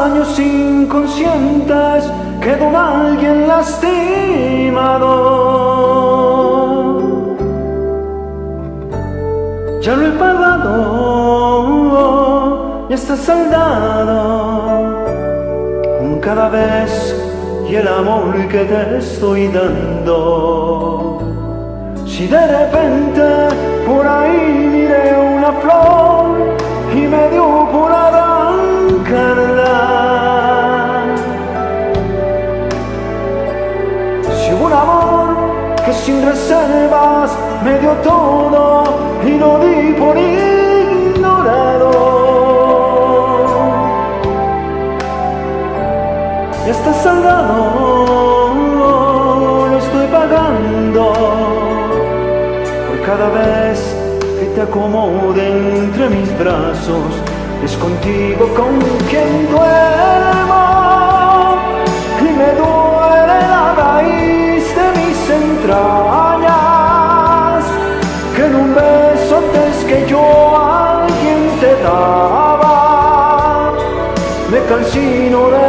Años inconscientes quedó alguien lastimado. Ya lo he pagado, ya está saldado con cada vez y el amor que te estoy dando. Si de repente por ahí miré una flor sin reservas me dio todo y lo di por ignorado. Está saldado, lo estoy pagando por cada vez que te acomode entre mis brazos. Es contigo con quien duermo entrañas que en un beso antes que yo alguien te daba. Me cansino de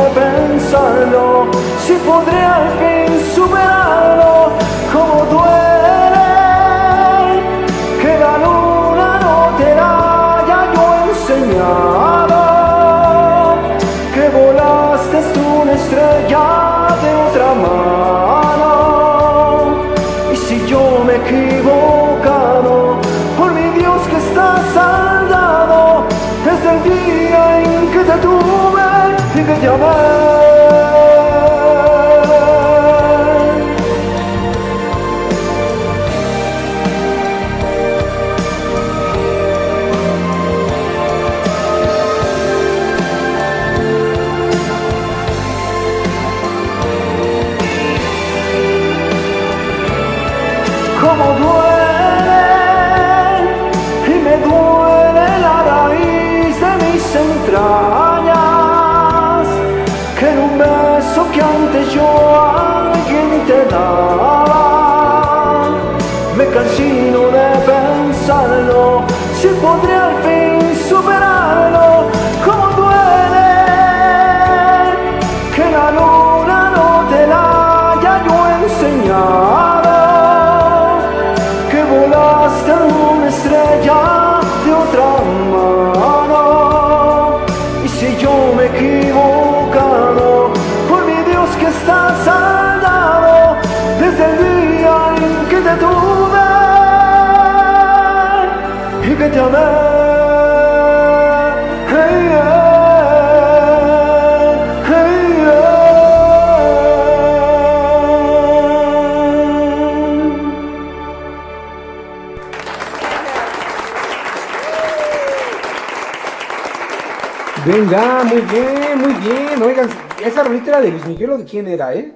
esa rolita era de Luis Miguel o de quién era, ¿eh?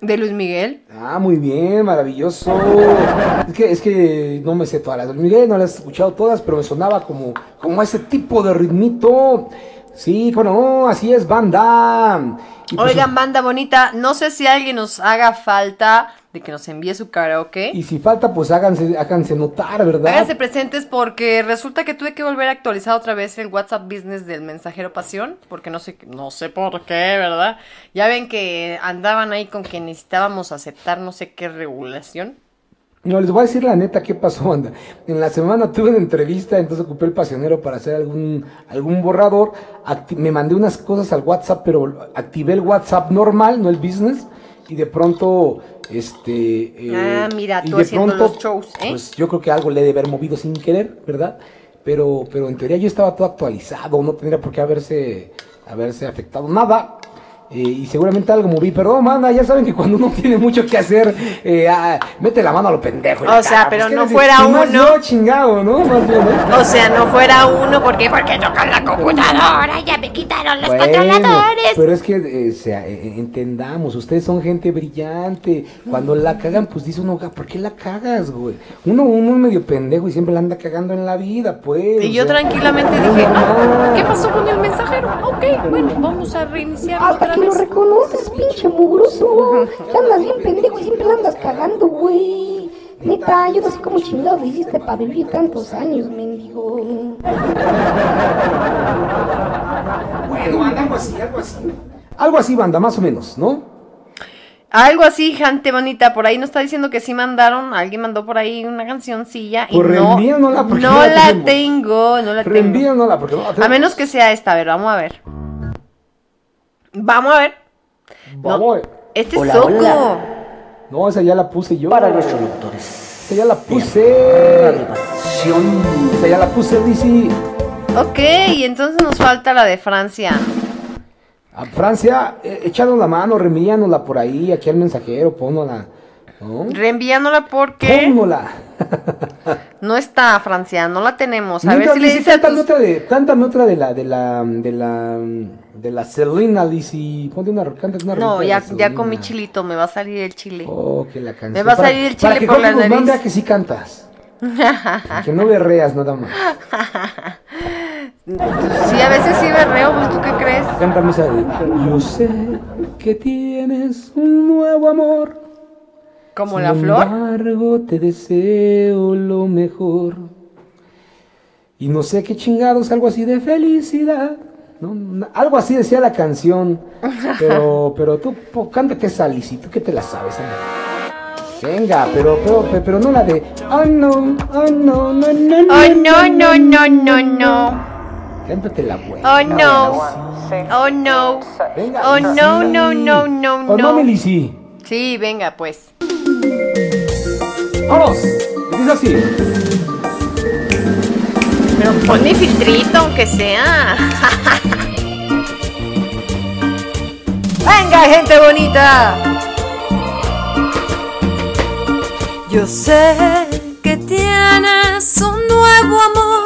De Luis Miguel. Ah, muy bien, maravilloso. Es que, es que no me sé todas las de Luis Miguel, no las he escuchado todas, pero me sonaba como, como ese tipo de ritmito. Sí, bueno, no, así es, banda. Pues, Oigan, banda bonita, no sé si alguien nos haga falta de que nos envíe su karaoke. Y si falta, pues háganse, háganse notar, ¿verdad? Háganse presentes porque resulta que tuve que volver a actualizar otra vez el WhatsApp Business del mensajero Pasión, porque no sé, no sé por qué, ¿verdad? Ya ven que andaban ahí con que necesitábamos aceptar no sé qué regulación. No, les voy a decir la neta qué pasó, banda. En la semana tuve una entrevista, entonces ocupé el pasionero para hacer algún, algún borrador. Acti- me mandé unas cosas al WhatsApp, pero activé el WhatsApp normal, no el business. Y de pronto, este... eh, Ah, mira, y tú de haciendo los shows, ¿eh? Pues yo creo que algo le he de haber movido sin querer, ¿verdad? Pero, pero en teoría yo estaba todo actualizado, no tendría por qué haberse, haberse afectado nada. Eh, y seguramente algo moví, perdón, manda, ya saben que cuando uno tiene mucho que hacer, eh, ah, mete la mano a lo pendejo. O sea, caga. pero ¿qué no fuera uno. yo chingado, ¿no? Más bien, ¿no? O sea, no fuera uno, ¿por qué? Porque tocan la computadora, ya me quitaron los Bueno, controladores. pero es que, eh, o sea, entendamos, ustedes son gente brillante. Cuando la cagan, pues dice uno, ¿por qué la cagas, güey? Uno, uno es medio pendejo y siempre la anda cagando en la vida, pues. Y yo sea, tranquilamente dije, ah. ¿qué pasó con el mensajero? Ok, bueno, vamos a reiniciar Lo reconoces, pinche mugroso. Ya andas bien pendejo y siempre la andas cagando, güey. Neta, yo no sé cómo chingado hiciste para vivir tantos años, mendigo. Bueno, algo así, algo así. Algo así, banda, más o menos, ¿no? Algo así, gente bonita, por ahí nos está diciendo que sí mandaron, alguien mandó por ahí una cancioncilla y no, no no la la tenemos. tengo, no la tengo. Porque no la A tenemos. menos que sea esta, a ver, vamos a ver. Vamos a ver. Vamos a ver. Este Hola, es Soco. hola. No, esa ya la puse yo. Para nuestros lectores. Esa ya la puse. Pasión. Esa ya la puse, DC. Ok, y entonces nos falta la de Francia. A Francia, eh, échanos la mano, reenvíanosla por ahí, aquí al mensajero, pónnosla. Reenviándola porque Pónnosla. (laughs) no está Francia, no la tenemos. A ver Mientras, si le dice cántame tus... otra de, cántame otra de la, de la, de la, de la Selena, Lizzy. Ponte una, cántate una No, ya, ya comí chilito, me va a salir el chile. Oh, que la canción. Me va a Para- salir el para chile que por la nariz. vea que sí cantas. (laughs) que no berreas nada más. (laughs) Sí, a veces sí berreo, pues tú qué crees. Cántame esa de, Yo sé que tienes un nuevo amor. Como Sin la flor. embargo, te deseo lo mejor. Y no sé qué chingados, algo así de felicidad. ¿no? Algo así decía la canción. Pero, pero tú, po, cántate esa, tú que te la sabes. Venga, pero, pero, pero, pero no la de. Oh no, oh no, no, no, Oh, no, no, no, no, no. Cántate la buena. Oh, no. Oh, no. Venga, Oh, Lizzy. no, no, no, no, Oh, no, no. Lizzy. Sí, venga, pues. Vamos. Dice así. Pero ponme filtrito, aunque sea. Venga, gente bonita. Yo sé que tienes un nuevo amor,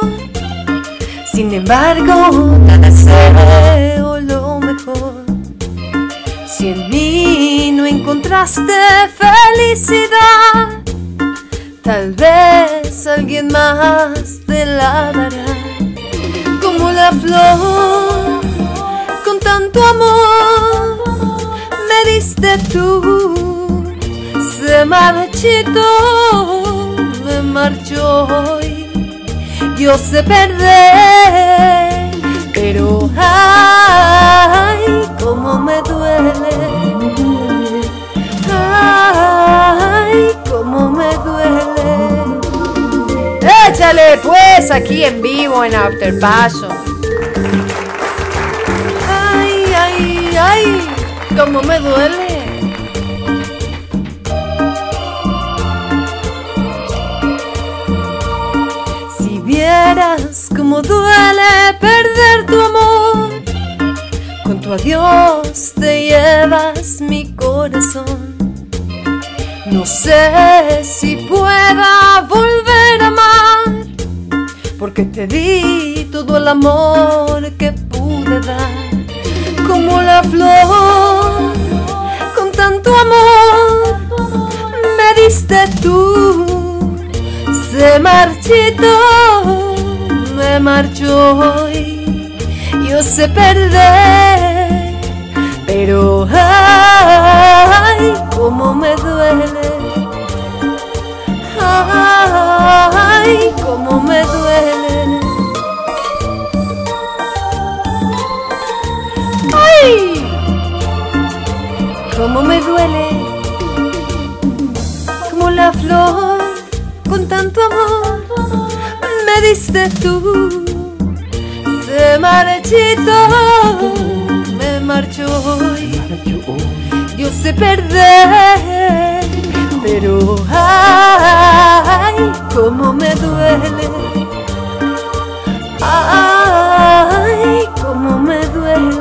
sin embargo, te deseo lo mejor. Si en mí no encontraste felicidad, tal vez alguien más te la dará. Como la flor, con tanto amor, me diste tú se marchitó, me marchó hoy. Yo sé perder, pero ay, cómo me duele. Ay, me duele. Échale, pues, aquí en vivo en After Passion. Ay, ay, ay, cómo me duele. Si vieras cómo duele perder tu amor, con tu adiós te llevas mi corazón. No sé si pueda volver a amar, porque te di todo el amor que pude soledad, como la flor, con tanto amor me diste tú, se marchitó, me marchó hoy, yo sé perder, pero ay, cómo me duele. Ay, cómo me duele. Ay, cómo me duele. Como la flor con tanto amor me diste tú. Se marchitó, me marchó hoy. Yo sé perder, pero ay, cómo me duele. Ay, cómo me duele.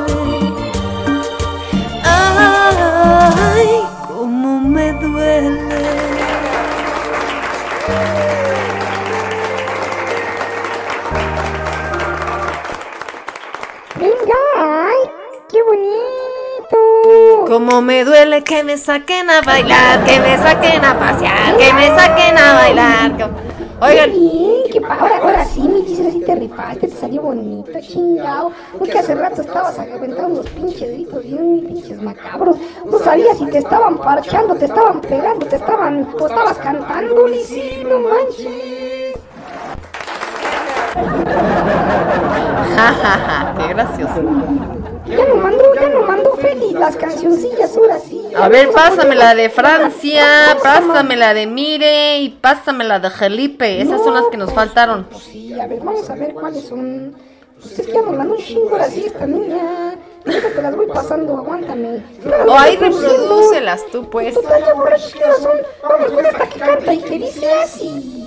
Ay, cómo me duele. Cómo me duele que me saquen a bailar, que me saquen a pasear, que me saquen a bailar. Oigan, Qué bien, que ahora, ahora sí, mi Gisela, sí te rifaste, te salió bonito, chingado. Porque hace rato estabas aventando unos pinches gritos bien pinches macabros. No sabías si te estaban parchando, te estaban pegando, te estaban, o estabas cantando, y sí, no manches. jajaja, (laughs) qué gracioso. Ya no mandó, ya no mandó Feli las cancioncillas, ahora sí. A ver, pásame la de Francia, pásame la de Mire y pásame la de Felipe. Esas son las que nos faltaron. Sí, a ver, vamos a ver cuáles son. Pues es que ya nos mandó un chingo ahora sí esta niña. Ahorita te las voy pasando, aguántame. O ahí reprodúcelas tú, pues. Total, ya borrachos que son. Vamos con esta que canta y que dice así.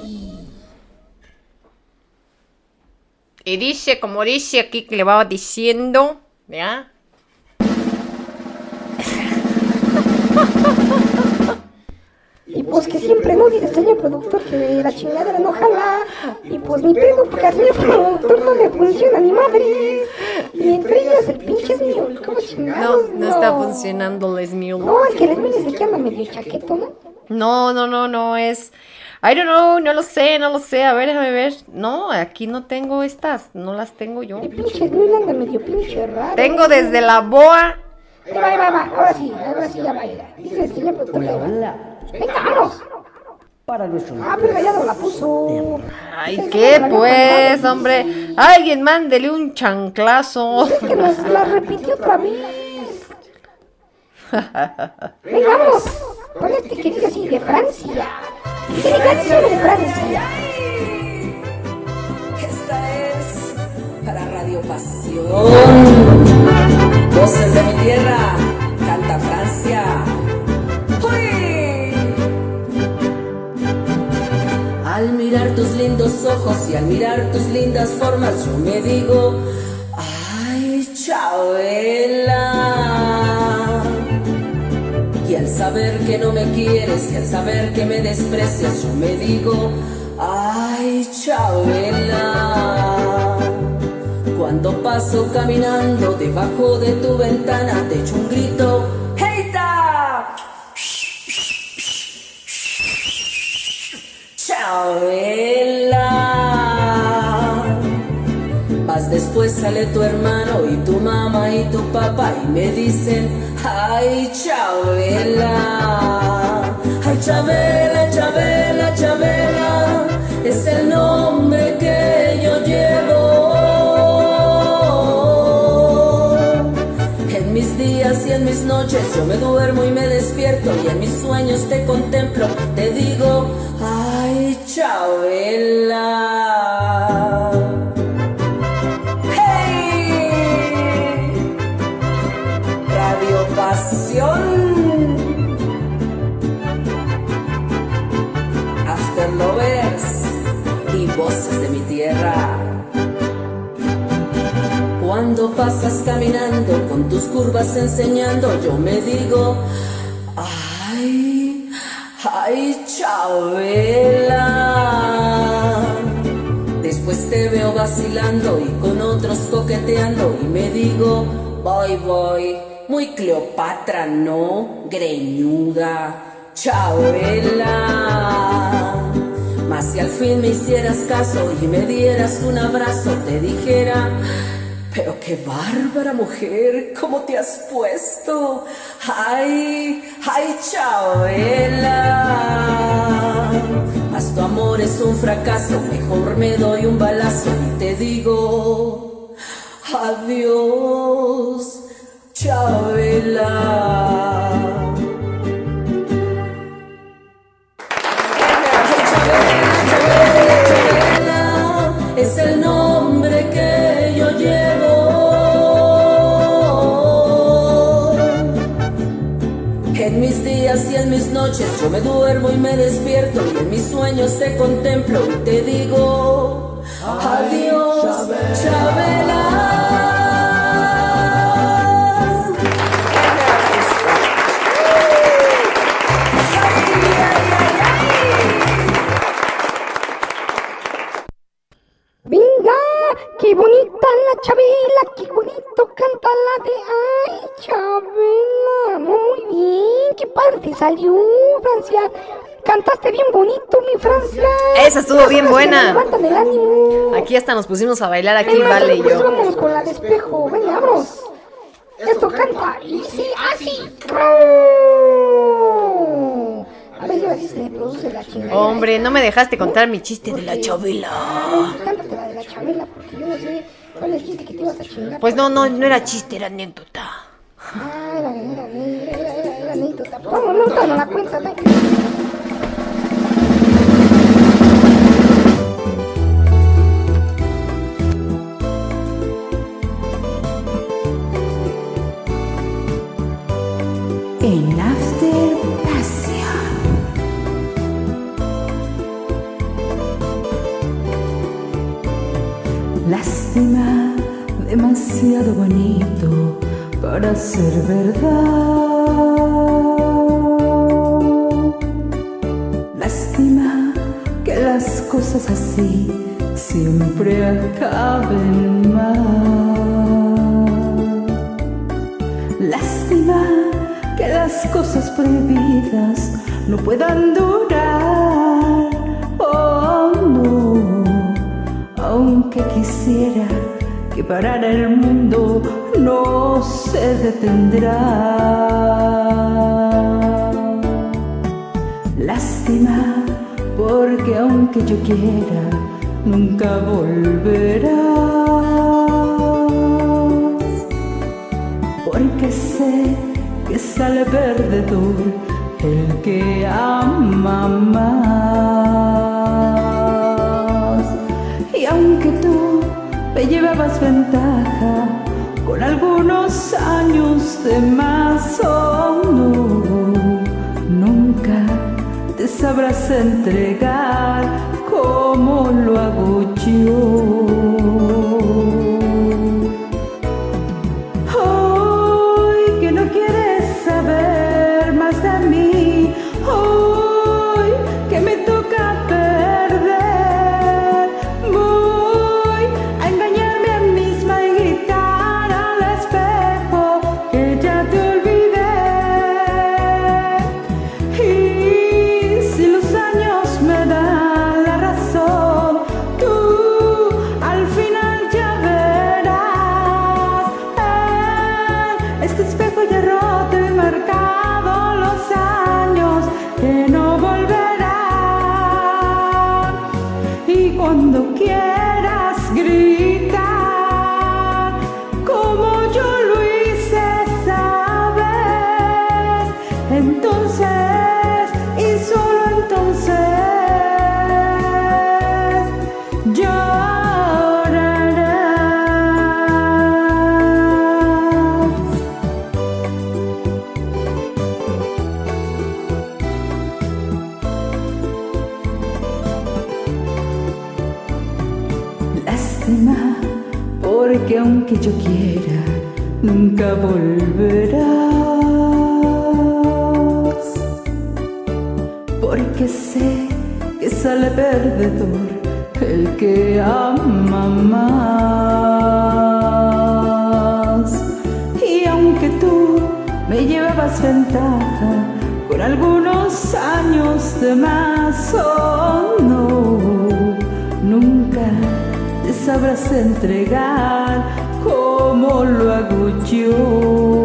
Y dice, como dice aquí que le va diciendo, ¿ya? Y pues que siempre no dice señor productor que la chingadera no jala. Y pues ni pedo porque al señor productor no le funciona ni madre. Y entre ellas el pinche es mío. ¿Cómo No, chingados? no está funcionando Les Mule. No, es que les miles de que anda medio chaqueto, ¿no? No, no, no, no es. I don't know, no lo sé, no lo sé. A ver, déjame ver. No, aquí no tengo estas, no las tengo yo. El pinche Luis anda medio pinche raro. Tengo desde la boa. Ahí va, ahí va, va. Ahora sí, ahora sí ya baila. Dice el señor productor. Venga, vamos. Para nuestro Ah, pero ya no la puso. Ay, Dice, ¿qué pues, hombre? Alguien mándele un chanclazo. Es que nos la repitió otra vez. (laughs) Venga, vamos. Con este que dice así, de Francia. Dice canción de Francia. Esta es para Radio Pasión. Voces de mi tierra, canta Francia. Al mirar tus lindos ojos y al mirar tus lindas formas, yo me digo, ay, Chabela. Al saber que no me quieres y al saber que me desprecias, yo me digo, ay, Chabela. Cuando paso caminando debajo de tu ventana, te echo un grito, ¡Heita! Chabela. Después sale tu hermano y tu mamá y tu papá y me dicen, ay Chabela, ay Chabela, Chabela, Chabela, es el nombre que yo llevo. En mis días y en mis noches yo me duermo y me despierto y en mis sueños te contemplo, te digo, ay Chabela. Cuando pasas caminando con tus curvas enseñando, yo me digo, ay, ay, Chabela. Después te veo vacilando y con otros coqueteando y me digo, voy, voy, muy Cleopatra, ¿no? Greñuda, Chabela. Mas si al fin me hicieras caso y me dieras un abrazo, te dijera, pero qué bárbara mujer, ¿cómo te has puesto? Ay, ay, Chabela. Mas tu amor es un fracaso, mejor me doy un balazo y te digo, adiós. Chabela me duermo y me despierto y en mis sueños te contemplo y te digo adiós, Chabela. Venga, qué bonita la Chabela, qué la de Ay, Chabela. Muy bien, qué parte salió, Francia. Cantaste bien bonito, mi Francia. Esa estuvo bien buena. el ánimo. Aquí hasta nos pusimos a bailar aquí, Vale y pues yo. vámonos con la de espejo, venga, vamos. Esto canta y sí, así. A ver si así se produce la chingada. Hombre, no me dejaste contar mi chiste de la chabela. Cántate la de la Chabela, porque yo no sé cuál es el chiste que te ibas a chingar. Pues no, no, no era chiste, era anécdota. Ah, era, era, era, era, anécdota. Vamos, no, no, no la cuenta, Lástima, demasiado bonito para ser verdad. Lástima que las cosas así siempre acaben mal. Lástima que las cosas prohibidas no puedan durar. Quisiera que parar el mundo no se detendrá. Lástima, porque aunque yo quiera, nunca volverás. Porque sé que sale perdedor el que ama más. Aunque tú me llevabas ventaja con algunos años de más, oh no, nunca te sabrás entregar como lo hago yo. Volverás. Porque sé que sale perdedor el que ama más. Y aunque tú me llevabas ventaja por algunos años de más, oh no, nunca te sabrás entregar lo hago yo.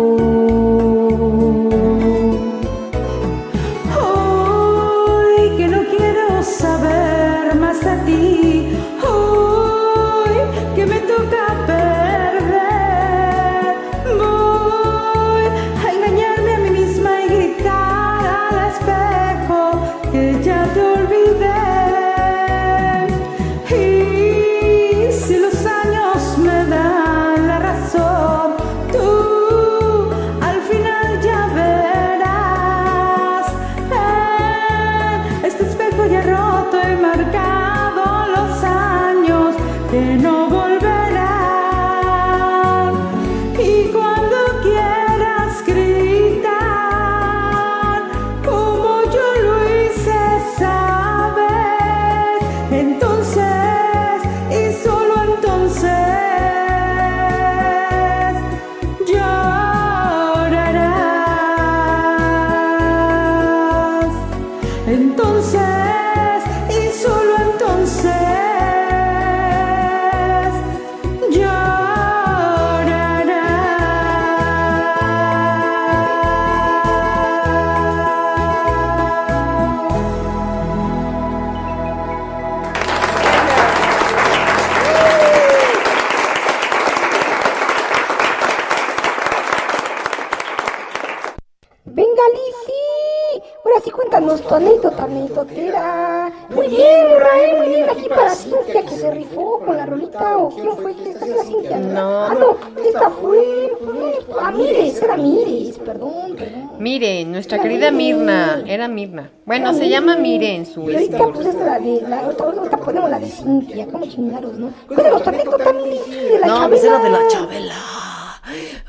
Mirna. Bueno, se llama Mire. En su Y ahorita, este. pues, esta es la de. La, ahorita, ahorita ponemos la de Cintia. ¿Cómo chingaros, no? Cuéntanos tu anécdota, de la No, pues era de la Chabela. Chabela.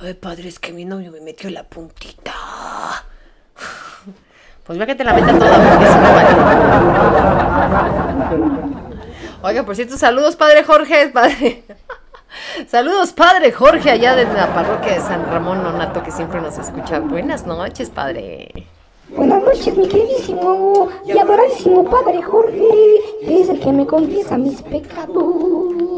Ay, padre, es que mi novio me metió la puntita. Pues vea que te la meta toda porque si no vale. Oiga, por cierto, saludos, padre Jorge, padre. Saludos, padre Jorge, allá de la parroquia de San Ramón Nonato, que siempre nos escucha. Buenas noches, padre. Buenas noches, mi queridísimo y adoradísimo padre Jorge, que es el que me confiesa mis pecados.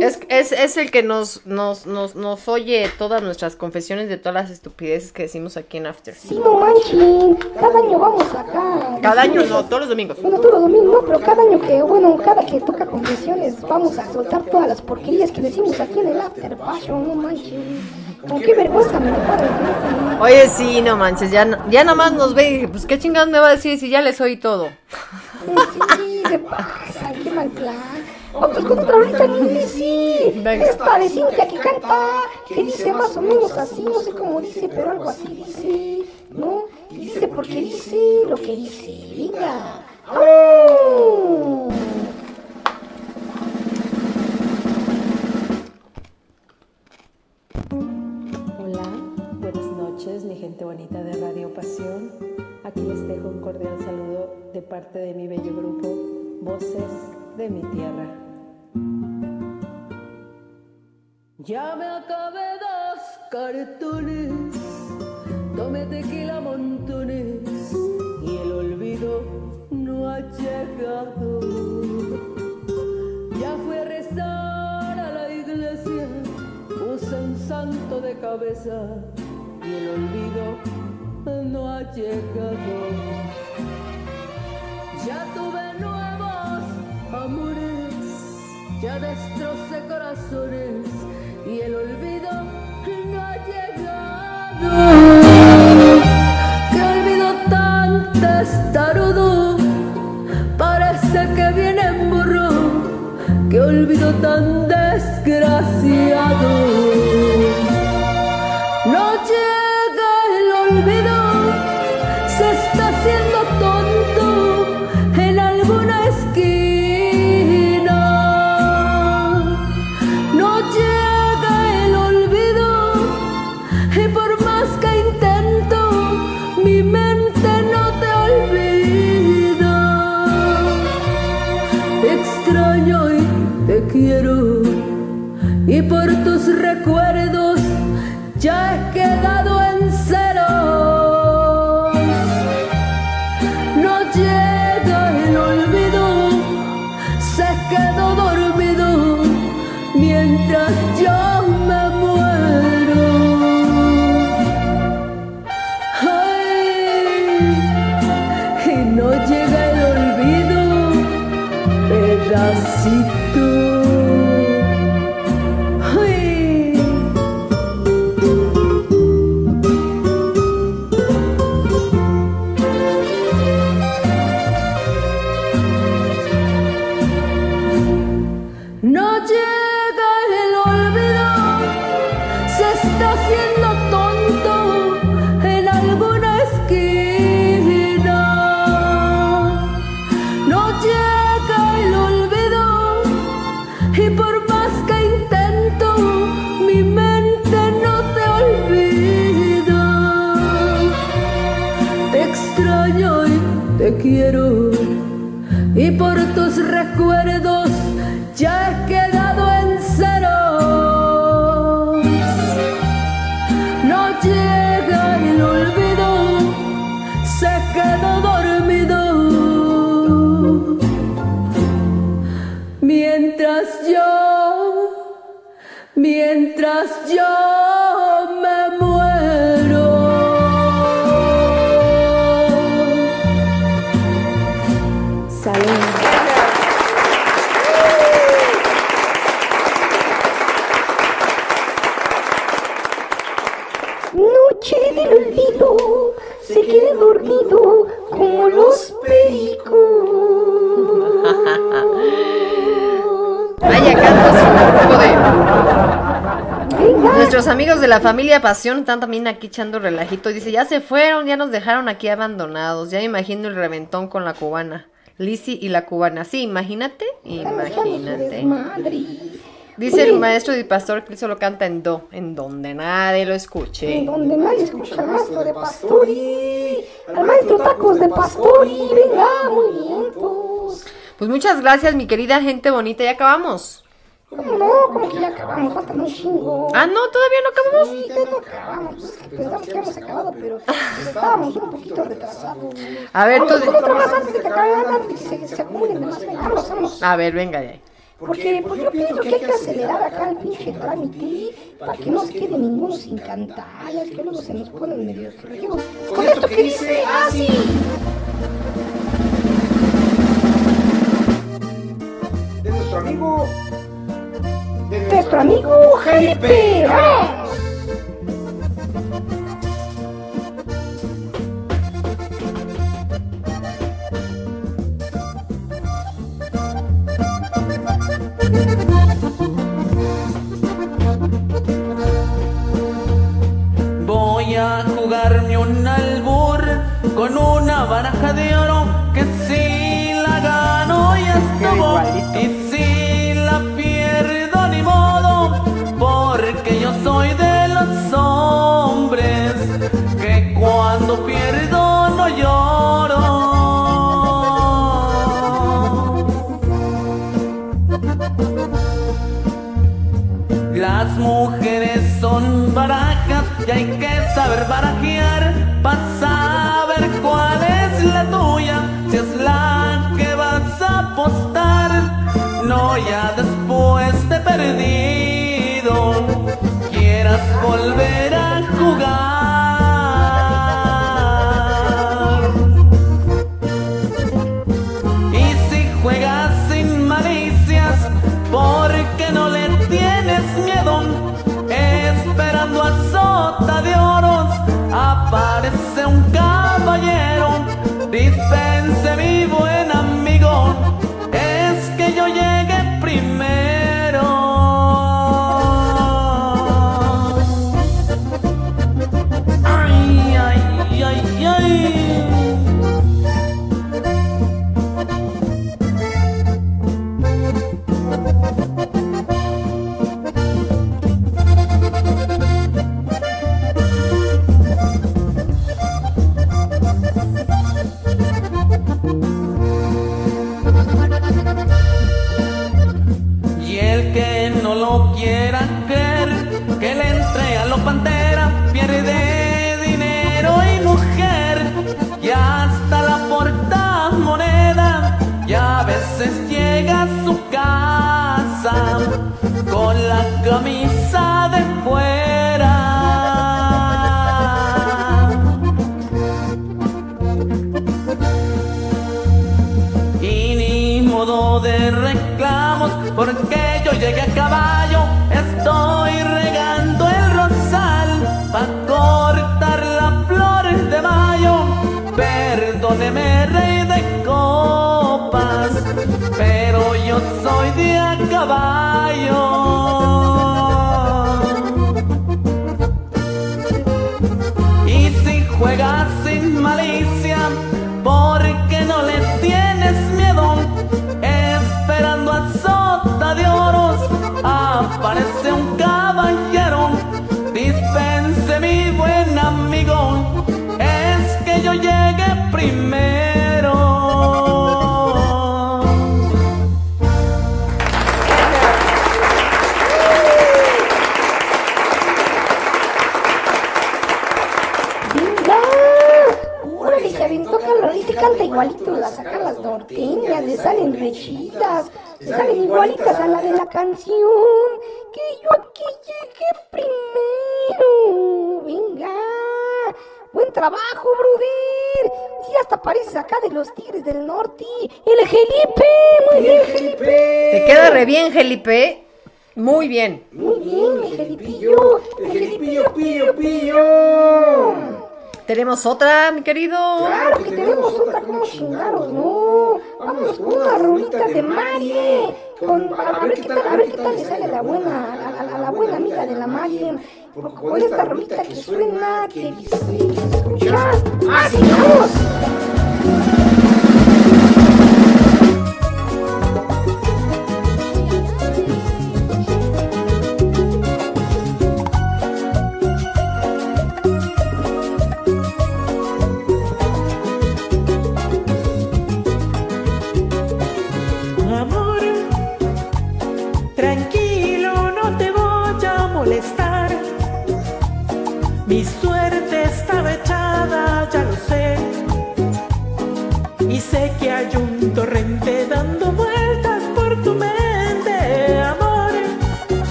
Es, es, es el que nos, nos, nos, nos oye todas nuestras confesiones de todas las estupideces que decimos aquí en After. Sí, no manchen, cada año vamos acá. Cada año no, todos los domingos. Bueno, todos los domingos, no, pero cada año que, bueno, cada que toca confesiones, vamos a soltar todas las porquerías que decimos aquí en el After Passion, no manchen. Con qué vergüenza me lo. Oye, sí, no manches, ya, ya nada más nos ve y pues qué chingados me va a decir si ya les oí todo. Sí, se pasa, qué mal plan. Vamos con otra ahorita, sí. Esta de Cintia que canta, que dice más o menos así, no sé cómo dice, pero algo así dice, ¿no? Y dice porque dice lo que dice. Venga. Hola, buenas noches, mi gente bonita de Radio Pasión. Aquí les dejo un cordial saludo de parte de mi bello grupo Voces de mi Tierra. Ya me acabé dos cartones, tomé tequila montones y el olvido no ha llegado. Ya fui a rezar a la iglesia, puse un santo de cabeza y el olvido no ha llegado. Ya tuve nuevos amores, ya destrocé corazones y el olvido no ha llegado. Que olvido tan testarudo, parece que viene en burro. Que olvido tan desgraciado. Recuerdos ya mientras yo Nuestros amigos de la familia Pasión están también aquí echando relajito. Dice, ya se fueron, ya nos dejaron aquí abandonados. Ya me imagino el reventón con la cubana. Lizzy y la cubana. Sí, imagínate. Imagínate. Dice el maestro y pastor que solo canta en do, en donde nadie lo escuche. En donde nadie escucha al maestro de Pastori, al maestro Tacos de Pastori, venga, muy bien, pues. Pues muchas gracias, mi querida gente bonita. Ya acabamos. ¿Cómo no? ¿Cómo que ya acabamos? Falta un chingo. Ah, no, todavía no acabamos. Sí, todavía no acabamos. Pues pensamos que habíamos acabado, pero pues, estábamos un poquito retrasados. A ver, tú. con otro más antes de que acaben, antes de que se, acumulen demás. Venga, Vamos, vamos. A ver, venga de ahí. Porque pues yo pienso que hay que acelerar acá el pinche trámite para que no se quede ninguno sin cantar. Ya es que luego se nos ponen medio regos. Con esto que dice así. De nuestro amigo. Nuestro amigo. ¡Vamos! Voy a jugarme un albur con una baraja de oro que si la gano ya estuvo perdido. Quieras volver camisa de fuera. Y ni modo de reclamos, porque yo llegué a caballo, estoy regando el rosal para cortar las flores de mayo. Perdóneme, rey igualitas a la de la canción. Que yo aquí llegué primero. Venga. Buen trabajo, brother. Sí, hasta pareces acá de los Tigres del Norte. El Felipe. Muy bien, Felipe. Te queda re bien, Felipe. Muy bien. Muy bien, mi Felipillo. El Felipillo, pillo, pillo. ¿Tenemos otra, mi querido? Claro que tenemos otra, como chingados, no. Vámonos con una rolita de Marie. Con, a, ver qué tal, a ver qué tal le sale la buena, a, la- a la buena amiga de la Marie. Con esta rolita que suena, que dice, escuchas. ¡Así vamos!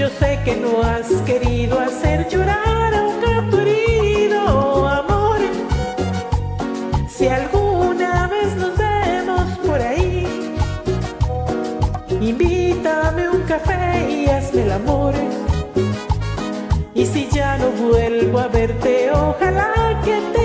Yo sé que no has querido hacer llorar a un gato amor. Si alguna vez nos vemos por ahí, invítame un café y hazme el amor. Y si ya no vuelvo a verte, ojalá que tengas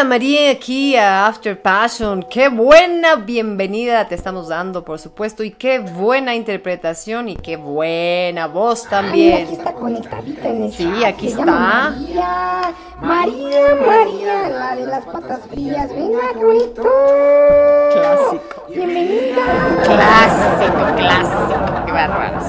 Bienvenida María aquí a After Passion. Qué buena bienvenida te estamos dando, por supuesto, y qué buena interpretación y qué buena voz Ay, también. aquí está conectadita en el Sí, chat, aquí se llama está. María, María, María, la de las patas frías. Venga, bonito. Clásico. Bienvenida. Clásico, clásico. Qué bárbaros.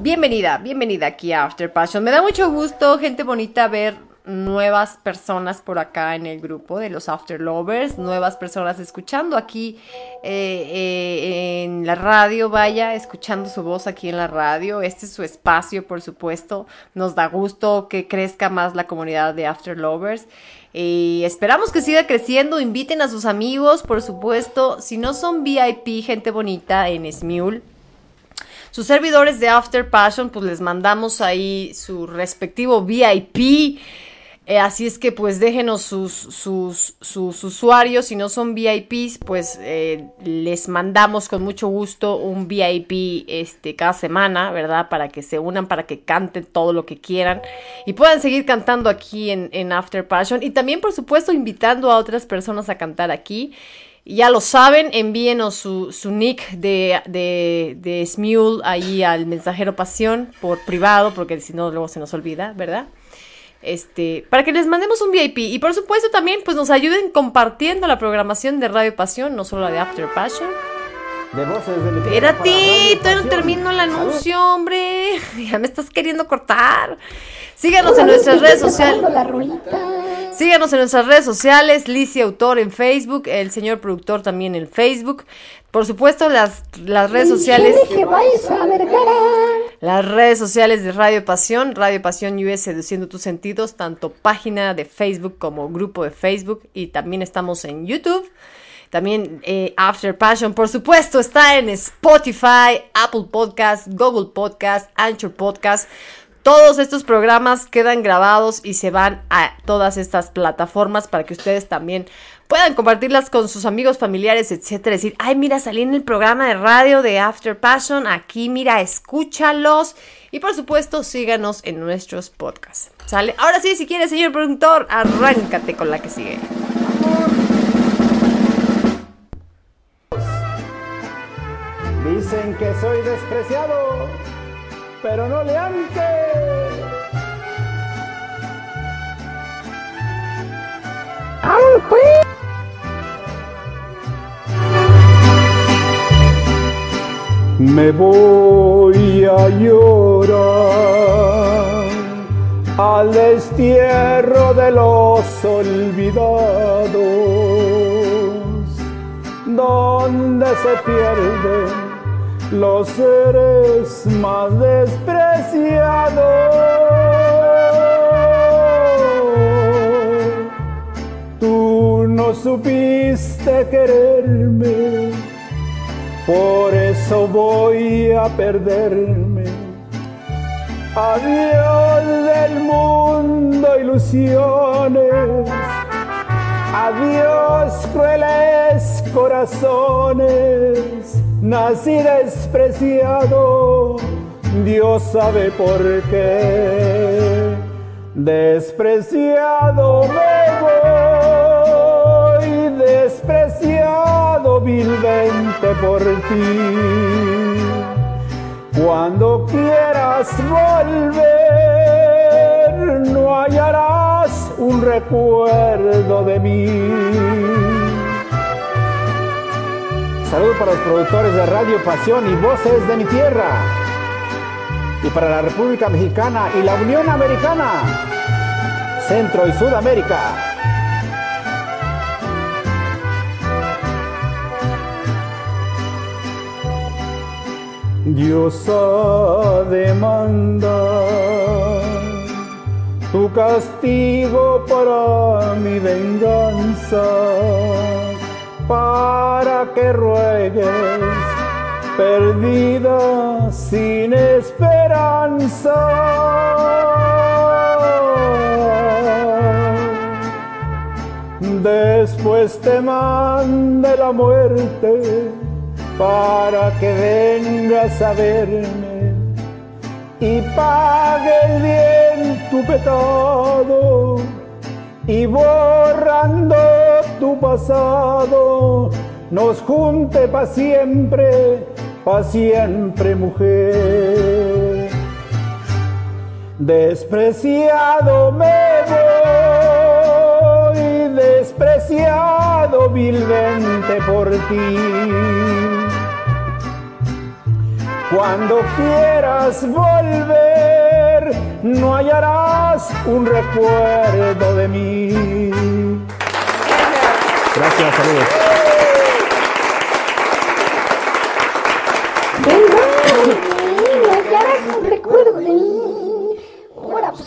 Bienvenida, bienvenida aquí a After Passion. Me da mucho gusto, gente bonita, ver nuevas personas por acá en el grupo de los After Lovers, nuevas personas escuchando aquí eh, eh, en la radio, vaya, escuchando su voz aquí en la radio. Este es su espacio, por supuesto. Nos da gusto que crezca más la comunidad de After Lovers. Y esperamos que siga creciendo. Inviten a sus amigos, por supuesto. Si no son VIP, gente bonita en Smule, sus servidores de After Passion, pues les mandamos ahí su respectivo VIP. Eh, así es que pues déjenos sus, sus, sus usuarios. Si no son VIPs, pues eh, les mandamos con mucho gusto un VIP este, cada semana, ¿verdad? Para que se unan, para que canten todo lo que quieran. Y puedan seguir cantando aquí en, en After Passion. Y también, por supuesto, invitando a otras personas a cantar aquí. Ya lo saben, envíenos su, su nick de, de, de Smule ahí al mensajero Pasión por privado, porque si no luego se nos olvida, ¿verdad? Este, para que les mandemos un VIP. Y por supuesto también pues nos ayuden compartiendo la programación de Radio Pasión, no solo la de After Passion. De voces de mi tierra para Espérate, todavía no termino el Salud. anuncio, hombre. (laughs) Ya me estás queriendo cortar. Síganos en nuestras redes sociales. la. Síganos en nuestras redes sociales, Licia Autor en Facebook, el señor productor también en Facebook. Por supuesto, las, las redes sociales. Dile que vais a Vergara. Las redes sociales de Radio Pasión, Radio Pasión US Seduciendo tus sentidos, tanto página de Facebook como grupo de Facebook y también estamos en YouTube. También eh, After Passion, por supuesto, está en Spotify, Apple Podcast, Google Podcast, Anchor Podcast. Todos estos programas quedan grabados y se van a todas estas plataformas para que ustedes también puedan compartirlas con sus amigos, familiares, etcétera. Decir, ay, mira, salí en el programa de radio de After Passion. Aquí, mira, escúchalos. Y por supuesto, síganos en nuestros podcasts. ¿Sale? Ahora sí, si quieres, señor productor, arráncate con la que sigue. Dicen que soy despreciado, pero no le antes. Me voy a llorar al destierro de los olvidados, donde se pierden los seres más despreciados. Tú no supiste quererme por eso voy a perderme. Adiós del mundo, ilusiones. Adiós, crueles corazones. Nací despreciado, Dios sabe por qué. Despreciado me voy, despreciado vilmente por ti. Cuando quieras volver, no hallarás un recuerdo de mí. Saludos para los productores de Radio Pasión y Voces de mi Tierra. Y para la República Mexicana y la Unión Americana. Centro y Sudamérica. Dios ha de mandar tu castigo para mi venganza, para que ruegues perdida sin esperanza. Después te mande la muerte para que vengas a verme y pague bien tu todo y borrando tu pasado nos junte pa' siempre, pa' siempre mujer. Despreciado me voy, despreciado vilmente por ti. Cuando quieras volver, no hallarás un recuerdo de mí. Gracias, saludos.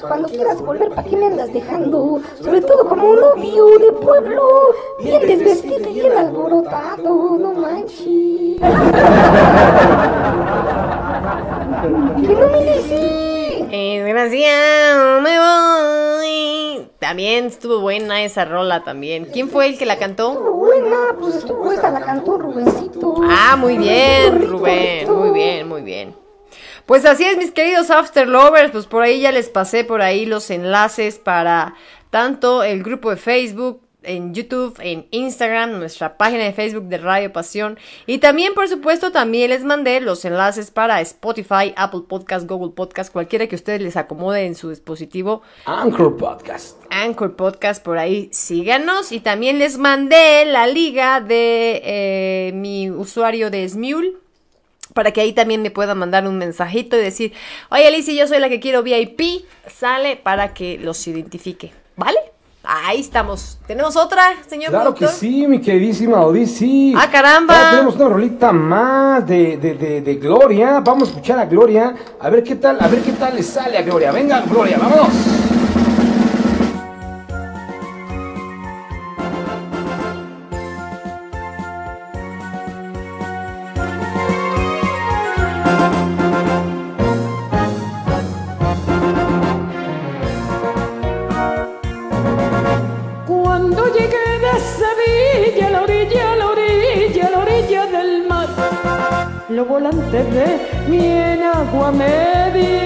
Pues cuando quieras volver, ¿para qué me andas dejando? Sobre todo como un novio de pueblo, bien desvestido y bien alborotado, no manches. (laughs) ¡Que no me dice! Desgraciado, me voy. También estuvo buena esa rola también. ¿Quién fue el que la cantó? Buena, pues estuvo esta, la cantó Rubencito. Ah, muy bien, Rubén. Muy bien, muy bien. Pues así es, mis queridos After Lovers. Pues por ahí ya les pasé por ahí los enlaces para tanto el grupo de Facebook, en YouTube, en Instagram, nuestra página de Facebook de Radio Pasión. Y también, por supuesto, también les mandé los enlaces para Spotify, Apple Podcast, Google Podcast, cualquiera que ustedes les acomode en su dispositivo. Anchor Podcast. Anchor Podcast, por ahí síganos. Y también les mandé la liga de eh, mi usuario de Smule. Para que ahí también me puedan mandar un mensajito y decir, oye Alicia, yo soy la que quiero VIP. Sale para que los identifique. ¿Vale? Ahí estamos. ¿Tenemos otra, señor Claro que productor? sí, mi queridísima Odisi. ¡Ah, caramba! Ahora tenemos una rolita más de, de, de, de Gloria. Vamos a escuchar a Gloria. A ver qué tal, a ver qué tal le sale a Gloria. Venga, Gloria, vámonos. Volantes de mi enagua me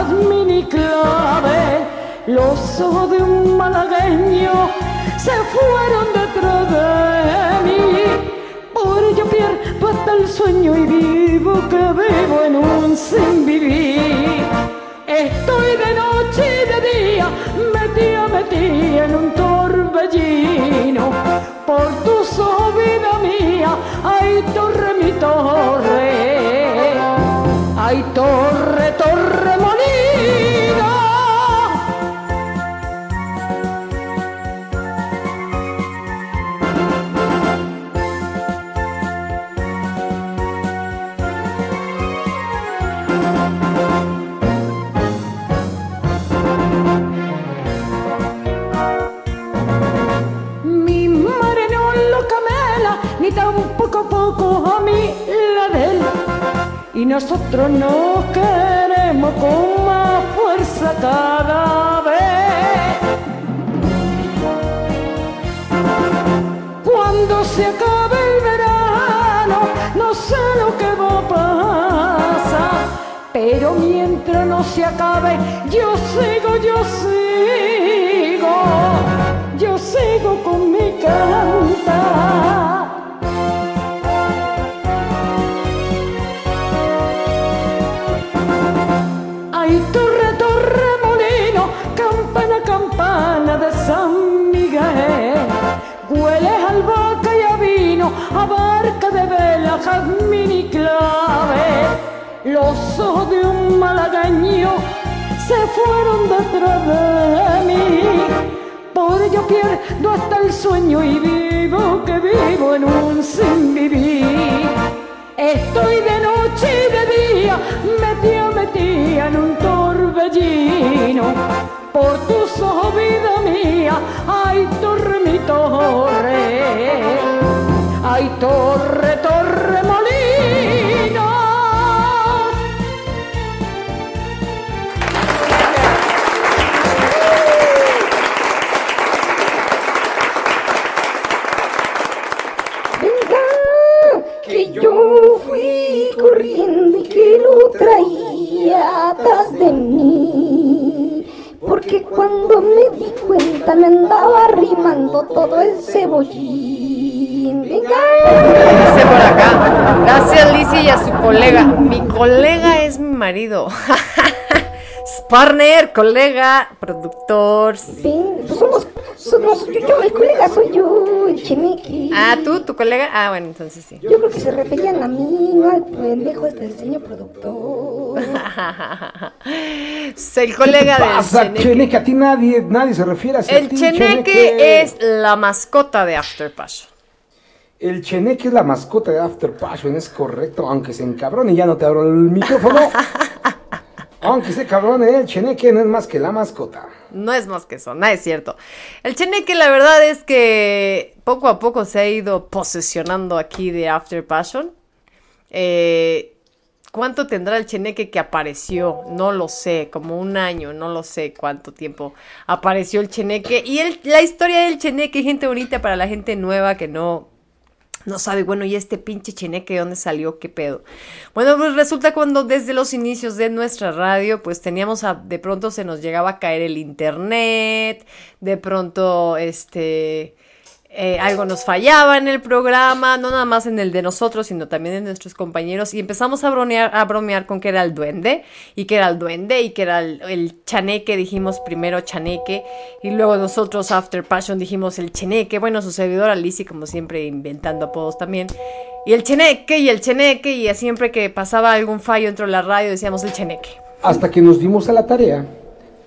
vela, jazmín y clavel. Los ojos de un malagueño se fueron detrás de mí. Por ello pierdo hasta el sueño y vivo que vivo en un sin vivir. Estoy de noche y de día, metida, metida en un torbellino. Por tus ojos, vida mía, ay, torre, mi torre. Ay, torre, torre molida. Y nosotros nos queremos con más fuerza cada vez. Cuando se acabe el verano, no sé lo que va a pasar. Pero mientras no se acabe, yo sigo, yo sigo, yo sigo con mi cantar. Jazmín y clave. Los ojos de un malagueño se fueron detrás de mí. Por ello pierdo hasta el sueño y vivo que vivo sin vivir. Estoy de noche y de día, metía, metía en un torbellino. Por tus ojos, vida mía, ay, torre, mi torre. Ay, torre, torre, molino. Que yo fui corriendo y que lo traía atrás de mí. Porque cuando me di cuenta me andaba arrimando todo el cebollín. Dice por acá. Gracias, Lizzie, y a su colega. Mi colega es mi marido. (laughs) Partner, colega, productor. Sí, somos, somos yo, yo, el colega soy yo, el cheneque. Ah, tú, tu colega. Ah, bueno, entonces sí. Yo creo que se referían a mí, no al pendejo este del señor productor. (laughs) El colega ¿Qué del pasa, Cheneque. Cheneque? A ti nadie, nadie se refiere a El ti, Cheneque es la mascota de After Passion. El Cheneque es la mascota de After Passion, es correcto, aunque se encabrone y ya no te abro el micrófono. (laughs) aunque se cabrone, el Cheneque no es más que la mascota. No es más que eso, nada es cierto. El Cheneque, la verdad es que poco a poco se ha ido posesionando aquí de After Passion. Eh, ¿Cuánto tendrá el Cheneque que apareció? No lo sé, como un año, no lo sé cuánto tiempo apareció el Cheneque. Y el- la historia del Cheneque, gente bonita para la gente nueva que no, no sabe, bueno, ¿y este pinche Cheneque de dónde salió? ¿Qué pedo? Bueno, pues resulta cuando desde los inicios de nuestra radio, pues teníamos a, de pronto se nos llegaba a caer el internet, de pronto, este, eh, algo nos fallaba en el programa, no nada más en el de nosotros, sino también de nuestros compañeros, y empezamos a bromear, a bromear con que era el duende, y que era el duende, y que era el, chaneque, dijimos primero chaneque, y luego nosotros, After Passion, dijimos el cheneque, bueno, su servidor Alicia, como siempre, inventando apodos también, y el cheneque, y el cheneque, y siempre que pasaba algún fallo dentro de la radio, decíamos el cheneque. Hasta que nos dimos a la tarea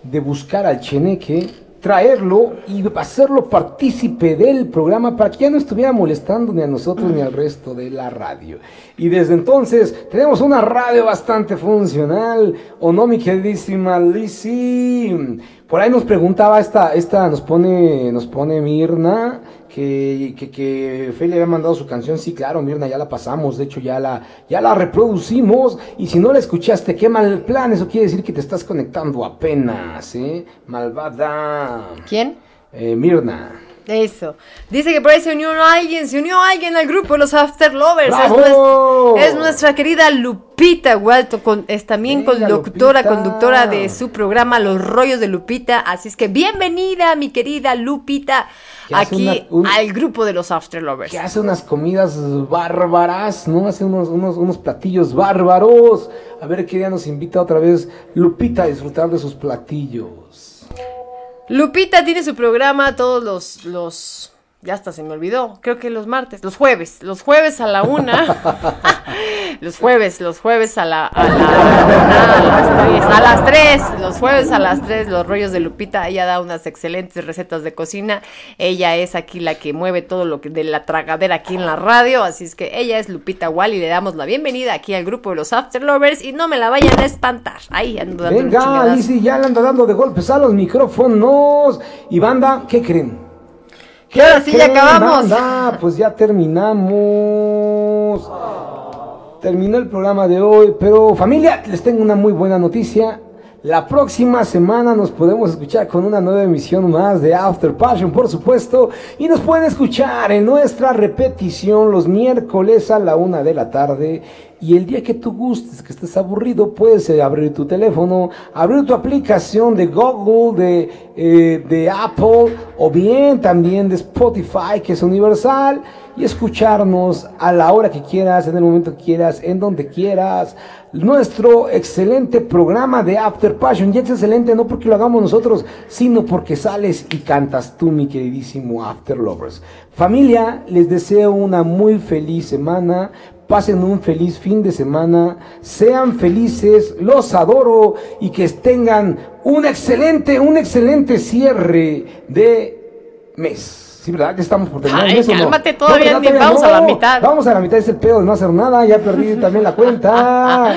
de buscar al Cheneque, traerlo y hacerlo partícipe del programa para que ya no estuviera molestando ni a nosotros ni al resto de la radio. Y desde entonces tenemos una radio bastante funcional, ¿o no, mi queridísima Lizzy? Por ahí nos preguntaba esta, esta nos pone, nos pone Mirna, que, que, que Fe le había mandado su canción, sí, claro, Mirna, ya la pasamos, de hecho ya la, ya la reproducimos, y si no la escuchaste, qué mal plan, eso quiere decir que te estás conectando apenas, ¿eh? Malvada. ¿Quién? Eh, Mirna. Eso. Dice que por ahí se unió alguien, se unió alguien al grupo, los After Lovers. Es, nuestra, es nuestra querida Lupita Walto, con, es también Venga, conductora, Lupita. conductora de su programa Los Rollos de Lupita. Así es que bienvenida, mi querida Lupita, aquí una- un- al grupo de los After Lovers. que hace unas comidas bárbaras, ¿no? Hace unos, unos, unos platillos bárbaros. A ver qué día nos invita otra vez Lupita a disfrutar de sus platillos. Lupita tiene su programa todos los, los, ya hasta se me olvidó, creo que los martes, los jueves, los jueves a la una, (laughs) los jueves, los jueves a la, a la, una, a las tres, a las tres, los jueves a las tres, los rollos de Lupita, ella da unas excelentes recetas de cocina, ella es aquí la que mueve todo lo que de la tragadera aquí en la radio, así es que ella es Lupita Wall y le damos la bienvenida aquí al grupo de los After Lovers. Y no me la vayan a espantar, ahí ando dando Venga, ya le anda dando de golpes a los micrófonos. Y banda, ¿qué creen? Que ahora sí ya acabamos. banda? Pues ya terminamos. Terminó el programa de hoy, pero familia, les tengo una muy buena noticia. La próxima semana nos podemos escuchar con una nueva emisión más de After Passion, por supuesto, y nos pueden escuchar en nuestra repetición los miércoles a la una de la tarde. Y el día que tú gustes, que estés aburrido, puedes eh, abrir tu teléfono, abrir tu aplicación de Google, de, eh, de Apple, o bien también de Spotify, que es universal, y escucharnos a la hora que quieras, en el momento que quieras, en donde quieras. Nuestro excelente programa de After Passion, y es excelente no porque lo hagamos nosotros, sino porque sales y cantas tú, mi queridísimo After Lovers. Familia, les deseo una muy feliz semana. Pasen un feliz fin de semana, sean felices, los adoro y que tengan un excelente, un excelente cierre de mes. Sí, ¿verdad? Ya estamos por terminar. Ay, cálmate, todavía vamos a la mitad. Vamos a la mitad, es el pedo de no hacer nada, ya perdí (laughs) también la cuenta.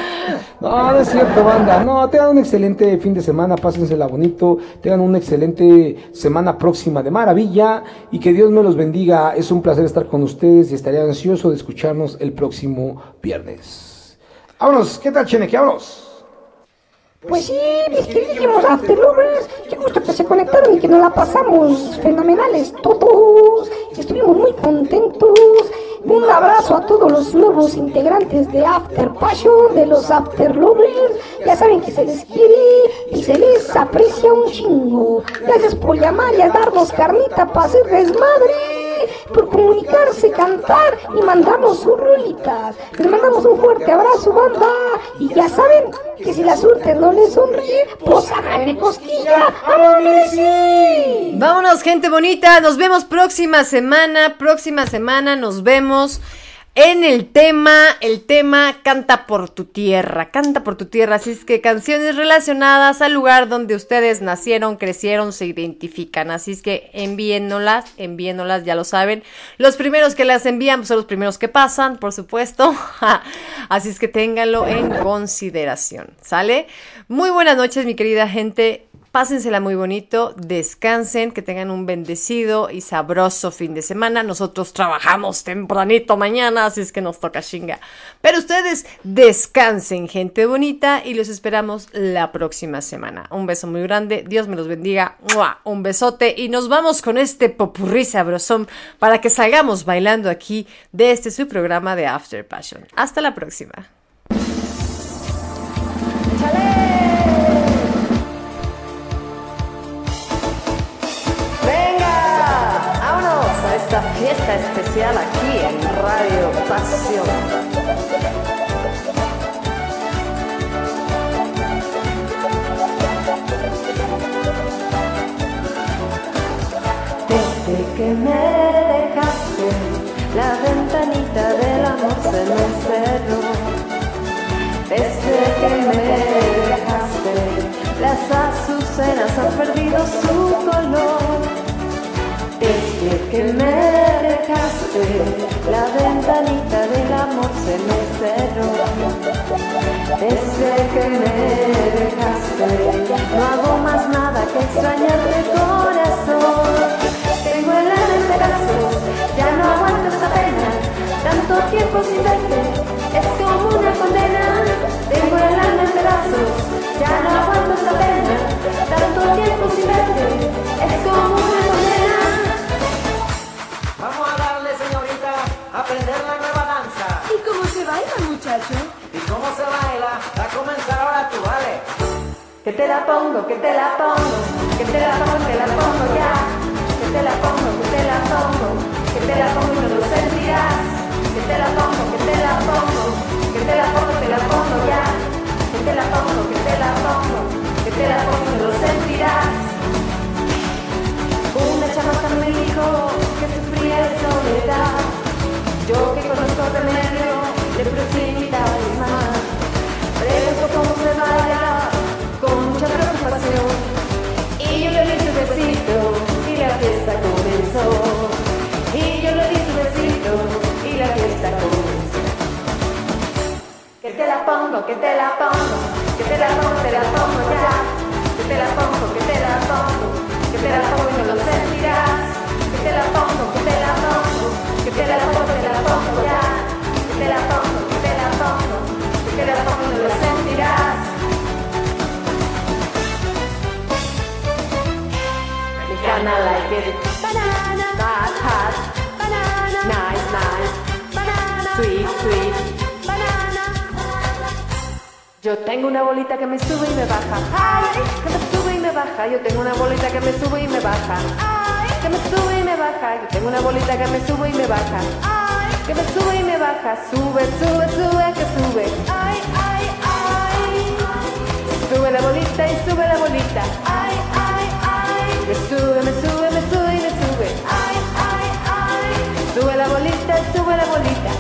No, no es cierto, banda. No, tengan un excelente fin de semana, pásensela bonito, tengan una excelente semana próxima de maravilla y que Dios me los bendiga. Es un placer estar con ustedes y estaré ansioso de escucharnos el próximo viernes. Vámonos, ¿qué tal, Cheneque? Vámonos. Pues sí, mis queridísimos After Lovers, qué gusto que se conectaron y que nos la pasamos fenomenales todos. Estuvimos muy contentos. Un abrazo a todos los nuevos integrantes de After Passion, de los After Lovers. Ya saben que se les quiere y se les aprecia un chingo. Gracias por llamar y a darnos carnita para hacer desmadre por comunicarse, cantar y mandarnos sus rolitas. Les mandamos un fuerte abrazo, banda. Y ya saben que si la suerte no les sonríe, pues háganle cosquilla. ¡Vámonos, sí! Vámonos, gente bonita. Nos vemos próxima semana. Próxima semana nos vemos en el tema, el tema Canta por tu tierra. Canta por tu tierra. Así es que canciones relacionadas al lugar donde ustedes nacieron, crecieron, se identifican. Así es que envíennolas, envíennolas, ya lo saben. Los primeros que las envían son los primeros que pasan, por supuesto. (laughs) Así es que ténganlo en consideración. ¿Sale? Muy buenas noches, mi querida gente. Pásensela muy bonito, descansen, que tengan un bendecido y sabroso fin de semana. Nosotros trabajamos tempranito mañana, así es que nos toca chinga. Pero ustedes descansen, gente bonita, y los esperamos la próxima semana. Un beso muy grande, Dios me los bendiga, un besote, y nos vamos con este popurrí sabrosón para que salgamos bailando aquí de este su programa de After Passion. Hasta la próxima. Esta fiesta especial aquí en Radio Pasión. Desde que me dejaste, la ventanita del amor se me cerró. Desde que me dejaste, las azucenas han perdido su color. Desde que me dejaste, la ventanita del amor se me cerró. Desde que me dejaste, no hago más nada que extrañarte corazón. Tengo el alma en pedazos, ya no aguanto esta pena. Tanto tiempo sin verte, es como una condena. Tengo el alma en pedazos, ya no aguanto esta pena. Tanto tiempo sin verte, es como una se baila? A comenzar ahora tú, vale. Que te la pongo, que te la pongo, que te la pongo, te la pongo ya. Que te la pongo, que te la pongo, que te la pongo y no lo sentirás. Que te la pongo, que te la pongo, que te la pongo, te la pongo ya. Que te la pongo, que te la pongo, que te la pongo y no lo sentirás. Una chamaca me dijo que sufría de soledad. Yo que conozco remedio de proximidad que te la pongo, que te la pongo, te la pongo ya. Que te la pongo, que te la pongo, que te la pongo y no lo sentirás. Que te la pongo, que te la pongo, que te la pongo, te la pongo ya. Que te la pongo, que te la pongo, que te la pongo y no lo sentirás. Kinda like it. Banana. Hot. Yo tengo una bolita que me sube y me baja. Ay, que me sube y me baja. Yo tengo una bolita que me sube y me baja. Ay, que me sube y me baja. Yo tengo una bolita que me sube y me baja. Ay, que me sube y me baja. Sube, sube, sube, que sube. Ay, ay, ay. Sube la bolita y sube la bolita. Ay, ay, ay. Me sube, me sube, me sube y me sube. Ay, ay, ay. Sube la bolita, y sube la bolita.